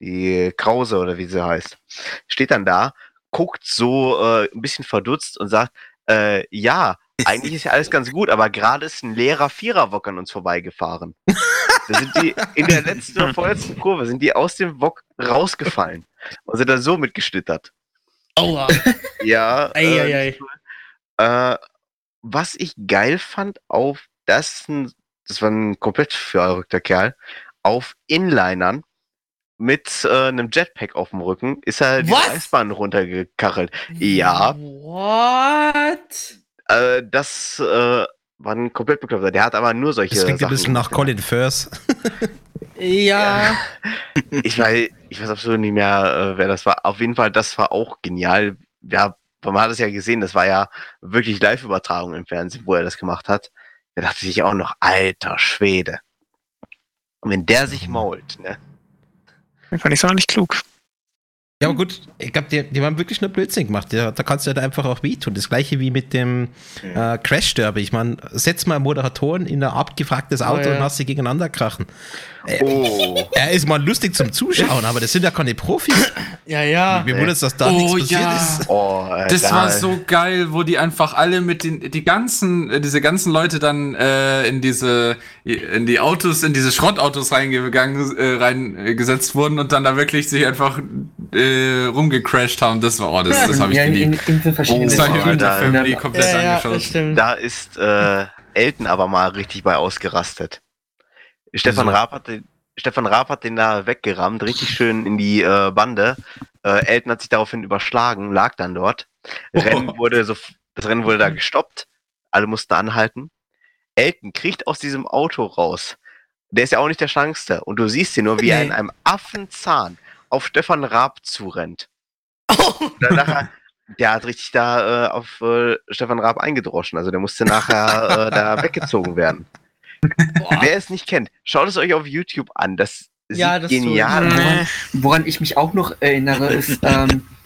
die Krause oder wie sie heißt, steht dann da, guckt so äh, ein bisschen verdutzt und sagt, äh, ja, eigentlich ist ja alles ganz gut, aber gerade ist ein leerer Viererwok an uns vorbeigefahren. Da sind die in der letzten oder vorletzten Kurve sind die aus dem Wok rausgefallen und sind dann so mitgeschlittert. Aua. Ja. Eieiei. Äh, äh, was ich geil fand auf das, ein- das war ein komplett verrückter Kerl, auf Inlinern mit äh, einem Jetpack auf dem Rücken ist er die? Eisbahn runtergekachelt. Ja, What? äh, das äh, war ein komplett bekloppter. Der hat aber nur solche Das klingt ein Sachen bisschen nach. Colin Firth. Ja. <laughs> Ich weiß, ich weiß absolut nicht mehr, äh, wer das war. Auf jeden Fall, das war auch genial. Ja, man hat es ja gesehen, das war ja wirklich Live-Übertragung im Fernsehen, wo er das gemacht hat. Da dachte ich auch noch, alter Schwede. Und wenn der sich mault, ne? Fand ich so nicht klug. Ja, aber gut, ich glaube, die, die haben wirklich nur Blödsinn gemacht. Ja, da kannst du halt einfach auch wehtun. Das gleiche wie mit dem äh, Crash Derby. Ich meine, setz mal Moderatoren in ein abgefragtes Auto Oh, ja. und lass sie gegeneinander krachen. Oh, Er ist mal lustig zum Zuschauen, aber das sind ja keine Profis. Ja, ja. Mir wundert es, dass da Oh, nichts passiert ja. ist. oh äh, Das da- war so geil, wo die einfach alle mit den die ganzen äh, diese ganzen Leute dann äh, in diese in die Autos in diese Schrottautos reingegangen äh, reingesetzt wurden und dann da wirklich sich einfach äh, rumgecrashed haben. Das war oh, das, das habe ich ja, in, geliebt. in, in verschiedenen Das habe ich Oh, mit der da- Family komplett Ja, angeschaut. das. Da ist äh, Elton aber mal richtig bei ausgerastet. Stefan? Raab hat den, Stefan Raab hat den da weggerammt, richtig schön in die äh, Bande. Äh, Elton hat sich daraufhin überschlagen, lag dann dort. Rennen wurde so, das Rennen wurde da gestoppt. Alle mussten anhalten. Elton kriegt aus diesem Auto raus. Der ist ja auch nicht der Schlankste. Und du siehst ihn nur, wie er Nee. in einem Affenzahn auf Stefan Raab zurennt. <laughs> Dann nachher, der hat richtig da äh, auf äh, Stefan Raab eingedroschen. Also der musste nachher äh, da <laughs> weggezogen werden. Wer es nicht kennt, schaut es euch auf YouTube an. Das sieht Ja, das genial aus. Nee. Woran ich mich auch noch erinnere, ist, ähm, <laughs>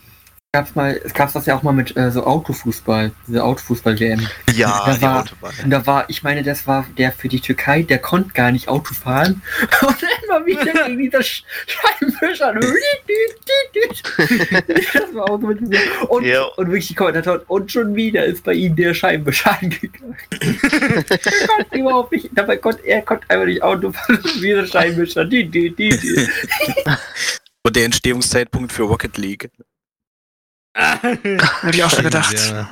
gab's mal, es gab das ja auch mal mit äh, so Autofußball, diese Autofußball-WM. Ja, Da war- Autobahn. Und da war, ich meine, das war der für die Türkei, der konnte gar nicht Auto fahren. <laughs> Und immer wieder <laughs> gegen dieser Sch- Scheibenwischer. <laughs> das war auch so mit diesem, und, Ja. und wirklich die Kommentatoren, und schon wieder ist bei ihm der Scheibenwischer angegangen. er konnte überhaupt nicht, dabei konnte er konnte einfach nicht Auto fahren, wie der Scheibenwischer. Und der Entstehungszeitpunkt für Rocket League. Hätte ich auch schon gedacht. Ja.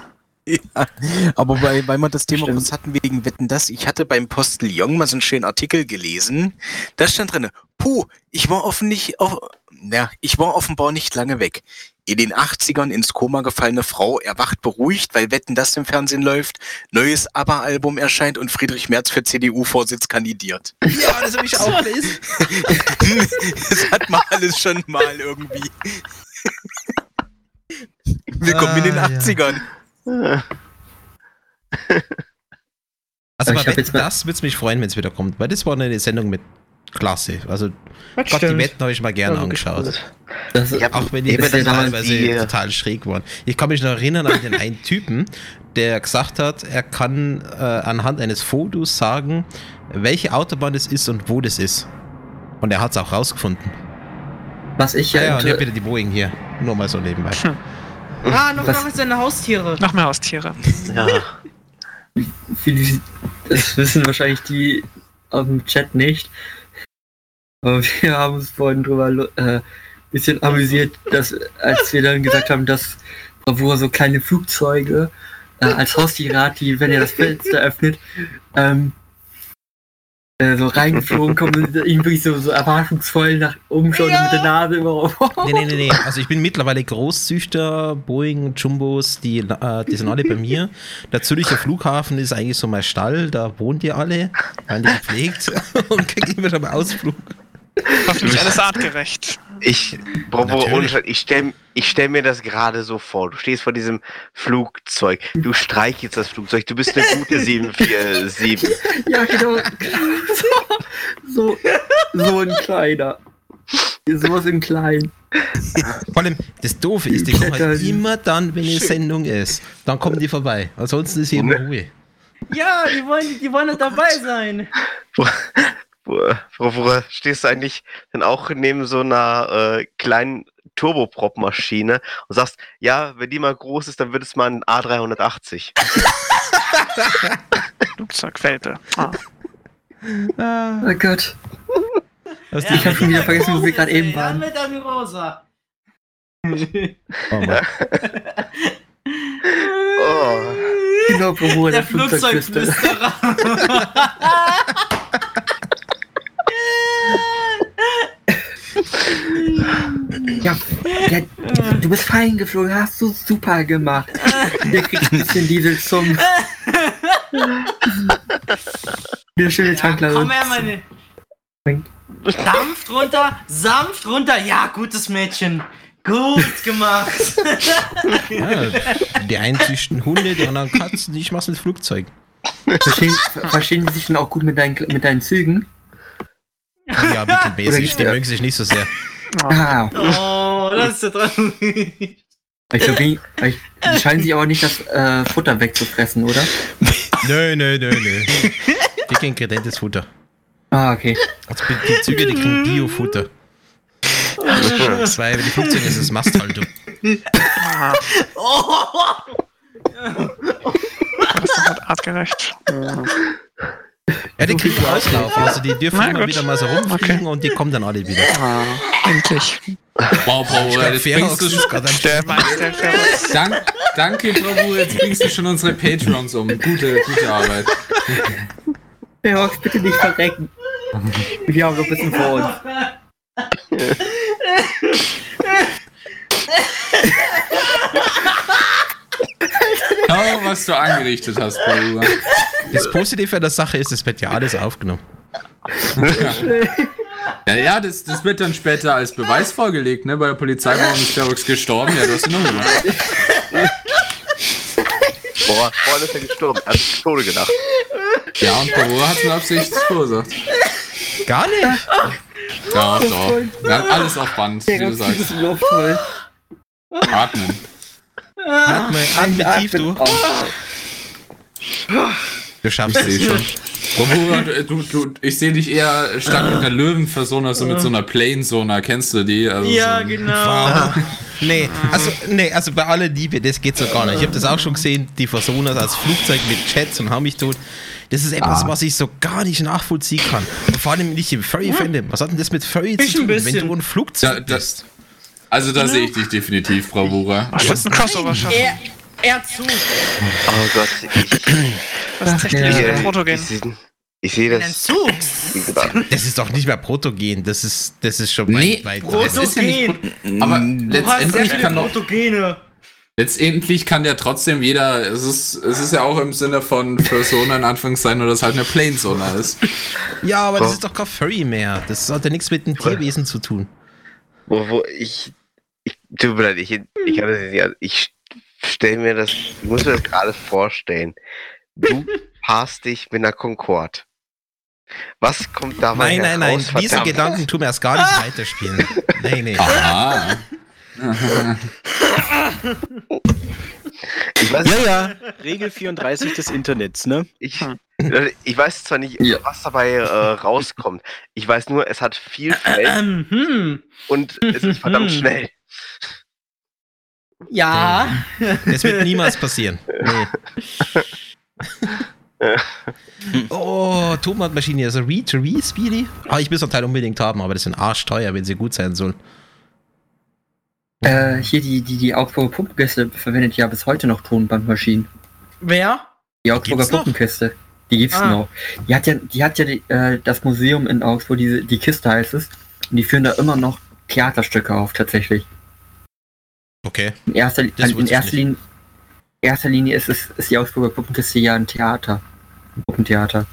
Aber weil, weil wir das Thema Stimmt. kurz hatten wegen Wetten das, ich hatte beim Postillon mal so einen schönen Artikel gelesen. Da stand drin, puh, ich war offen nicht, auf, na, ich war offenbar nicht lange weg. In den 80ern ins Koma gefallene Frau erwacht beruhigt, weil Wetten das im Fernsehen läuft, neues ABBA-Album erscheint und Friedrich Merz für CDU-Vorsitz kandidiert. ja, das habe ich auch gelesen. <laughs> das hat man alles schon mal irgendwie. Willkommen in den Ah, ja. 80ern. Äh, <laughs> Also Ich bei das würde es mich freuen, wenn es wieder kommt, weil das war eine Sendung mit Klasse. Also Das Gott, die. Wetten habe ich mal gerne angeschaut. Das, hab- Auch wenn die Wetten teilweise die- total schräg waren. Ich kann mich noch erinnern an den <laughs> einen Typen, der gesagt hat, er kann äh, anhand eines Fotos sagen, welche Autobahn das ist und wo das ist. Und er hat es auch rausgefunden. Was ich Ja, ja, ja, und ich wieder die Boeing hier. Nur mal so nebenbei. Ah, noch, Was- noch seine Haustiere. Noch mehr Haustiere. ja. Viele, das wissen wahrscheinlich die aus dem Chat nicht. Aber wir haben uns vorhin drüber äh, bisschen amüsiert, dass als wir dann gesagt haben, dass Bravour so kleine Flugzeuge äh, als Haustiere hat, die, wenn ihr das Fenster öffnet, ähm, äh, so reingeflogen kommt und ihn wirklich so, so erwartungsvoll nach oben schauen und mit der Nase immer Nee, nee, nee, nee. Also ich bin mittlerweile Großzüchter, Boeing, Jumbos, die, äh, die sind alle bei mir. Der Züricher Flughafen ist eigentlich so mein Stall, da wohnt ihr alle, werden die gepflegt <laughs> und kriegt immer schon mal Ausflug. Hoffentlich alles artgerecht. Ich, ohne Scheiß, ich stelle ich stell mir das gerade so vor. Du stehst vor diesem Flugzeug, du streichelst das Flugzeug, du bist eine gute 747. Ja, genau. so, so ein kleiner. Sowas in klein. Vor allem, das Doofe ist, die kommen halt immer dann, wenn eine Sendung ist. Dann kommen die vorbei. Ansonsten ist hier immer Ruhe. Ja, die wollen, die wollen doch dabei sein. Wo, wo, wo stehst du eigentlich dann auch neben so einer äh, kleinen Turboprop-Maschine und sagst, ja, wenn die mal groß ist, dann wird es mal ein A380. Flugzeugwelpe. Ah. Oh Gott. Hast Ich habe schon wieder vergessen, wo wir gerade eben Ja, waren. mit Ami Rosa. oh Mann. Oh. Genau, Bro, Der. Flugzeugflüsterer. <laughs> <laughs> Ja, ja, du bist fein geflogen, hast du super gemacht. Der kriegt ein bisschen Diesel zum. Eine schöne Ja, Tanklerin. komm her, meine. Sanft runter, sanft runter. Ja, gutes Mädchen. Gut gemacht. Ja, die einen züchten Hunde, die anderen Katzen, ich mach's mit Flugzeug. Verstehen, verstehen die sich denn auch gut mit deinen, mit deinen Zügen? Ja, mittelmäßig, die mögen sich nicht so sehr. Ah, Oh, das ist so traurig. ich glaub, die, ich, die scheinen sich aber nicht das äh, Futter wegzufressen, oder? Nö, nö, nö, nö. Die kriegen kredentes Futter. Ah, okay. Also die Züge, die kriegen Biofutter. Das war ja, die Flugzeuge ist es Masthaltung. <laughs> Oh. Das ist halt artgerecht. Ja, die kriegen Auslauf. Also die dürfen Na immer gut. wieder mal so rumfliegen und die kommen dann alle wieder. Ah, endlich. Wow, glaub, jetzt bringst du ist schon, danke, Bro, jetzt bringst du schon unsere Patreons um. Gute, gute Arbeit. Hox, bitte nicht verrecken. Wir haben noch ein bisschen vor uns. <laughs> Schau, was du angerichtet hast, Bro. Das Positive an der Sache ist, es wird ja alles aufgenommen. Ja, ja das, das wird dann später als Beweis vorgelegt, ne? Bei der Polizei, warum ist Ferox gestorben? Ja, du hast ihn noch gemacht. Boah, vorhin ist er gestorben, er hat sich Tode gedacht. Ja, und Bro hat es mit Absicht verursacht. Gar nicht. Ja, doch. Ja, alles auf Band, wie du sagst. Atmen. Atme, atme tief, du. Du schaffst Ich es sehe schon. Du, du, ich sehe dich eher statt mit einer Löwenversona, so mit so einer Plane-Sona. Kennst du die? Also Ja, so, genau. Wow. Nee, also, nee, also bei aller Liebe, das geht so gar nicht. Ich habe das auch schon gesehen, die Versonas als Flugzeug mit Jets und haben mich tot. Das ist etwas, was ich so gar nicht nachvollziehen kann. Und vor allem nicht im Furry-Fandom. Was hat denn das mit Furry Ich zu tun, wenn du ein Flugzeug da- bist? Also da sehe ich dich definitiv, Bravura. Ich muss ein Crossover schaffen. Er, er zu. Oh Gott, ich, Das ist echt Ja. nicht ich, ein Protogen. ich, sehe- ich sehe Ein das. Das ist doch nicht mehr Protogen, das ist, das ist schon Nee, weit, weit. Protogen. ist ja nicht. Aber Du hast letztendlich viele kann doch Protogene. Letztendlich kann ja trotzdem jeder, es ist, es ist ja auch im Sinne von Persona in Anführungszeichen, oder dass halt eine Planesona ist. Ja, aber das Oh. ist doch kein Furry mehr. Das hat ja nichts mit dem Tierwesen zu tun. Wo, wo ich, ich, tut mir leid, ich, ich, kann das nicht- also ich stelle mir das, ich muss mir das gerade vorstellen. Du <laughs> paarst dich mit einer Concorde. Was kommt dabei Nein, nein, nein, heraus, diese verdammt? Gedanken tun wir erst gar nicht <laughs> weiterspielen. Nee, nee. Aha. <laughs> Ich weiß, Ja, ja. Regel 34 des Internets, ne? ich, ich weiß zwar nicht, Ja. was dabei äh, rauskommt. Ich weiß nur, es hat viel Feld Ähm, hm. und es ist verdammt <laughs> schnell. Ja. Das wird niemals passieren. Nee. <laughs> Oh, Tomatmaschine, also Read to Read Speedy. Ah, ich will so ein Teil unbedingt haben, aber das sind arschteuer, wenn sie gut sein sollen. Äh, hier die, die, die Augsburger Puppenkiste verwendet ja bis heute noch Tonbandmaschinen. Wer? Die Augsburger? Puppenkiste. Die gibt's Ah. noch. Die hat ja, die hat ja die, äh, das Museum in Augsburg, diese, die Kiste heißt es. Und die führen da immer noch Theaterstücke auf, tatsächlich. Okay. In erster, Das in erster. Linie, erster Linie ist es, ist die Augsburger Puppenkiste ja ein Theater. Ein Puppentheater.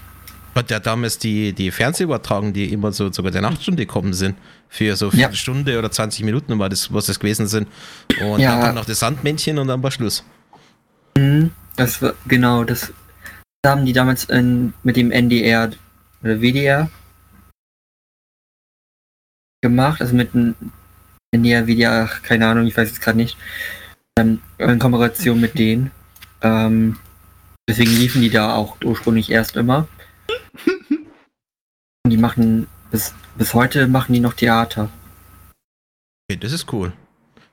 Hat ja damals die, die Fernsehübertragungen, die immer so sogar der Nachtstunde gekommen sind, für so Ja. eine Stunde oder 20 Minuten war das, was das gewesen sind. Und Ja. dann kam noch das Sandmännchen und dann war Schluss. Mhm, das war, genau, das haben die damals in, mit dem NDR oder WDR gemacht, also mit dem NDR, WDR, ach, keine Ahnung, ich weiß es gerade nicht, ähm, in Kooperation mit denen. Ähm, deswegen liefen die da auch ursprünglich erst immer. Und die machen, bis, bis heute machen die noch Theater. Okay, das ist cool.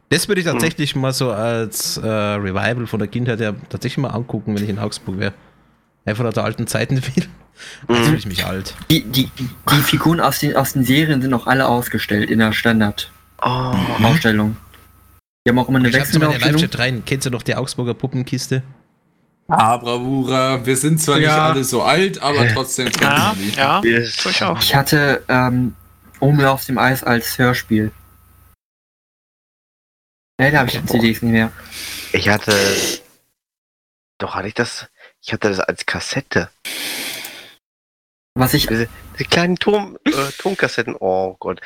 Das würde ich tatsächlich mal so als äh, Revival von der Kindheit ja tatsächlich mal angucken, wenn ich in Augsburg wäre. Einfach nach der alten Zeiten will. Jetzt fühle ich mich alt. Die, die, die Figuren aus den, aus den Serien sind auch alle ausgestellt in der Standard-Ausstellung. Oh, Die haben auch immer eine Ich in Wechselaufstellung. Live-Chat rein. Kennst du noch die Augsburger Puppenkiste? Ah, Bravura. Wir sind zwar nicht Ja. alle so alt, aber Äh. trotzdem Ja, kennen wir die. ja, tue ich auch. Ich hatte ähm, Omel auf dem Eis als Hörspiel. Leider habe ich die CDs nicht mehr. ich hatte. Doch, hatte ich das? Ich hatte das als Kassette. Was ich, Diese, die kleinen Ton, äh, Tonkassetten. Oh Gott.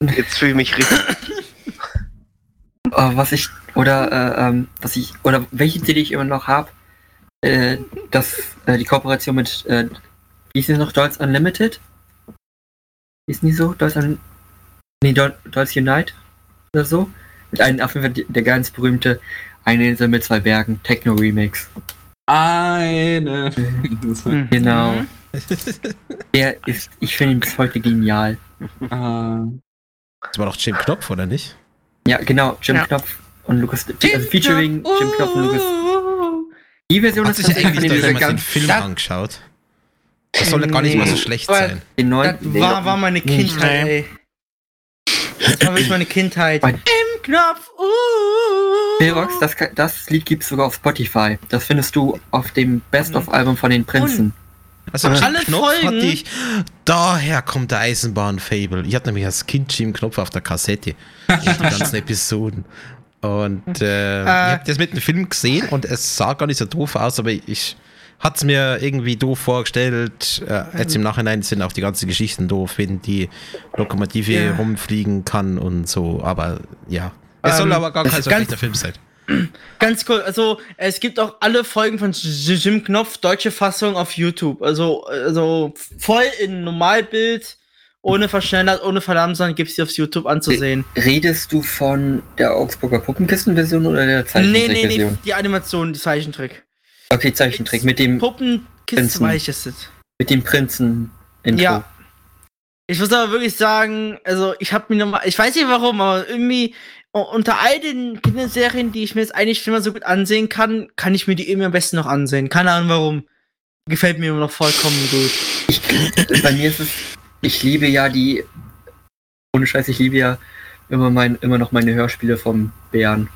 Jetzt fühle ich mich richtig. äh, was ich, oder, äh, ähm, was ich, oder welche CD ich immer noch habe, äh, das, äh, die Kooperation mit, äh, wie ist es noch, Dolls Unlimited? Ist nie so? Dolls Un nee, Dol Dolls Unite? Oder so? Mit einem, auf jeden Fall die- der ganz berühmte Eine Insel mit zwei Bergen, Techno Remix. Eine. <laughs> Mhm. Genau. Der ist, ich finde ihn bis heute genial. Ah. Das war doch Jim Knopf, oder nicht? Ja, genau, Jim Ja. Knopf und Lukas, also featuring Jim Knopf und Lukas. Die Version Hat ist sich eigentlich in doch den, jemand den Film angeschaut? Das soll ja gar nicht mal so Nee. schlecht sein. den war, war meine Kindheit, Nee. Das war wirklich meine Kindheit. Bei- Im Knopf, uh. Pilrox, das, das Lied gibt's sogar auf Spotify. Das findest du auf dem Best-of-Album von den Prinzen. Also Äh, alle Knopf Folgen- hatte ich. Daher kommt der Eisenbahn-Fable. Ich hatte nämlich als Kind Jim Knopf auf der Kassette. <laughs> Und die ganzen Episoden. Und äh, ich habe das mit dem Film gesehen und es sah gar nicht so doof aus, aber ich hatte es mir irgendwie doof vorgestellt. Äh, jetzt im Nachhinein sind auch die ganzen Geschichten doof, wenn die Lokomotive Ja. rumfliegen kann und so. Aber ja. Es soll Ähm, aber gar kein so ganz- schlechter Film sein. <clears throat> Ganz cool. Also, es gibt auch alle Folgen von Jim Knopf, deutsche Fassung auf YouTube. Also, also voll in Normalbild, ohne verschnellert, ohne verlangsamt, gibt's die auf YouTube anzusehen. Redest du von der Augsburger Puppenkistenversion oder der Nee, nee, Zeichentrickversion? nee, die Animation, die Zeichentrick. Okay, Zeichentrick mit dem, nicht. mit dem Prinzen Intro. Ja. Ich muss aber wirklich sagen, also ich habe mir nochmal, ich weiß nicht warum, aber irgendwie unter all den Kinderserien, die ich mir jetzt eigentlich immer so gut ansehen kann, kann ich mir die irgendwie am besten noch ansehen. Keine Ahnung warum. Gefällt mir immer noch vollkommen gut. Ich, bei mir ist es, ich liebe ja die, ohne Scheiß, ich liebe ja immer, mein, immer noch meine Hörspiele vom Bären.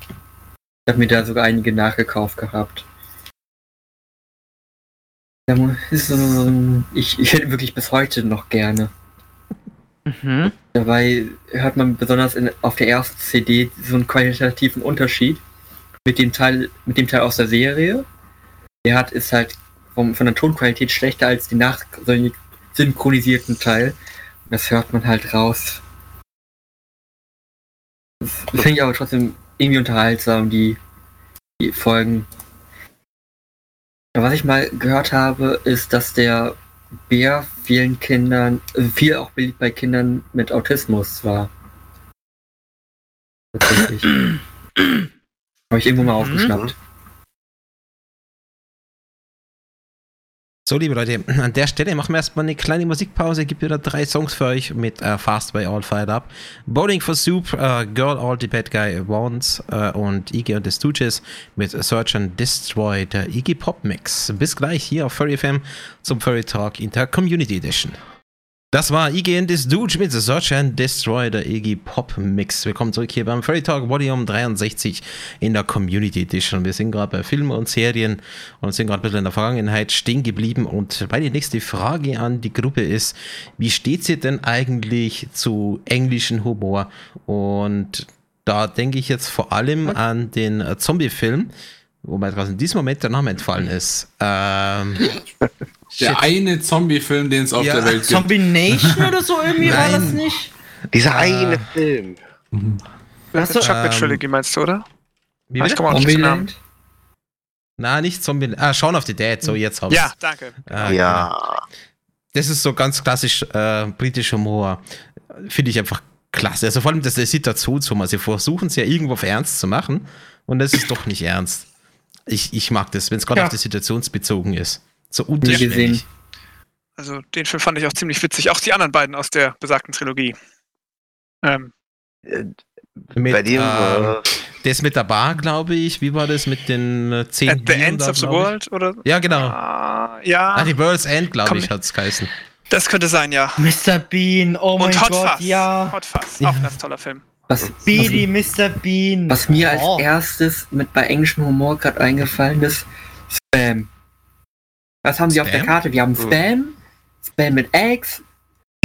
Ich habe mir da sogar einige nachgekauft gehabt. Ich, ich hätte wirklich bis heute noch gerne. Mhm. Dabei hört man besonders in, auf der ersten CD so einen qualitativen Unterschied mit dem Teil, mit dem Teil aus der Serie. Der hat ist halt vom, von der Tonqualität schlechter als die nach synchronisierten Teil. Das hört man halt raus. Das finde ich aber trotzdem irgendwie unterhaltsam, die, die Folgen. Was ich mal gehört habe, ist, dass der Bär vielen Kindern, äh, viel auch beliebt bei Kindern mit Autismus war. Tatsächlich. <clears throat> Habe ich irgendwo mal Mhm. aufgeschnappt. So, liebe Leute, an der Stelle machen wir erstmal eine kleine Musikpause. Gibt wieder drei Songs für euch mit äh, Fast by All Fired Up. Bowling for Soup, äh, Girl All the Bad Guy Wants äh, und Iggy und the Stooges mit Search and Destroy, der Iggy Pop Mix. Bis gleich hier auf Furry FM zum Furry Talk in der Community Edition. Das war IGN This Dude mit The Search and Destroy, der Iggy Pop Mix. Willkommen zurück hier beim Furry Talk Volume 63 in der Community Edition. Wir sind gerade bei Filmen und Serien und sind gerade ein bisschen in der Vergangenheit stehen geblieben. Und meine nächste Frage an die Gruppe ist, wie steht sie denn eigentlich zu englischen Humor? Und da denke ich jetzt vor allem an den Zombie-Film, wo mir gerade in diesem Moment der Name entfallen ist. Ähm, <laughs> Der eine Zombie-Film, den es auf Ja, der Welt gibt. Zombie Nation <laughs> oder so irgendwie war das nicht? Dieser Äh, eine Film. Hast du, Chocolate Ähm, Trilogy meinst du, oder? wie Ich komme auch nicht auf den Namen. Na, nicht Zombie. Ah, Shaun of the Dead, so jetzt hab's. Ja, danke. Ah, Ja. Das ist so ganz klassisch äh, britischer Humor. Finde ich einfach klasse. Also vor allem das der Situationshumor. Sie versuchen es ja irgendwo auf ernst zu machen und das ist doch nicht ernst. Ich, ich mag das, wenn es gerade Ja. auf die Situationsbezogen ist. So gesehen. unterschwellig. Also den Film fand ich auch ziemlich witzig. Auch die anderen beiden aus der besagten Trilogie. Ähm, Äh, Mit, Bei dem, ähm, äh, das mit der Bar, glaube ich. Wie war das mit den äh, zehn At the Bieren Ends da, of the ich? World, oder? Ja, genau. Ah, ja, Ah, die World's End, glaube ich, hat es geheißen. das könnte sein, ja. Mr. Bean, oh mein Und Hot Gott, Fuzz. ja. Hot Fuzz, Ja. auch ein ganz toller Film. Was, Beady, Mr. Bean. was mir als Oh. erstes mit bei englischem Humor gerade eingefallen ist, Spam. Was haben sie auf der? Karte? Wir haben Hm. Spam, Spam mit Eggs,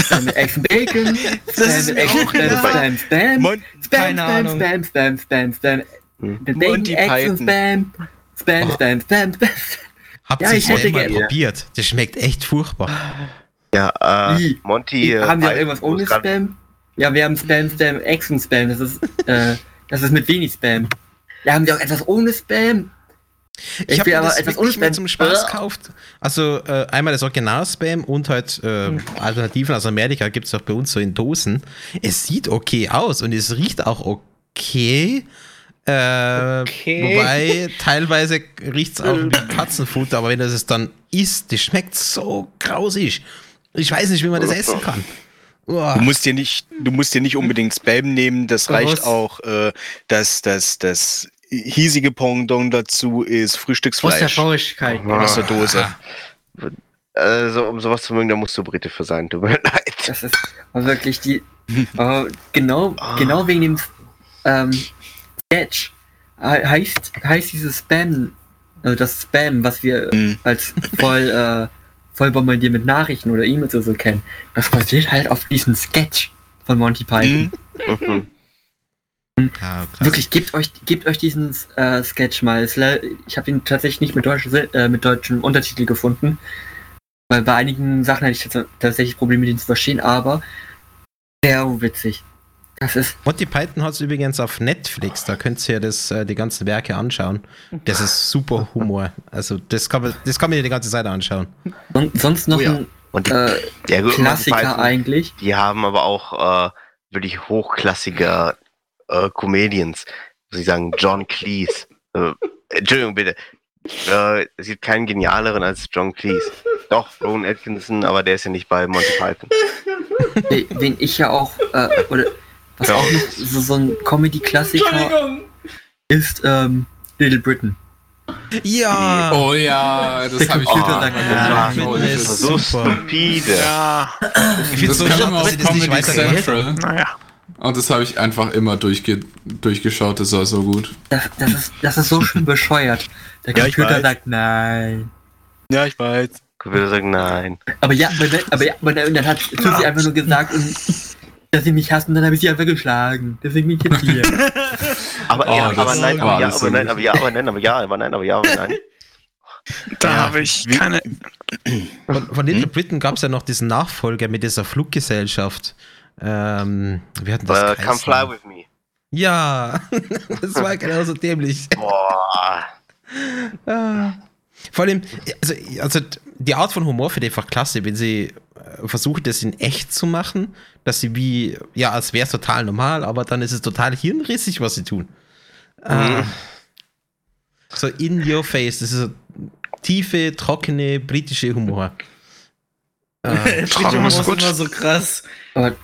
Spam mit Eggs und Bacon, <laughs> Spam mit Eggs, auch Spam. Spam, Spam, Spam, Keine Spam. Spam, Spam, Spam, Hm. Bacon, Eggs und Spam, Spam, Oh. Spam, Spam, Spam. Habt Ja, ihr Spam mal probiert? Das schmeckt echt furchtbar. Ja, äh, Wie? Monty. äh, haben wir Python, irgendwas ohne Spam? Ja, wir haben Spam, Spam, Eggs und Spam. Das ist, äh, das ist mit wenig Spam. Ja, haben wir auch etwas ohne Spam? Ich habe das etwas wirklich mehr zum Spaß Äh. gekauft. Also äh, einmal das Original-Spam und halt äh, Alternativen aus Amerika gibt es auch bei uns so in Dosen. Es sieht okay aus und es riecht auch okay. Äh, Okay. Wobei teilweise riecht es auch wie Katzenfutter, aber wenn das es dann isst, das schmeckt so grausig. Ich weiß nicht, wie man das essen kann. Uah. Du musst dir nicht, du musst dir nicht unbedingt Spam nehmen, das reicht Was? auch, äh, dass das, das hiesige Pendant dazu ist Aus der Frühstücksfleisch Traurigkeit. aus der Dose. Also, um sowas zu mögen, da musst du Brite für sein. Tut mir <laughs> leid. Das ist wirklich die. äh, genau, genau wegen dem ähm, Sketch he- heißt, heißt dieses Spam, also das Spam, was wir Mhm. als voll, äh, voll bombardiert mit Nachrichten oder E-Mails oder so kennen, das basiert halt auf diesem Sketch von Monty Python. Mhm. Ja, krass. Wirklich, gebt euch, gebt euch diesen äh, Sketch mal. Ich habe ihn tatsächlich nicht mit, deutschen, äh, mit deutschem Untertitel gefunden. Weil bei einigen Sachen hatte ich tats- tatsächlich Probleme, den zu verstehen, aber sehr witzig. Das ist, Monty Python hat es übrigens auf Netflix, da könnt ihr das, äh, die ganzen Werke anschauen. Das ist super Humor. Also das kann man, das kann man dir die ganze Zeit anschauen. son sonst noch Oh ja. ein Und die, äh, ja, gut, Monty Klassiker Python, eigentlich. Die haben aber auch äh, wirklich hochklassige äh, Comedians. Muss ich sagen, John Cleese. Äh, Entschuldigung, bitte. Äh, es gibt keinen genialeren als John Cleese. Doch, Rowan Atkinson, aber der ist ja nicht bei Monty Python. Wen ich ja auch, äh, oder was Ja. auch noch so, so ein Comedy-Klassiker ist, ähm, Little Britain. Ja! Oh ja, das habe ich auch sagt, gemacht. ja, Oh, das ist so super. stupide. Ja, ich finde Das so man dass sie das nicht Central. naja. Und das habe ich einfach immer durchge durchgeschaut, das war so gut. Das, das, ist, das ist so schön bescheuert. Der <laughs> Ja, Computer sagt nein. Ja, ich weiß. Computer sagt nein. Aber ja, aber, ja, aber dann hat Susi einfach nur gesagt, und, dass sie mich hassen, dann habe ich sie einfach geschlagen. Deswegen bin ich jetzt hier. <laughs> Aber, Oh, ja, aber nein, aber ja, aber nein, aber ja, aber nein, aber ja, aber nein, aber ja, aber nein. Da Ja, habe ich keine. Von, von Little Britain gab es ja noch diesen Nachfolger mit dieser Fluggesellschaft. Ähm, wir hatten das geheißen? come fly with me. Ja, <laughs> das war genauso dämlich. Boah. Ah. Vor allem, also, also die Art von Humor finde ich einfach klasse, wenn sie äh, versuchen, das in echt zu machen, dass sie wie, ja, als wäre es total normal, aber dann ist es total hirnrissig, was sie tun. Ah. So in your face, das ist so tiefe, trockene, britische Humor. <laughs> Ah. Traum ist gut. immer so krass. Aber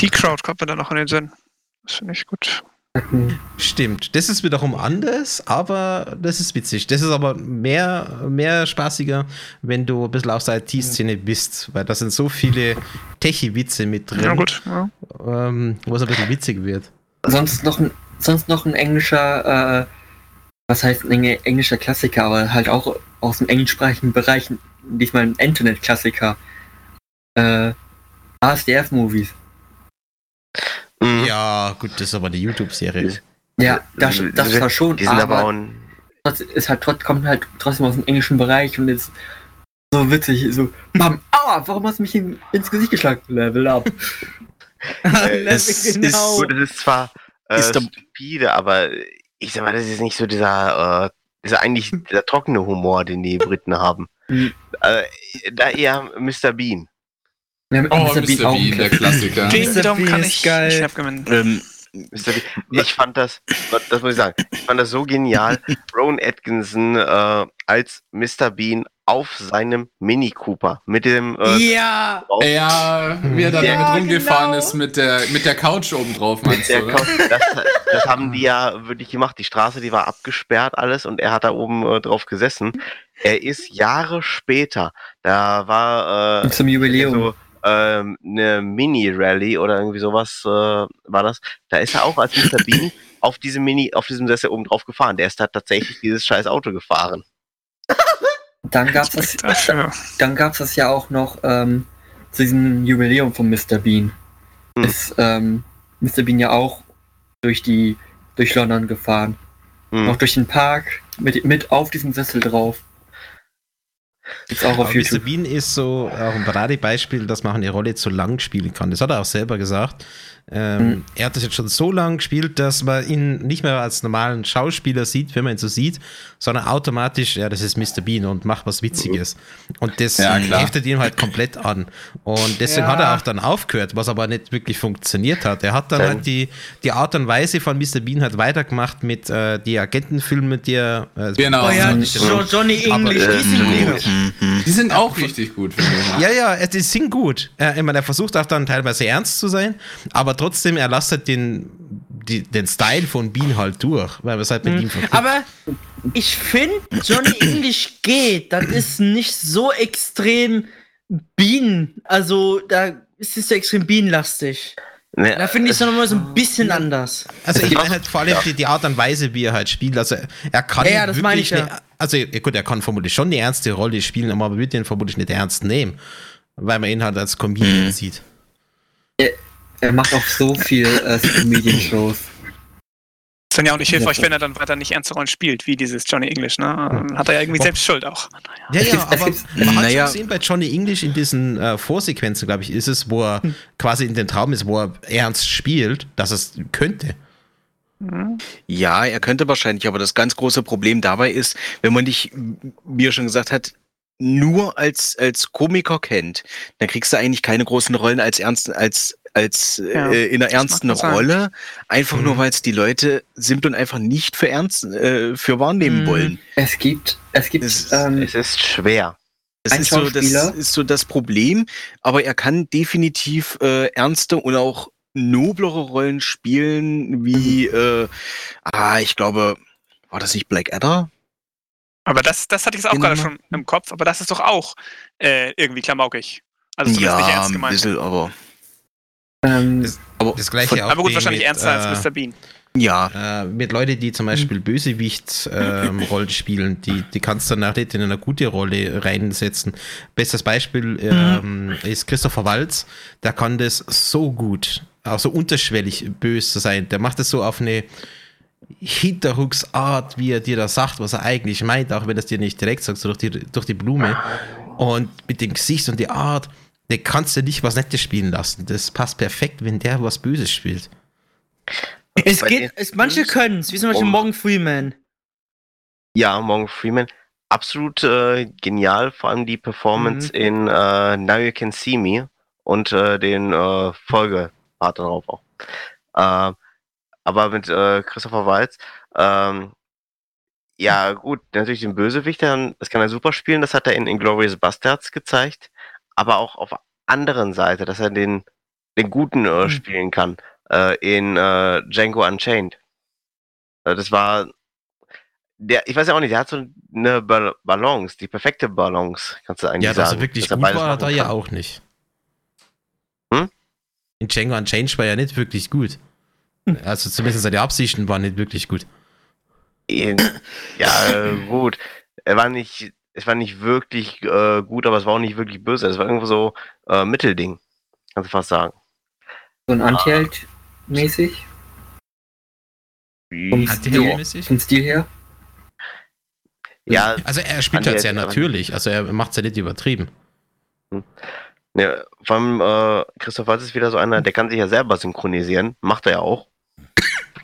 Die Crowd kommt mir dann noch in den Sinn. Das finde ich gut. Stimmt. Das ist wiederum anders, aber das ist witzig. Das ist aber mehr, mehr spaßiger, wenn du ein bisschen aus der IT-Szene bist, weil da sind so viele Techie-Witze mit drin, Ja, gut. Ja. Ähm, wo es ein bisschen witzig wird. Sonst noch ein, sonst noch ein englischer, äh, was heißt ein englischer Klassiker, aber halt auch aus dem englischsprachigen Bereich, diesmal ein Internet-Klassiker. Äh, ASDF-Movies. Mhm. Ja, gut, das ist aber die YouTube-Serie. Ja, das, das war schon, Die sind aber, aber auch ein, trotz- ist halt, trotz, kommt halt trotzdem aus dem englischen Bereich und ist so witzig, so, Bam, aua, warum hast du mich in, ins Gesicht geschlagen? Level up. <laughs> Es genau. gut, das ist zwar äh, Ist der- stupide, aber ich sag mal, das ist nicht so dieser, äh, dieser eigentlich dieser trockene Humor, den die Briten haben. Mhm. Äh, da eher Mr. Bean. Ja, mit Oh, Mr. Mr. Bean auch ein Bean, der Klassiker. Wiederum Bean kann ist ich geil. nicht abgewinnen. Ähm, Mr. Bean. Ich fand das, das muss ich sagen, ich fand das so genial. <laughs> Rowan Atkinson äh, als Mr. Bean auf seinem Mini Cooper mit dem äh, Ja! drauf- Ja, wie er da Ja, damit rumgefahren genau. ist mit der, mit der Couch oben drauf, meinst du? Kopf, das, das haben die ja wirklich gemacht. Die Straße, die war abgesperrt alles und er hat da oben äh, drauf gesessen. Er ist Jahre später, da war äh, Zum Jubiläum. so ähm, eine Mini-Rally oder irgendwie sowas äh, war das. Da ist er auch als Mr. <clears throat> Bean auf diesem Mini, auf diesem Sessel oben drauf gefahren. Der ist da tatsächlich dieses scheiß Auto gefahren. Dann gab's das, Dafür. dann gab's das ja auch noch ähm, zu diesem Jubiläum von Mr. Bean. Hm. Ist ähm, Mr. Bean ja auch durch die durch London gefahren. Hm. Noch durch den Park mit, mit auf diesem Sessel drauf. Gibt's auch auf Aber Mr. YouTube. Bean ist so auch ein Paradebeispiel, dass man eine Rolle zu lang spielen kann. Das hat er auch selber gesagt. Ähm, Mhm. Er hat das jetzt schon so lang gespielt, dass man ihn nicht mehr als normalen Schauspieler sieht, wenn man ihn so sieht, sondern automatisch, ja, das ist Mr. Bean und macht was Witziges. Und das Ja, heftet ihn halt komplett an. Und deswegen Ja. hat er auch dann aufgehört, was aber nicht wirklich funktioniert hat. Er hat dann halt die, die Art und Weise von Mr. Bean halt weitergemacht mit äh, die Agentenfilme, die er. Äh, Genau. Oh ja, Jo- Johnny Aber, English, äh, die sind gut. mhm. Die sind auch richtig gut. Ja, ja, die sind gut. Er, ich meine, er versucht auch dann teilweise ernst zu sein, aber trotzdem, er lässt halt den, die, den Style von Bean halt durch, weil wir es halt mit ihm verknüpft. Aber ich finde, Johnny English geht. Das ist nicht so extrem Bienen. Also, da ist es so extrem bienenlastig. Ne, Da finde ich es nochmal so ein bisschen anders. Also ich meine halt vor allem die, die Art und Weise, wie er halt spielt. Also er kann Ja, ja, das meine ich wirklich ja. eine- also ja, gut, er kann vermutlich schon eine ernste Rolle spielen, aber man wird ihn vermutlich nicht ernst nehmen, weil man ihn halt als Comedian Mhm. sieht. Er macht auch so viel äh, Comedian-Shows. Ist dann ja auch nicht Ja, hilfreich, klar. wenn er dann weiter nicht ernste Rollen spielt, wie dieses Johnny English, ne? Dann Hat er ja irgendwie Oh. selbst Schuld auch. Ja, ja, aber man hat Naja. schon gesehen bei Johnny English in diesen äh, Vorsequenzen, glaube ich, ist es, wo er quasi in den Traum ist, wo er ernst spielt, dass es könnte. Ja, er könnte wahrscheinlich, aber das ganz große Problem dabei ist, wenn man dich, wie er schon gesagt hat, nur als, als Komiker kennt, dann kriegst du eigentlich keine großen Rollen als ernst, als, als Ja, äh, in einer ernsten. Rolle, einfach Mhm. nur weil es die Leute simpel und einfach nicht für ernst, äh, für wahrnehmen Mhm. wollen. Es gibt, es gibt, Es- ähm, es ist schwer. Das Ein ist, so, das ist so das Problem, aber er kann definitiv äh, ernste und auch noblere Rollen spielen, wie, äh, ah, ich glaube, war das nicht Blackadder? Aber das, das hatte ich jetzt auch Genau. gerade schon im Kopf, aber das ist doch auch äh, irgendwie klamaukig. Also ja, ernst ein gemeint. bisschen, aber, ähm, Das- aber Das gleiche von- auch Aber gut, wahrscheinlich mit, ernster äh, als Mr. Bean. ja, Äh, mit Leuten, die zum Beispiel Bösewicht-Rollen <laughs> spielen, die, die kannst du nachher nicht in eine gute Rolle reinsetzen. Bestes Beispiel ähm, ist Christopher Walz, der kann das so gut, auch so unterschwellig böse sein. Der macht das so auf eine Hinterrucksart, wie er dir da sagt, was er eigentlich meint, auch wenn er es dir nicht direkt sagt, so durch die, durch die Blume. Und mit dem Gesicht und die Art, der kannst du nicht was Nettes spielen lassen. Das passt perfekt, wenn der was Böses spielt. Es Bei geht, es, manche können es, wie zum Beispiel Oh. Morgan Freeman. Ja, Morgan Freeman. Absolut äh, genial, vor allem die Performance in äh, Now You Can See Me und äh, den äh, Folgepart darauf auch. Äh, aber mit äh, Christopher Waltz, ähm, ja gut, natürlich den Bösewicht, dann- das kann er super spielen, das hat er in Inglourious Bastards gezeigt, aber auch auf anderen Seite, dass er den, den Guten äh, Mhm. spielen kann, äh, in äh, Django Unchained. Äh, Das war. Der, ich weiß ja auch nicht, der hat so eine Ba- Balance, die perfekte Balance, kannst du eigentlich Ja, dass sagen. er wirklich dass er gut beides war, machen da ja auch nicht. Hm? In Django Unchained war ja nicht wirklich gut. Also zumindest seine Absichten waren nicht wirklich gut. Ja, äh, gut. Er war nicht, es war nicht wirklich äh, gut, aber es war auch nicht wirklich böse. Es war irgendwo so äh, Mittelding, kannst du fast sagen. So ein Anti-Held mäßig. Vom vom Stil her. Ja, Also er spielt halt sehr aber- natürlich, also er macht es ja nicht übertrieben. ne, vor allem äh, Christoph Waltz ist wieder so einer, der kann sich ja selber synchronisieren. Macht er ja auch.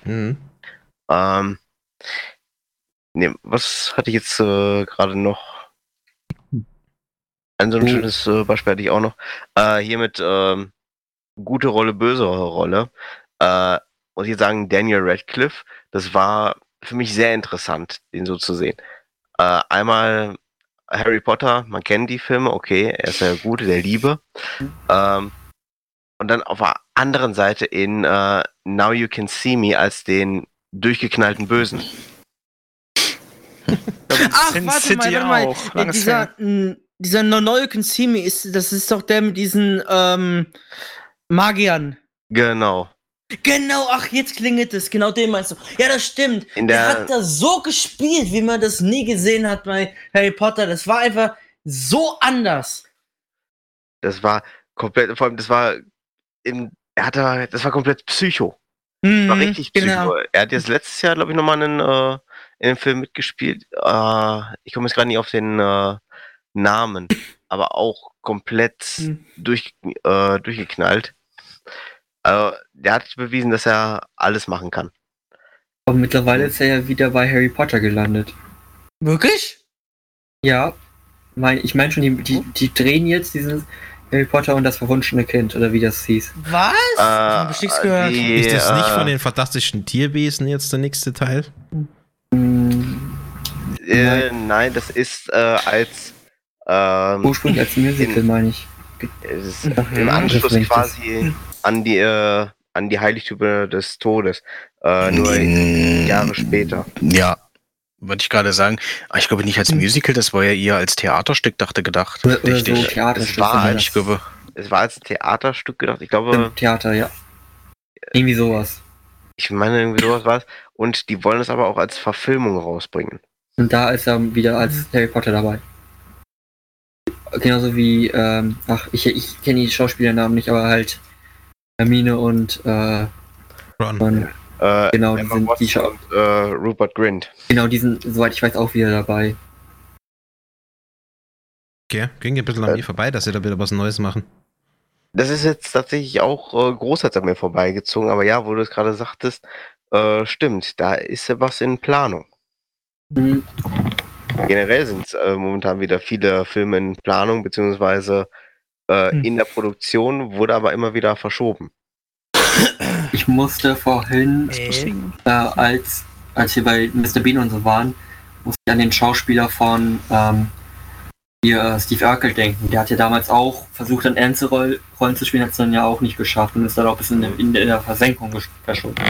Mhm. Ähm, ne, was hatte ich jetzt äh, gerade noch? Ein so ein Oh. schönes äh, Beispiel hatte ich auch noch. Äh, hier mit ähm, gute Rolle, böse Rolle. Äh, muss ich sagen, Daniel Radcliffe, das war für mich sehr interessant, den so zu sehen. Äh, einmal Harry Potter, man kennt die Filme, okay, er ist der Gute, der Liebe. Ähm, und dann auf der anderen Seite in äh, Now You Can See Me als den durchgeknallten Bösen. Ach, Sin warte City mal, warte mal. auch. Äh, dieser, dieser See Me, ist, das ist doch der mit diesen ähm, Magiern. Genau. Genau, ach, jetzt klingelt es. Genau den meinst du. Ja, das stimmt. In der der- hat da so gespielt, wie man das nie gesehen hat bei Harry Potter. Das war einfach so anders. Das war komplett, vor allem, das war im, er hatte, das war komplett Psycho. Mhm, War richtig Psycho. genau. Er hat jetzt letztes Jahr, glaube ich, nochmal einen, äh, in einem Film mitgespielt. Äh, ich komme jetzt gerade nicht auf den äh, Namen, aber auch komplett Mhm. durch, äh, durchgeknallt. Also, der hat bewiesen, dass er alles machen kann. Aber mittlerweile ist er ja wieder bei Harry Potter gelandet. Wirklich? Ja, mein, ich meine schon, die, die, die drehen jetzt diesen Harry Potter und das verwunschene Kind, oder wie das hieß. Was? hab ich nichts gehört. die, Ist das nicht äh, von den fantastischen Tierwesen jetzt der nächste Teil? Hm, Äh, nein, das ist äh, als ähm, ursprünglich als Musical, meine ich. es ist Mhm. im Anschluss quasi an die äh, an die Heiligtümer des Todes. Äh, nur Mm, Jahre später. Ja, wollte ich gerade sagen. Aber ich glaube nicht als Musical, das war ja eher als Theaterstück, dachte gedacht. Oder, oder so Richtig. Theaterstück. Es war als- Ich glaube, Es war als Theaterstück gedacht. Ich glaube, im Theater, ja. Irgendwie sowas. ich meine irgendwie sowas war es. Und die wollen es aber auch als Verfilmung rausbringen. Und da ist er wieder als Harry Potter dabei. Genauso wie, ähm, ach, ich, ich kenne die Schauspielernamen nicht, aber halt Hermine und, äh, Ron. und Äh, Genau, die Emma sind- die Watson Schau- und äh, Rupert Grint. genau, die sind, soweit ich weiß, auch wieder dabei. Okay, ging ein bisschen an mir vorbei, dass sie da wieder was Neues machen. Das ist jetzt tatsächlich auch äh, großartig an mir vorbeigezogen, aber ja, wo du es gerade sagtest, äh, stimmt, da ist ja was in Planung. Hm, Generell sind es äh, momentan wieder viele Filme in Planung, beziehungsweise äh, Hm. in der Produktion, wurde aber immer wieder verschoben. Ich musste vorhin, äh, als, als wir bei Mr. Bean und so waren, musste ich an den Schauspieler von ähm, hier, äh, Steve Urkel denken. Der hat ja damals auch versucht, an ernste Roll Rollen zu spielen, hat es dann ja auch nicht geschafft und ist dann auch ein bisschen in, in der Versenkung gesch- verschwunden.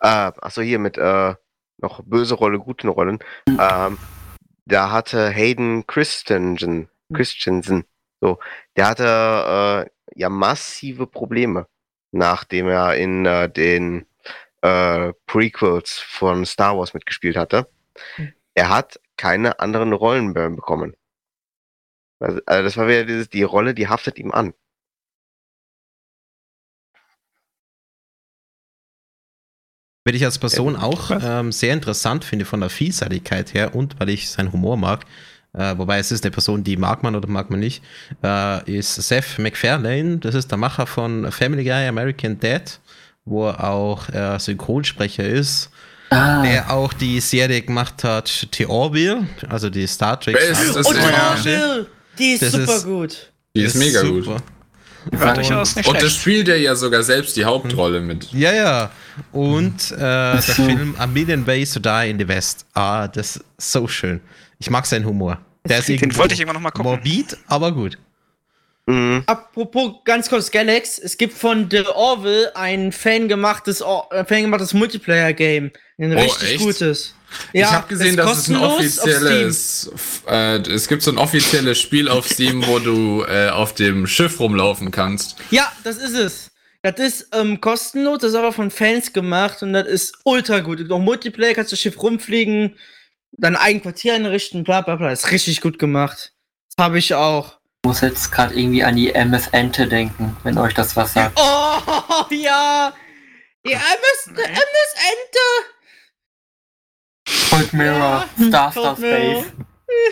Äh, achso, hier mit äh, noch böse Rolle, guten Rollen. Ähm, da hatte Hayden Christensen, Christensen, so, der hatte äh, ja massive Probleme, nachdem er in äh, den äh, Prequels von Star Wars mitgespielt hatte. Er hat keine anderen Rollen mehr bekommen. Also, also das war wieder dieses, die Rolle, die haftet ihm an. Wenn ich als Person auch ähm, sehr interessant finde von der Vielseitigkeit her und weil ich seinen Humor mag, äh, wobei es ist eine Person, die mag man oder mag man nicht, äh, ist Seth MacFarlane. Das ist der Macher von Family Guy, American Dad, wo er auch äh, Synchronsprecher ist, Ah, der auch die Serie gemacht hat, The Orville, also die Star Trek. Und Ja. Orville, die ist Das super ist- gut. die ist mega gut. Super. War durchaus nicht Und das spielt er ja sogar selbst die Hauptrolle mit. Ja, ja. Und äh, der. Film A Million Ways to Die in the West. Ah, das ist so schön. Ich mag seinen Humor. Der ist Den wollte ich immer noch mal gucken. morbid, aber gut. Mhm. Apropos ganz kurz Galax, es gibt von The Orville ein fangemachtes, Or- äh, fangemachtes Multiplayer-Game. Ein Oh, richtig echt? gutes. Ich habe gesehen, dass es ein offizielles, äh, es gibt so ein offizielles Spiel auf Steam, wo du äh, auf dem Schiff rumlaufen kannst. Ja, das ist es. Das ist ähm, kostenlos, das ist aber von Fans gemacht und das ist ultra gut. Noch Multiplayer kannst du das Schiff rumfliegen, dein eigen Quartier einrichten, bla bla bla. Das ist richtig gut gemacht. Das habe ich auch. Ich muss jetzt gerade irgendwie an die MS Ente denken, wenn euch das was sagt. Oh, <laughs> ja! Die MS. MS Ente! Cold Mirror, Ja, Star Star. Space.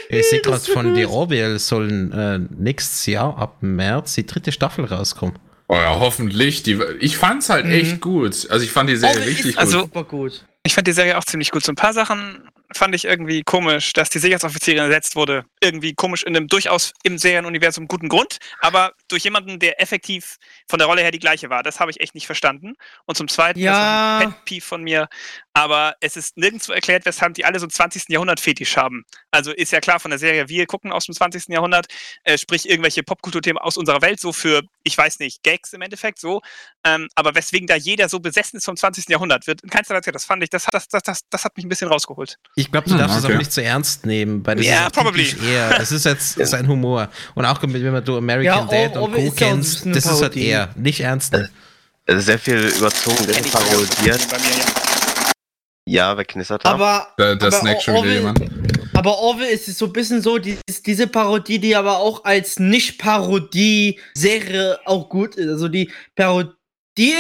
Ich sehe gerade von The gut. Orville sollen äh, nächstes Jahr ab März die dritte Staffel rauskommen. Oh ja, hoffentlich. Die, ich fand's halt Mhm. echt gut. Also ich fand die Serie Orville richtig ist gut. Also- super gut. Ich fand die Serie auch ziemlich gut. So ein paar Sachen fand ich irgendwie komisch, dass die Sicherheitsoffizierin ersetzt wurde. Irgendwie komisch in einem durchaus im Serienuniversum guten Grund, aber durch jemanden, der effektiv von der Rolle her die gleiche war. Das habe ich echt nicht verstanden. Und zum Zweiten, Ja. das ist ein Pet Peeve von mir, aber es ist nirgendwo erklärt, weshalb die alle so einen 20. Jahrhundert-Fetisch haben. Also ist ja klar von der Serie, wir gucken aus dem 20. Jahrhundert, äh, sprich irgendwelche Popkulturthemen aus unserer Welt, so für, ich weiß nicht, Gags im Endeffekt, so. Ähm, aber weswegen da jeder so besessen ist vom 20. Jahrhundert, wird in keinster Weise, das fand ich, das, hat- das, das, das, das hat mich ein bisschen rausgeholt. Ich glaube, du Hm, darfst es okay. auch nicht zu ernst nehmen, weil das Ja, ist auch probably. eher, es ist jetzt <laughs> sein Humor. Und auch wenn man du American Ja, Dad Or- und Orville Co. kennst, das ist halt eher nicht ernst. Es ist sehr viel überzogen, sehr viel parodiert. Ja. Wer knistert? Aber, Da, da aber snackt schon wieder jemand. aber Orville ist so ein bisschen so, die, ist diese Parodie, die aber auch als Nicht-Parodie-Serie auch gut ist. Also die Parodie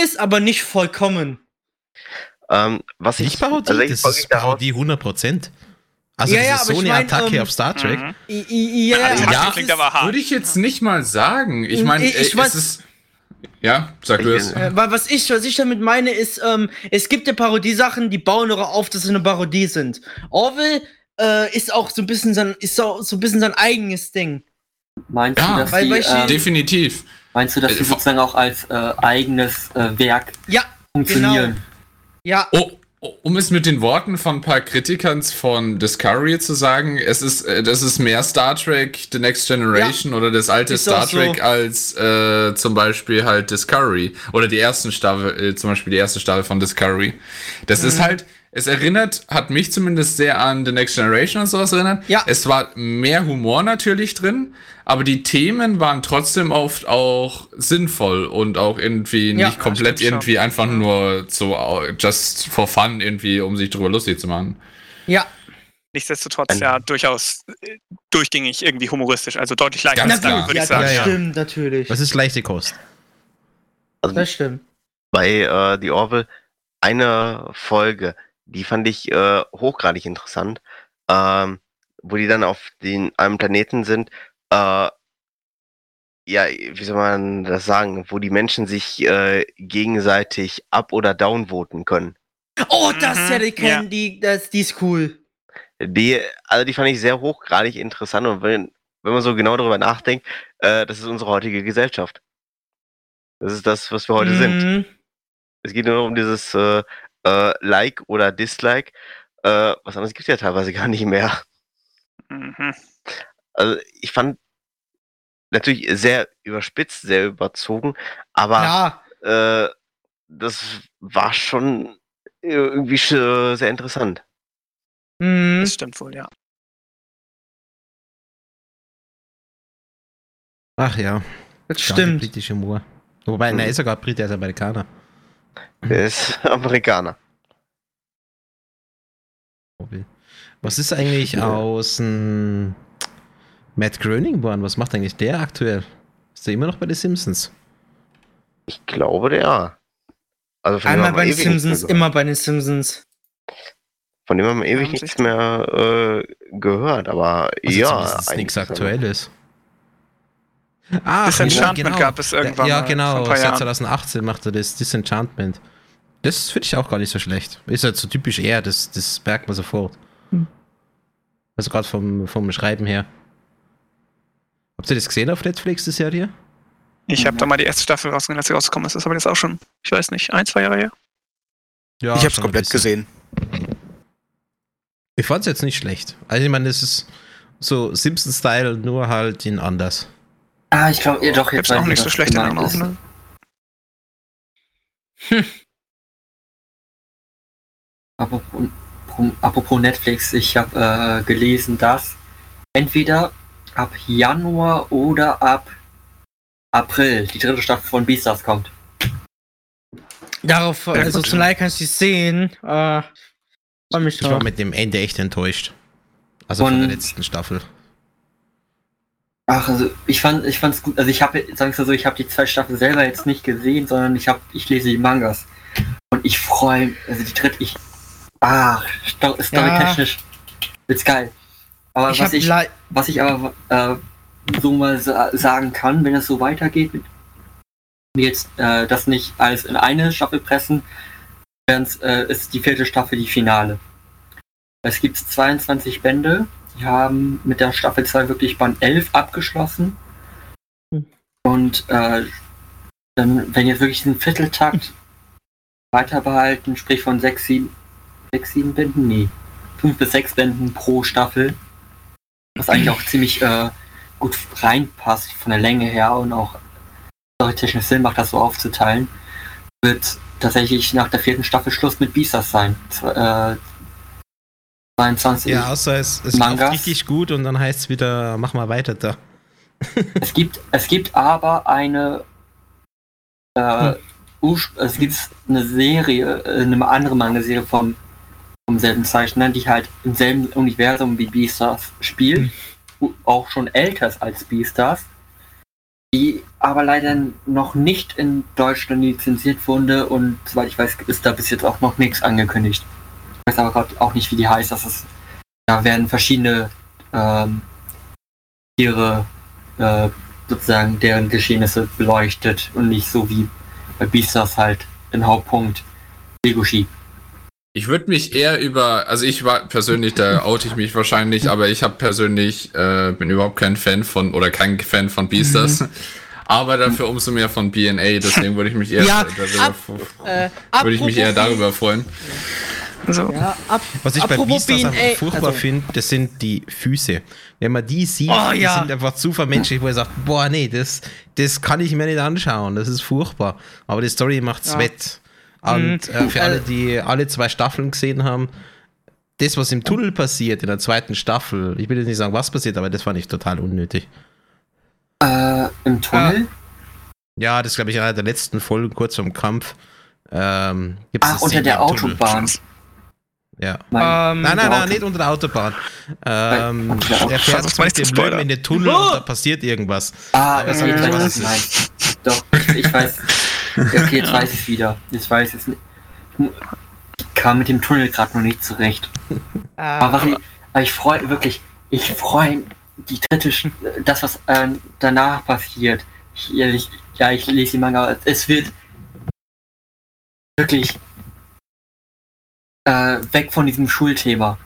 ist aber nicht vollkommen. ähm, was ich Nicht Parodie, tatsächlich das ist Parodie 100%. Also Ja, ja, so ich eine mein, Attacke ähm, auf Star Trek. Mhm. Ja, Ja, klingt aber hart. Würde ich jetzt nicht mal sagen. Ich meine, Ich- ich äh, weiß- es ist. Ja, sag du es. Äh, weil was ich, was ich damit meine, ist, ähm, es gibt ja Parodiesachen, die bauen darauf auf, dass sie eine Parodie sind. Orville äh, ist auch so ein bisschen sein, ist so, so ein bisschen sein eigenes Ding. Meinst Ja, du, dass weil- die, weil ich- ähm, Definitiv. meinst du, dass Äh, die vor- sozusagen auch als äh, eigenes äh, Werk Ja, funktionieren? ja, Oh, oh, um es mit den Worten von ein paar Kritikern von Discovery zu sagen, es ist, äh, das ist mehr Star Trek The Next Generation oder das alte Ist Star auch so. Trek als äh, zum Beispiel halt Discovery oder die ersten Staffel, äh, zum Beispiel die erste Staffel von Discovery. Das ist Mhm. halt, es erinnert, hat mich zumindest sehr an The Next Generation und sowas erinnert. Ja. Es war mehr Humor natürlich drin, aber die Themen waren trotzdem oft auch sinnvoll und auch irgendwie Ja, nicht komplett stimmt schon. irgendwie einfach nur so uh, just for fun irgendwie, um sich drüber lustig zu machen. ja. Nichtsdestotrotz ja durchaus äh, durchgängig irgendwie humoristisch, also deutlich leichter Ganz als klar. würde ja, ich sagen. das Ja, ja. stimmt natürlich. Was ist leichte Kost? Also Das stimmt. bei äh, The Orville eine Folge, die fand ich äh, hochgradig interessant, ähm, wo die dann auf den, einem Planeten sind, äh, ja, wie soll man das sagen, wo die Menschen sich äh, gegenseitig up- oder downvoten können. Oh, das Mhm, ja, die kennen ja. die, das, die ist cool. Die, also die fand ich sehr hochgradig interessant und wenn, wenn man so genau darüber nachdenkt, äh, das ist unsere heutige Gesellschaft. Das ist das, was wir heute sind. Mhm. Es geht nur um dieses äh, äh, Like oder Dislike. Äh, was anderes gibt es ja teilweise gar nicht mehr. Mhm. Also ich fand natürlich sehr überspitzt, sehr überzogen, aber Ja, äh, das war schon irgendwie sch- sehr interessant. mhm. Das stimmt wohl, ja. Ach ja, das stimmt. britische Humor. Wobei, Mhm. er ist sogar Brit, er ist Amerikaner. Der ist <laughs> Amerikaner. Was ist eigentlich Ja. aus ähm, Matt Groening geworden? Was macht eigentlich der aktuell? Ist er immer noch bei den Simpsons? Ich glaube, der. Also von Einmal dem bei den nichts Simpsons, gehört. immer bei den Simpsons. Von dem haben wir ewig nichts mehr äh, gehört, aber Also ja. nichts eigentlich ist er- Aktuelles. Ah, Disenchantment gab es irgendwann Ja, genau. Seit Jahren. 2018 macht er das Disenchantment. Das finde ich auch gar nicht so schlecht. Ist halt so typisch er, das, das merkt man sofort. Hm. Also gerade vom, vom Schreiben her. Habt ihr das gesehen auf Netflix, die Serie? Ich habe da mal die erste Staffel rausgegangen, als sie rausgekommen ist. Das ist aber jetzt auch schon, ich weiß nicht, ein, zwei Jahre her. Ja, ich hab's schon ein komplett gesehen. Ich fand's jetzt nicht schlecht. Also ich meine, das ist so Simpson-Style, nur halt in anders. Ah, ich glaube, doch, jetzt Gibt's auch ich, nicht so was schlecht in gemeint ist. Erinnerung. Ne? Apropos, apropos Netflix, ich habe äh, gelesen, dass entweder ab Januar oder ab April die dritte Staffel von Beastars kommt. Darauf, also gut. zum Like kannst du sehen. Äh, Ich war mit dem Ende echt enttäuscht. Also von Und- der letzten Staffel. Ach, also ich fand, ich fand's gut. Also ich habe, sag ich mal so, ich habe die zwei Staffeln selber jetzt nicht gesehen, sondern ich habe, ich lese die Mangas und ich freue, also die dritte, ich, ah, sto storytechnisch, wird's geil. Aber Ich was ich, was ich aber äh, so mal sa sagen kann, wenn es so weitergeht, mit jetzt äh, das nicht alles in eine Staffel pressen, wenn's, äh, ist die vierte Staffel die Finale. Es gibt 22 Bände, die haben mit der Staffel 2 wirklich Band 11 abgeschlossen. Hm. Und äh, dann, wenn jetzt wirklich diesen Vierteltakt weiter behalten, sprich von 6, 7, 6, 7 Bänden, nee, 5 bis 6 Bänden pro Staffel, was eigentlich auch ziemlich äh, gut reinpasst von der Länge her und auch storytechnisch Sinn macht, das so aufzuteilen, wird tatsächlich nach der vierten Staffel Schluss mit Beastars sein. Zw- Äh, 22. Ja, außer es, es Mangas. richtig gut und dann heißt es wieder, mach mal weiter da. Es gibt, es gibt aber eine, äh, Urspr- es gibt eine Serie, äh, eine andere Manga-Serie vom, vom selben Zeichner, die halt im selben Universum wie Beastars spielt, wo auch schon älter ist als Beastars, die aber leider noch nicht in Deutschland lizenziert wurde und soweit ich weiß, ist da bis jetzt auch noch nichts angekündigt. Ich weiß aber gerade auch nicht, wie die heißt. Das ist, da werden verschiedene ähm, Tiere äh, sozusagen deren Geschehnisse beleuchtet und nicht so wie bei Beastars halt den Hauptpunkt Legoshi. Ich würde mich eher über, also ich war persönlich, da oute ich mich wahrscheinlich, aber ich habe persönlich, äh, bin überhaupt kein Fan von, oder kein Fan von Beastars, <laughs> aber dafür umso mehr von BNA, deswegen würde ich mich eher Ja, darüber, ab- Äh, würde ich mich eher darüber freuen. So. Ja, ab, Was ich bei Beastars furchtbar also- finde, das sind die Füße. Wenn man die sieht, Oh, die ja. sind einfach zu vermenschlich, wo er sagt, boah, nee, das, das kann ich mir nicht anschauen, das ist furchtbar. Aber die Story macht's Ja. wett. Und Mhm. äh, für alle, Äh, die alle zwei Staffeln gesehen haben, das, was im Tunnel passiert in der zweiten Staffel, ich will jetzt nicht sagen, was passiert, aber das fand ich total unnötig. Äh, Im Tunnel? Ja, das glaube ich in einer der letzten Folgen, kurz vorm Kampf. Ähm, gibt's Ach, unter Szene der im Tunnel. Ja. Mein, Ähm, Nein, nein, der nein, nicht unter der Autobahn. Ähm, unter der er fährt Versuch's mit dem in den Tunnel Oh! und da passiert irgendwas. Ah, okay, nicht, ich weiß, es meinst. Doch, ich weiß. Okay, jetzt weiß ich es wieder. Jetzt weiß ich es nicht. Ich kam mit dem Tunnel gerade noch nicht zurecht. Aber, was äh, ich, aber ich freue wirklich, ich freue die dritte, Sch- das was ähm, danach passiert. Ich, ja, ich, ja, ich lese die Manga. Es wird wirklich äh, weg von diesem Schulthema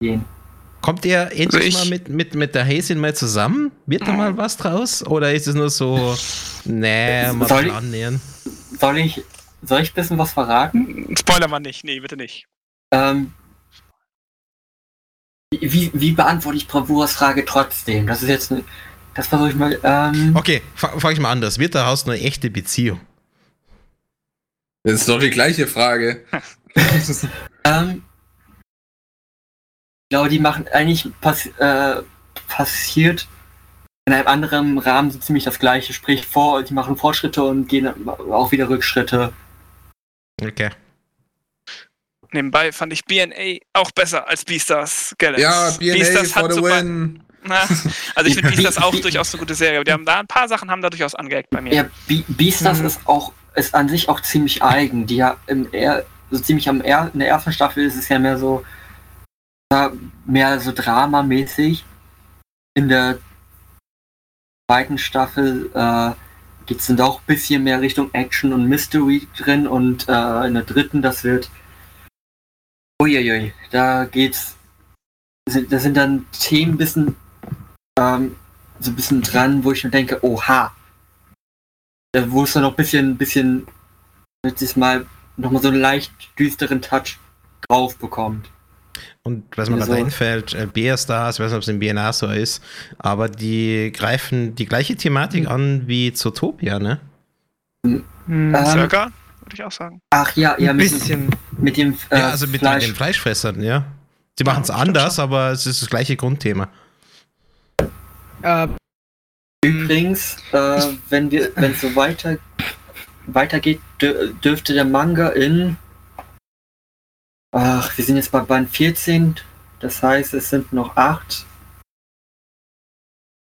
gehen. Kommt ihr endlich ich- mal mit, mit, mit der Hazen mal zusammen? Wird da mal was draus? Oder ist es nur so, nee, mal Soll ich- annähern? Soll ich, soll ich ein bisschen was verraten? Spoiler mal nicht. Nee, bitte nicht. Ähm, wie, wie beantworte ich Bravuras Frage trotzdem? Das ist jetzt das versuche ich mal. Ähm, Okay, frage ich mal anders. Wird daraus eine echte Beziehung? Das ist doch die gleiche Frage. <laughs> ähm, ich glaube, die machen eigentlich pass äh, passiert in einem anderen Rahmen so ziemlich das gleiche. Sprich, vor, die machen Fortschritte und gehen auch wieder Rückschritte. Okay. Nebenbei fand ich BNA auch besser als Beastars. Galaxy. Ja, BNA Beastars for the super- win. Na, also ich finde <laughs> Beastars auch durchaus eine gute Serie. aber Die haben da ein paar Sachen haben da durchaus angeeckt bei mir. Ja, Be Beastars Mhm. ist auch ist an sich auch ziemlich eigen. Die ja im er so ziemlich am er in der ersten Staffel ist es ja mehr so mehr so dramamäßig. In der zweiten Staffel äh, geht es dann doch ein bisschen mehr Richtung Action und Mystery drin und äh, in der dritten das wird uiuiui, da geht's sind, da sind dann Themen bisschen ähm, so ein bisschen dran, wo ich mir denke, oha, wo es dann noch ein bisschen, bisschen, letztes Mal nochmal so einen leicht düsteren Touch drauf bekommt. Und was mir Wieso? gerade einfällt, äh, Bearstars, ich weiß nicht, ob es im BNA so ist, aber die greifen die gleiche Thematik an wie Zootopia, ne? Hm. Ähm, Circa, würde ich auch sagen. Ach ja, ja, Ein mit, bisschen. mit dem äh, ja, also mit, Fleisch. mit den Fleischfressern, ja. Sie machen es anders, aber es ist das gleiche Grundthema. Äh, Übrigens, äh, wenn wir, wenn es so weiter weitergeht, dür dürfte der Manga in ach, wir sind jetzt bei Band 14, das heißt, es sind noch acht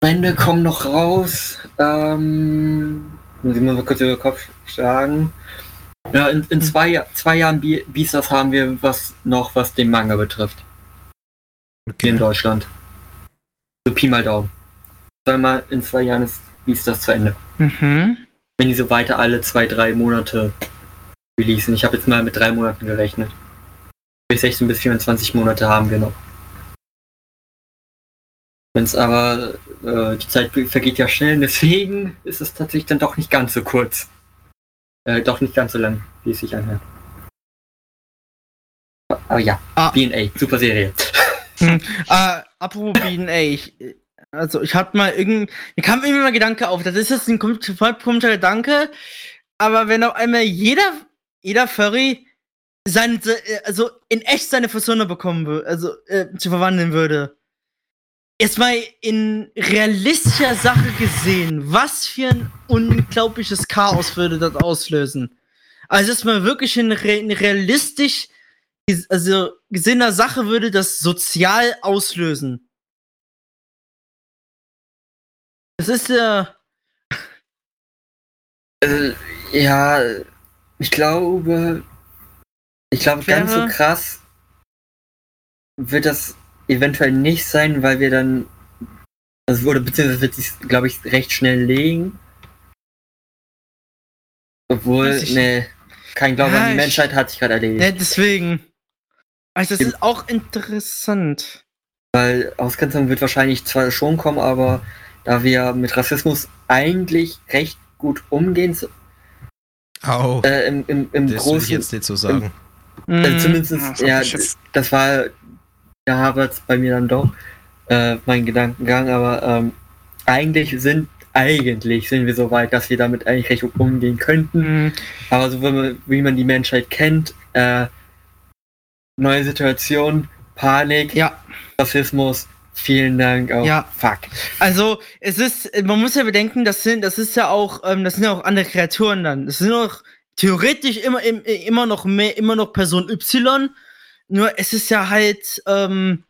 Bände kommen noch raus. Ähm, muss ich mal kurz über den Kopf schlagen. Ja, in, in zwei, Ja- zwei Jahren Beastars haben wir was noch, was den Manga betrifft. Hier in Deutschland. So Pi mal Daumen. Sagen wir mal, in zwei Jahren ist Beastars zu Ende. mhm. wenn die so weiter alle zwei, drei Monate releasen. Ich habe jetzt mal mit drei Monaten gerechnet. Bis 16 bis 24 Monate haben wir noch. Wenn es aber, äh, die Zeit vergeht ja schnell, deswegen ist es tatsächlich dann doch nicht ganz so kurz. Äh, doch nicht ganz so lang, wie es sich anhört. Aber ja, Ah. B&A, super Serie. Äh, apropos BNA, ich, also ich hatte mal irgend, mir kam irgendwie mal Gedanke auf, das ist jetzt ein voll komischer Gedanke, aber wenn auf einmal jeder, jeder Furry sein, äh, also in echt seine Persona bekommen würde, also äh, zu verwandeln würde. Jetzt mal in realistischer Sache gesehen, was für ein unglaubliches Chaos würde das auslösen? Also jetzt mal wirklich in, re in realistisch also gesehener Sache würde das sozial auslösen. Das ist ja. Äh, ja, ich glaube, ich glaube, ganz so krass wird das eventuell nicht sein, weil wir dann, also, oder beziehungsweise wird sich, glaube ich, recht schnell legen. Obwohl, nee, kein Glaube Ja, an die ich- Menschheit hat sich gerade erledigt. Ne, deswegen. Also das ist auch interessant. Weil Ausgrenzung wird wahrscheinlich zwar schon kommen, aber da wir mit Rassismus eigentlich recht gut umgehen, so- Au, äh, im, im, im das will ich Großen, jetzt nicht so sagen. äh, Mhm. zumindest, Ja, das war, da hapert bei mir dann doch äh, mein Gedankengang, aber ähm, eigentlich sind eigentlich sind wir so weit, dass wir damit eigentlich recht gut umgehen könnten. Mhm. Aber so wie man, wie man die Menschheit kennt, äh, neue Situation, Panik, Ja, Rassismus, vielen Dank auch. Ja. Fuck. also es ist, man muss ja bedenken, das sind, das ist ja auch, ähm, das sind ja auch andere Kreaturen dann. Das sind auch theoretisch immer, im- immer noch mehr, immer noch Person Y. Nur es ist ja halt ähm,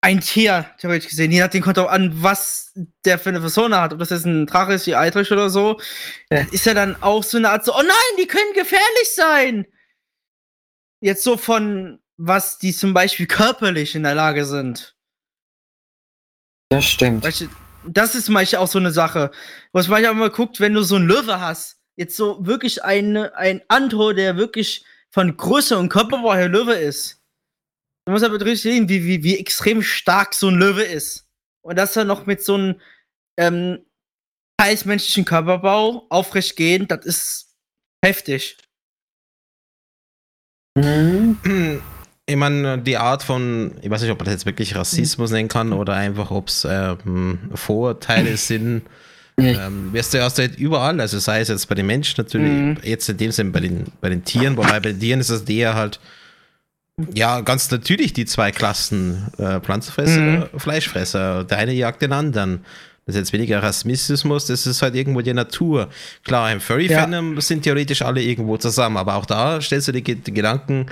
ein Tier, theoretisch gesehen. Je nachdem kommt auch an, was der für eine Persona hat. Ob das jetzt ein Drache ist wie Eidrich oder so. Das ist ja dann auch so eine Art so, oh nein, die können gefährlich sein. Jetzt so von, was die zum Beispiel körperlich in der Lage sind. Das stimmt. Weißt du, das ist manchmal auch so eine Sache. Was manchmal auch mal guckt, wenn du so einen Löwe hast, jetzt so wirklich eine, ein Antro, der wirklich von Größe und Körperbau her Löwe ist. Du musst aber richtig sehen, wie, wie, wie extrem stark so ein Löwe ist. Und dass er noch mit so einem ähm, teils menschlichen Körperbau aufrecht gehen, das ist heftig. Mhm. <clears throat> Ich meine, die Art von, ich weiß nicht, ob man das jetzt wirklich Rassismus nennen kann oder einfach, ob es ähm, Vorurteile <laughs> sind. Ja. Ähm, wirst du erst halt überall, also sei es jetzt bei den Menschen natürlich, Mhm. jetzt in dem Sinne bei den, bei den Tieren, wobei bei den Tieren ist es eher halt, ja, ganz natürlich die zwei Klassen, äh, Pflanzenfresser, Fleischfresser. Der eine jagt den anderen. Das ist jetzt weniger Rassismus, das ist halt irgendwo die Natur. Klar, im Furry-Fandom sind theoretisch alle irgendwo zusammen, aber auch da stellst du dir die Gedanken,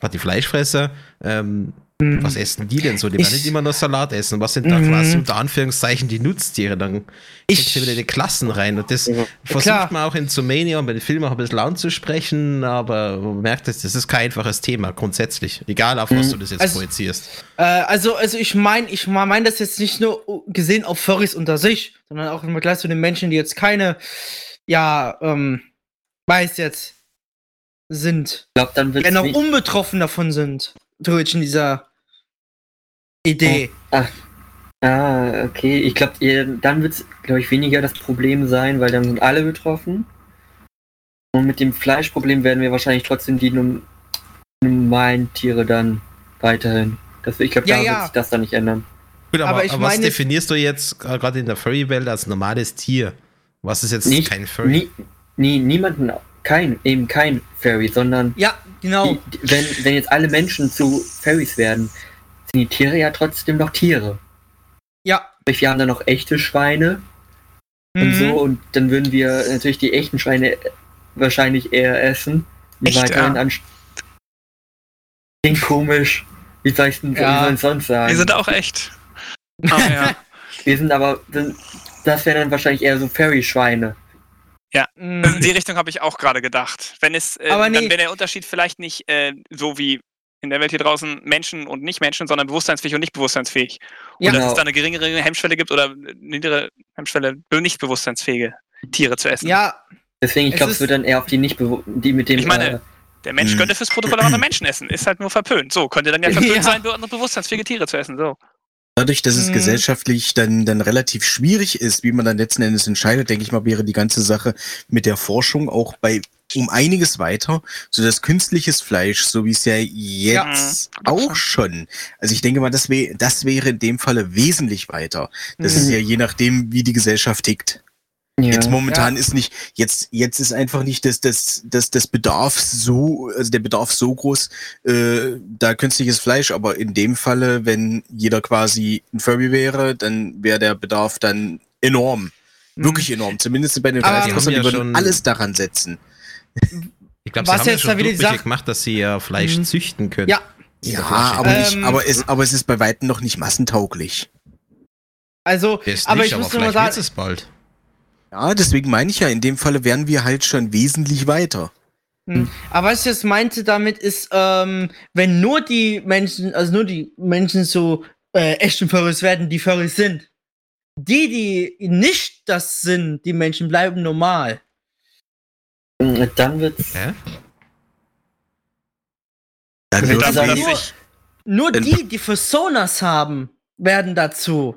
gerade die Fleischfresser, ähm, was essen die denn so? Die werden Ich- nicht immer nur Salat essen. Was sind da Mhm. quasi unter Anführungszeichen die Nutztiere? Dann kriegst du wieder die Klassen rein. Und das versucht Klar. man auch in Zumania und bei den Filmen auch ein bisschen anzusprechen, aber man merkt, das das ist kein einfaches Thema, grundsätzlich. Egal, auf was Mhm. du das jetzt Also- projizierst. Äh, also, also ich meine, ich meine das jetzt nicht nur gesehen auf Furries unter sich, sondern auch im Vergleich zu den Menschen, die jetzt keine, ja, ähm, weiß jetzt, sind. Ich glaube, dann wird Ja, noch unbetroffen davon sind. Theoretisch in dieser Idee. Ah, okay. Ich glaube, dann wird es, glaube ich, weniger das Problem sein, weil dann sind alle betroffen. Und mit dem Fleischproblem werden wir wahrscheinlich trotzdem die normalen Tiere dann weiterhin. Das, ich glaube, Ja, da ja. wird sich das dann nicht ändern. Gut, aber, Aber ich aber was meine- definierst du jetzt gerade in der Furry-Welt als normales Tier? Was ist jetzt Nicht, kein Furry? nie, nie, niemanden, kein, eben kein Fairy, sondern Ja, genau. die, die, wenn, wenn jetzt alle Menschen zu Fairies werden, sind die Tiere ja trotzdem noch Tiere. Ja. Sprich, Wir haben dann noch echte Schweine und Mhm. so und dann würden wir natürlich die echten Schweine wahrscheinlich eher essen. Die Echt, weiterhin ja. an Klingt komisch. Wie soll ich denn Ja. wie soll ich sonst sagen? Wir sind auch echt. Aber ja. <laughs> Wir sind aber, sind- das wären dann wahrscheinlich eher so Fairy-Schweine. Mhm. In die Richtung habe ich auch gerade gedacht. Wenn es, äh, Aber dann nee. wäre der Unterschied vielleicht nicht äh, so wie in der Welt hier draußen Menschen und Nicht-Menschen, sondern bewusstseinsfähig und nicht bewusstseinsfähig. Und Ja. dass es da eine geringere Hemmschwelle gibt oder eine niedere Hemmschwelle, nicht bewusstseinsfähige Tiere zu essen. Ja, Deswegen, ich glaube, es wird dann eher auf die nicht die mit dem Ich meine, äh, Der Mensch könnte fürs Protokoll auch andere Menschen essen. Ist halt nur verpönt. So, könnte dann ja <laughs> verpönt Ja. sein, andere bewusstseinsfähige Tiere zu essen. So. Dadurch, dass es Mhm. gesellschaftlich dann, dann relativ schwierig ist, wie man dann letzten Endes entscheidet, denke ich mal, wäre die ganze Sache mit der Forschung auch bei um einiges weiter, so dass künstliches Fleisch, so wie es ja jetzt Ja. auch schon, also ich denke mal, das, wär, das wäre in dem Falle wesentlich weiter. Das Mhm. ist ja je nachdem, wie die Gesellschaft tickt. Ja. Jetzt momentan Ja. ist nicht, jetzt, jetzt ist einfach nicht das, das, das, das Bedarf so, also der Bedarf so groß, äh, da künstliches Fleisch, aber in dem Falle, wenn jeder quasi ein Furby wäre, dann wäre der Bedarf dann enorm. Wirklich enorm. Zumindest bei den 30 Die Prozent, ja die würden alles daran setzen. Ich glaube, Was sie haben ja jetzt schon da die Sache- gemacht, dass sie ja Fleisch Mhm. züchten können. Ja. Ja, aber, Ähm, nicht, aber, es, aber es ist bei Weitem noch nicht massentauglich. also, aber nicht, ich aber muss nur mal sagen, es bald. Ja, deswegen meine ich ja, in dem Falle wären wir halt schon wesentlich weiter. Hm. Aber was ich jetzt meinte damit ist, ähm, wenn nur die Menschen, also nur die Menschen so äh, echten Furries werden, die Furries sind. Die, die nicht das sind, die Menschen bleiben normal. Dann wird's. Hä? Dann sagen, dass nur- Nur Dann- die, die Personas haben, werden dazu.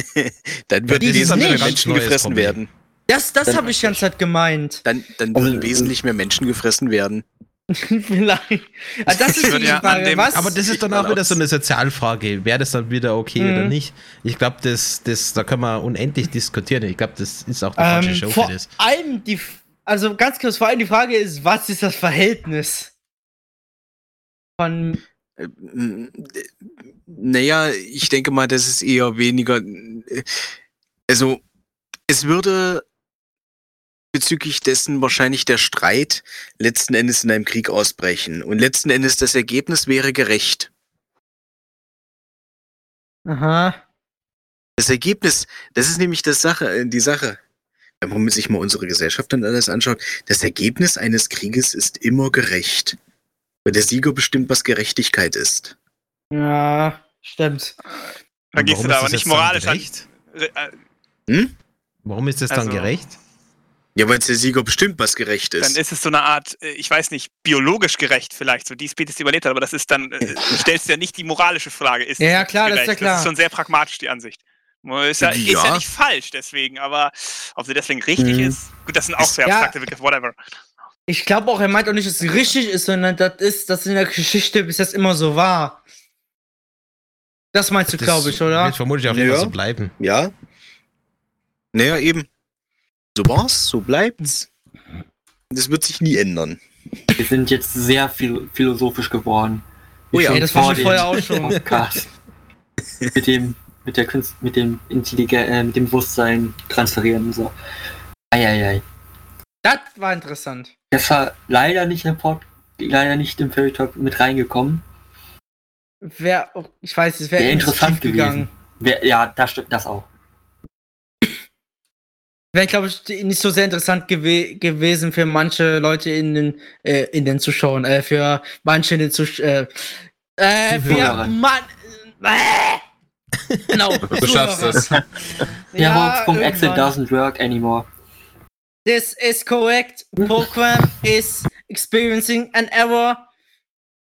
<laughs> dann würden Die wesentlich nicht. mehr Ganz Menschen neues gefressen Problem. werden. Das, das habe ich die ganze Zeit gemeint. Dann, dann Also, würden wesentlich mehr Menschen gefressen werden. <laughs> Vielleicht. Ah, das ist <laughs> die ja Frage. dem- Was? Aber das ist dann auch wieder so eine Sozialfrage. Wäre das dann wieder okay Mhm. oder nicht? Ich glaube, das, das, da können wir unendlich diskutieren. Ich glaube, das ist auch die falsche ähm, Show vor für das. allem die, also ganz kurz, vor allem die Frage ist, was ist das Verhältnis von Äh, äh, Naja, ich denke mal, das ist eher weniger. Also, es würde bezüglich dessen wahrscheinlich der Streit letzten Endes in einem Krieg ausbrechen. Und letzten Endes das Ergebnis wäre gerecht. Aha. Das Ergebnis, das ist nämlich das Sache, äh, die Sache. Wenn man sich mal unsere Gesellschaft und alles anschaut, das Ergebnis eines Krieges ist immer gerecht. Weil der Sieger bestimmt, was Gerechtigkeit ist. Ja, stimmt. da Und gehst warum du da ist aber das nicht dann moralisch an. gerecht? Äh, Hm? Warum ist das dann Also- gerecht? Ja, weil der Sieger bestimmt, was gerecht Dann ist. ist es so eine Art, äh, ich weiß nicht, biologisch gerecht vielleicht, so die Spezies, überlebt hat, aber das ist dann, äh, du stellst ja nicht die moralische Frage. Ist Ja, es ja, klar, das ist gerecht? ja klar. Das ist schon sehr pragmatisch, die Ansicht. Ist ja, ist ja Ja. nicht falsch deswegen, aber ob sie deswegen richtig Mhm. ist, gut, das sind auch sehr Ja. abstrakte Begriffe, whatever. Ich glaube auch, er meint auch nicht, dass es richtig ist, sondern das ist, dass in der Geschichte bis jetzt immer so war. Das meinst du, glaube ich, oder? Wird vermutlich auch immer Ja. so bleiben. Ja. Naja, eben. So war's, so bleibt's. Das wird sich nie ändern. Wir sind jetzt sehr phil philosophisch geworden. Oh ja. Das war schon vorher auch schon. Podcast. mit dem, mit der Kunst, mit dem Intelligen, äh, mit dem Bewusstsein transferieren und so. Eieiei. Das war interessant. Das war leider nicht im Pod, leider nicht im Fairy Talk mit reingekommen. Wär, ich weiß, es wäre Wäre interessant gewesen. Wer, ja, das stimmt, das auch. Wäre, glaube ich, nicht so sehr interessant gewe gewesen für manche Leute in den, äh, in den Zuschauern, äh, für manche in den Zusch äh, äh, für. Mann, äh, genau. <laughs> Du schaffst das. <laughs> Ja, Excel irgendwann. doesn't work anymore. This is correct. Program is experiencing an error.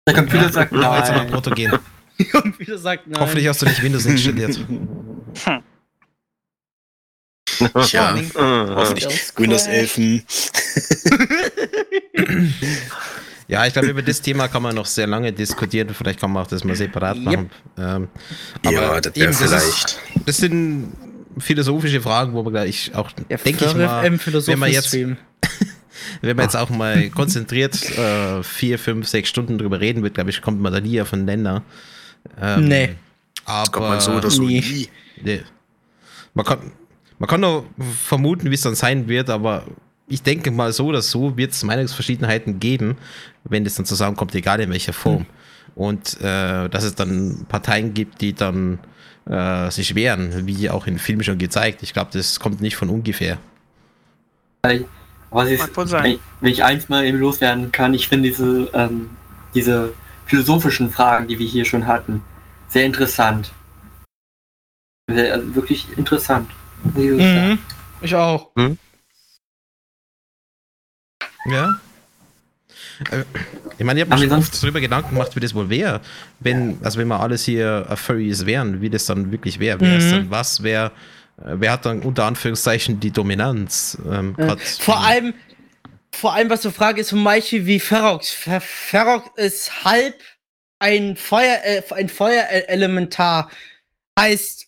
Der Computer sagt Jetzt aber nein. Porto gehen. <laughs> Und wieder sagt nein. Hoffentlich hast du nicht Windows installiert. <laughs> Tja, Mhm. hoffentlich. Windows korrekt. 11. hm. <laughs> Ja, ich glaube, über das Thema kann man noch sehr lange diskutieren. Vielleicht kann man auch das mal separat Yep. machen. Ähm, Ja, das wäre eben, das ist- vielleicht. Das sind philosophische Fragen, wo man gleich auch, Der denke ich mal, wenn man jetzt. Wenn man jetzt auch mal konzentriert äh, vier, fünf, sechs Stunden drüber reden wird, glaube ich, kommt man da nie auf einen Nenner. Ähm, Nee. Aber Kommt man so oder so nie. nie. Nee. Man kann, man kann nur vermuten, wie es dann sein wird, aber ich denke mal so oder so wird es Meinungsverschiedenheiten geben, wenn das dann zusammenkommt, egal in welcher Form. Und äh, dass es dann Parteien gibt, die dann äh, sich wehren, wie auch in Filmen schon gezeigt. Ich glaube, das kommt nicht von ungefähr. Was ist, Mag wohl sein. wenn, ich, wenn ich eins mal eben loswerden kann, ich finde diese, ähm, diese philosophischen Fragen, die wir hier schon hatten, sehr interessant. Sehr, also wirklich interessant. ich. Mhm. Ich auch. Ja. Äh, Ich meine, ich habe mir schon oft darüber Gedanken gemacht, wie das wohl wäre, wenn, also wenn wir alles hier Furries wären, wie das dann wirklich wäre. Wer ist Mhm. dann was? Wer, äh, wer hat dann unter Anführungszeichen die Dominanz? Ähm, Äh, vor allem, vor allem, was du fragst, ist zum Beispiel wie Ferox. Fer Ferox ist halb ein Feuer, äh, ein Feuerelementar. Heißt,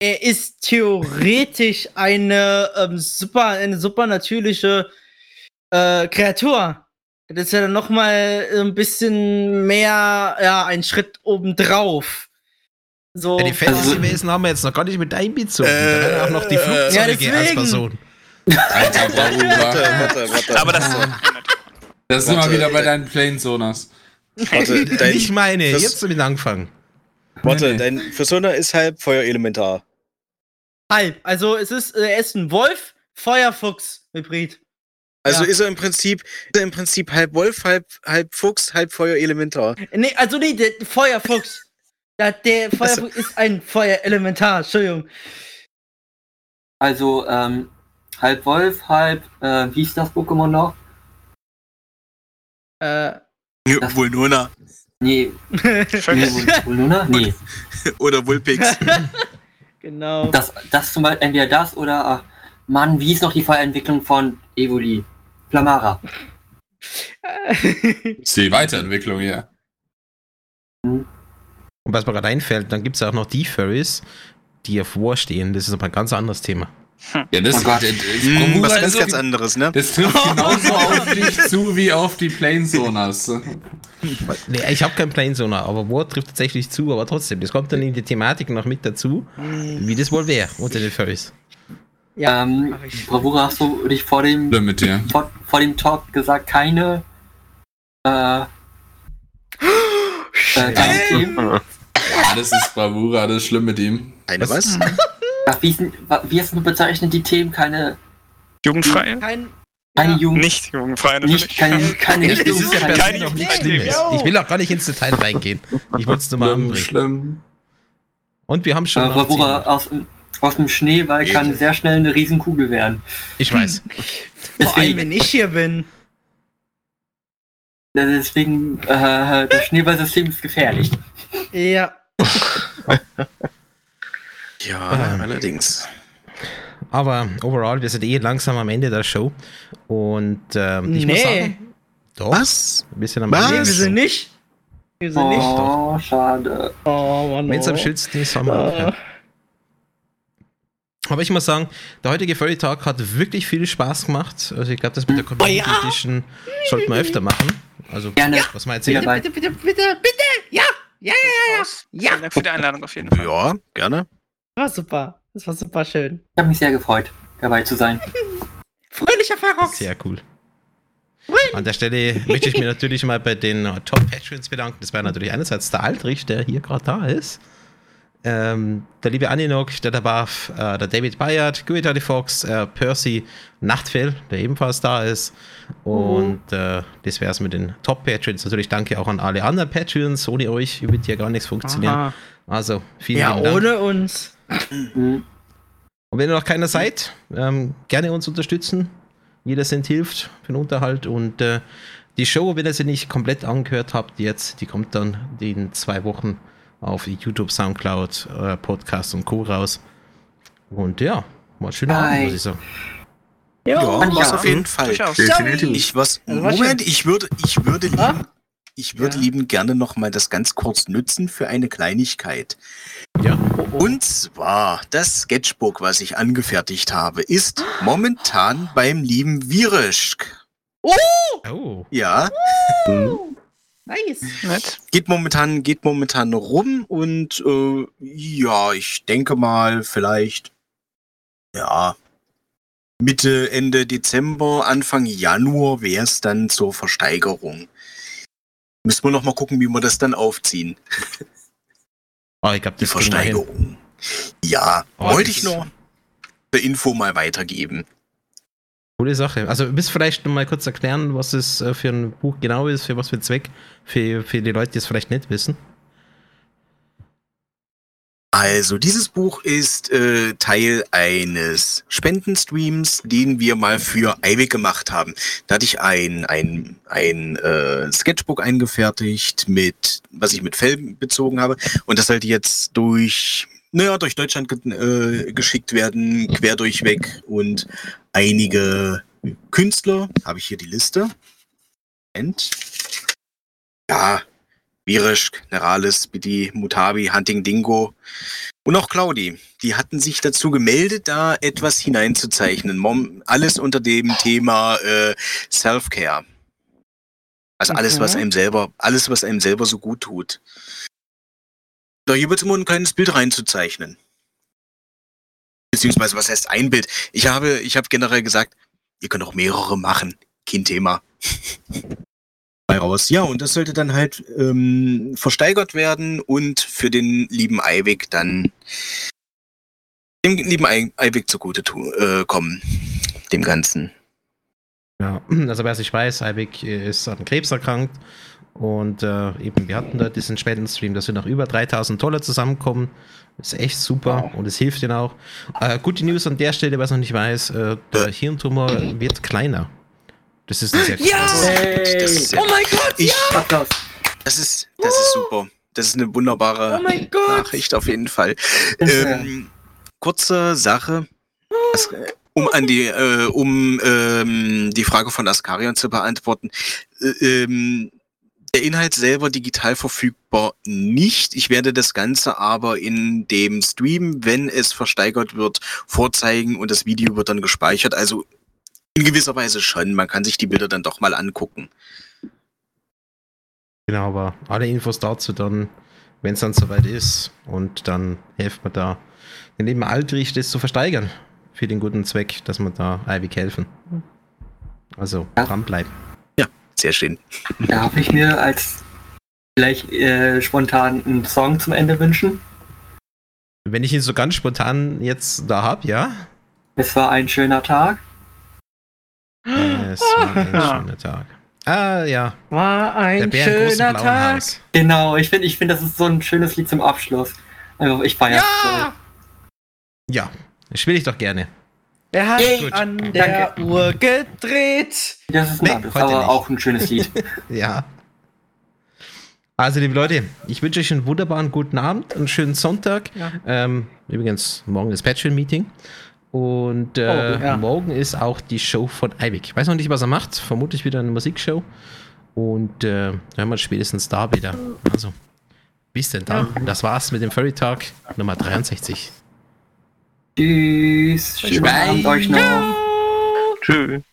er ist theoretisch eine ähm, super, eine supernatürliche äh, Kreatur. Das ist ja dann noch mal ein bisschen mehr, ja, ein Schritt obendrauf. So. Ja, die Fantasy-Wesen haben wir jetzt noch gar nicht mit einbezogen. da Äh, wären auch noch die äh, Flugzeuge ja, als. Person. Alter. Warte, warte, warte. Aber das Das sind wir wieder bei deinen Planesonas. Warte, <laughs> dein, ich meine, das- jetzt damit angefangen. warte, dein Persona ist halb Feuerelementar. halb. Also es ist, äh, er ist ein Wolf, Feuerfuchs, Hybrid. Also Ja. ist er im Prinzip, ist er im Prinzip halb Wolf, halb, halb Fuchs, halb Feuerelementar. Nee, also nee, der Feuerfuchs. Ja, der Feuerfuchs ist ein Feuerelementar, Entschuldigung. Also, ähm, halb Wolf, halb, äh, wie ist das Pokémon noch? Äh, Das- Vulnona Nee, <laughs> nee, Vulnuna? Nee. <laughs> oder Vulpix. <laughs> genau. Das, das zum Beispiel, entweder das oder, ach, Mann, wie ist noch die Feuerentwicklung von Evoli? Flamara. Ist die Weiterentwicklung hier. Und was mir gerade einfällt, dann gibt es auch noch die Furries, die auf War stehen. Das ist aber ein ganz anderes Thema. Ja, das, Oh Gott. das, das, Hm, was ist ganz, so- ganz anderes, ne? das trifft <laughs> genauso auf dich <laughs> zu wie auf die Planesonas. Nee, ich habe keinen Planesonar, aber War trifft tatsächlich zu, aber trotzdem, das kommt dann in die Thematik noch mit dazu, wie das wohl wäre unter den Furries. Ja, ähm. Bravura, hast du dich vor dem, Schlimm mit dir. vor, vor dem Talk gesagt, keine, äh, äh, keine Themen? Ja, das ist Bravura, das ist schlimm mit ihm. Eine was? Ach, wie, hast du bezeichnet die Themen? Keine, Jugendfreie? Kein. keine ja. Jugend, Nicht jugendfreie natürlich. nicht, keine, keine Das ist ja Keine. Schlimmes. Ich will auch gar nicht ins Detail reingehen. Ich wollte es nur mal Schlimm, anbringen. schlimm. Und wir haben schon. Äh, Bravura aus, dem- aus dem Schneeball kann sehr schnell eine Riesenkugel werden. Ich weiß. Vor allem, wenn ich hier bin. Deswegen äh, das Schneeballsystem ist gefährlich. Ja. Ja, Ähm. allerdings. Aber overall, wir sind eh langsam am Ende der Show. Und ähm, ich muss Nee. sagen. Doch. Was? Ein bisschen am Was? Nee, wir sind nicht. Wir sind nicht. Oh, schade. Oh, Mann. Wenn es am oh. schönsten ist, haben wir aufhören. Aber ich muss sagen, der heutige Furry Talk hat wirklich viel Spaß gemacht. Also ich glaube, das mit der Community ja. Edition sollten wir öfter machen. Also Gerne. was man jetzt Wieder sehen. bei. Bitte, bitte, bitte, bitte. Ja. Ja, ja, ja. Ja. Vielen Dank für die Einladung auf jeden Fall. Ja, gerne. War super. Das war super schön. Ich habe mich sehr gefreut, dabei zu sein. <laughs> Fröhlicher Ferox. Sehr cool. An der Stelle möchte ich mich <laughs> natürlich mal bei den Top-Patrons bedanken. Das war natürlich einerseits der Aldrich, der hier gerade da ist. Ähm, der liebe Aninok, der Dabaf, äh, der David Bayard, Guitari Fox, äh, Percy Nachtfell, der ebenfalls da ist. Und äh, das wäre es mit den Top-Patrons. Natürlich danke auch an alle anderen Patrons. Ohne euch wird hier gar nichts funktionieren. Aha. Also vielen Ja, Dank. ohne uns. Mhm. Und wenn ihr noch keiner seid, ähm, gerne uns unterstützen. Jeder Cent hilft für den Unterhalt. Und äh, die Show, wenn ihr sie nicht komplett angehört habt, jetzt, die kommt dann in zwei Wochen auf YouTube, Soundcloud, äh, Podcast und Co. raus. Und ja, mal schöner Abend, muss ich sagen. Ja, ich was auch. auf jeden Fall. Definitiv. Ich was. Also Moment, ich würde, ich würde lieben, ich würde Ja. lieben gerne noch mal das ganz kurz nutzen für eine Kleinigkeit. Ja. Und zwar das Sketchbook, was ich angefertigt habe, ist momentan beim lieben Virischk. Oh. Ja, Nice. Nett. geht momentan, geht momentan rum und äh, ja, ich denke mal vielleicht ja Mitte Ende Dezember, Anfang Januar wäre es dann zur Versteigerung. Müssen wir noch mal gucken, wie wir das dann aufziehen. Oh, <laughs> ich glaube, Die. Versteigerung. Ja, Oh, wollte ich nur die Info mal weitergeben. Coole Sache. Also, du willst vielleicht noch mal kurz erklären, was es äh, für ein Buch genau ist, für was für Zweck, für, für die Leute, die es vielleicht nicht wissen. Also, dieses Buch ist äh, Teil eines Spendenstreams, den wir mal für Eiwig gemacht haben. Da hatte ich ein, ein, ein äh, Sketchbook eingefertigt, mit, was ich mit Fell bezogen habe. Und das sollte jetzt durch, naja, durch Deutschland ge äh, geschickt werden, quer durchweg. Und einige Künstler, habe ich hier die Liste. Moment. Ja, Virisch, Neralis, Bidi, Mutabi, Hunting Dingo und auch Claudi. Die hatten sich dazu gemeldet, da etwas hineinzuzeichnen. Mom, alles unter dem Thema äh, Self-Care. Also alles, was Okay. einem selber, alles, was einem selber so gut tut. Da jeweils immer ein kleines Bild reinzuzeichnen. Beziehungsweise, was heißt ein Bild? Ich habe, ich habe generell gesagt, ihr könnt auch mehrere machen. Kein Thema. <laughs> Bei raus. Ja, und das sollte dann halt ähm, versteigert werden und für den lieben Eiwig dann dem lieben Ei- Eiwig zugute äh, kommen. Dem Ganzen. Ja, <clears throat> also wer es nicht weiß, Eibig ist an Krebs erkrankt und äh, eben wir hatten da diesen Spendenstream, da sind noch über 3000 Dollar zusammengekommen. Das ist echt super und es hilft ihnen auch. Äh, gute News an der Stelle, wer es noch nicht weiß, äh, der Hirntumor wird kleiner. Das ist ein sehr Ja! gutes- Hey. Das ist sehr- Oh mein Gott, Ich, Applaus. das ist, das ist super. Das ist eine wunderbare oh mein Gott. Nachricht auf jeden Fall. Ähm, kurze Sache, das, äh, um an die, äh, um ähm, die Frage von Askarion zu beantworten. Äh, ähm, der Inhalt selber digital verfügbar nicht. Ich werde das Ganze aber in dem Stream, wenn es versteigert wird, vorzeigen und das Video wird dann gespeichert. Also in gewisser Weise schon. Man kann sich die Bilder dann doch mal angucken. Genau, aber alle Infos dazu dann, wenn es dann soweit ist und dann hilft man da, den lieben Aldrich das zu versteigern für den guten Zweck, dass wir da Eibig helfen. Also Ja. dranbleiben. Sehr schön. Darf ich mir als vielleicht äh, spontan einen Song zum Ende wünschen? Wenn ich ihn so ganz spontan jetzt da habe, ja. Es war ein schöner Tag. Es war ein <laughs> schöner Tag. Ah, ja. War Der ein schöner Tag. Haus. Genau, ich finde, ich finde, das ist so ein schönes Lied zum Abschluss. Also ich feiere Ja! Ja, das spiele ich doch gerne. Er hat Gut. an der Uhr gedreht. Das ist Nee, heute aber auch ein schönes Lied. <laughs> Ja. Also, liebe Leute, ich wünsche euch einen wunderbaren guten Abend, einen schönen Sonntag. Ja. Ähm, übrigens, morgen ist Patreon-Meeting. Und äh, Oh, ja. morgen ist auch die Show von Eibig. Ich weiß noch nicht, was er macht. Vermutlich wieder eine Musikshow. Und äh, hören wir spätestens da wieder. Also, bis denn dann. Das war's mit dem Furry Talk Nummer 63. Tschüss. Abend euch noch. Tschüss.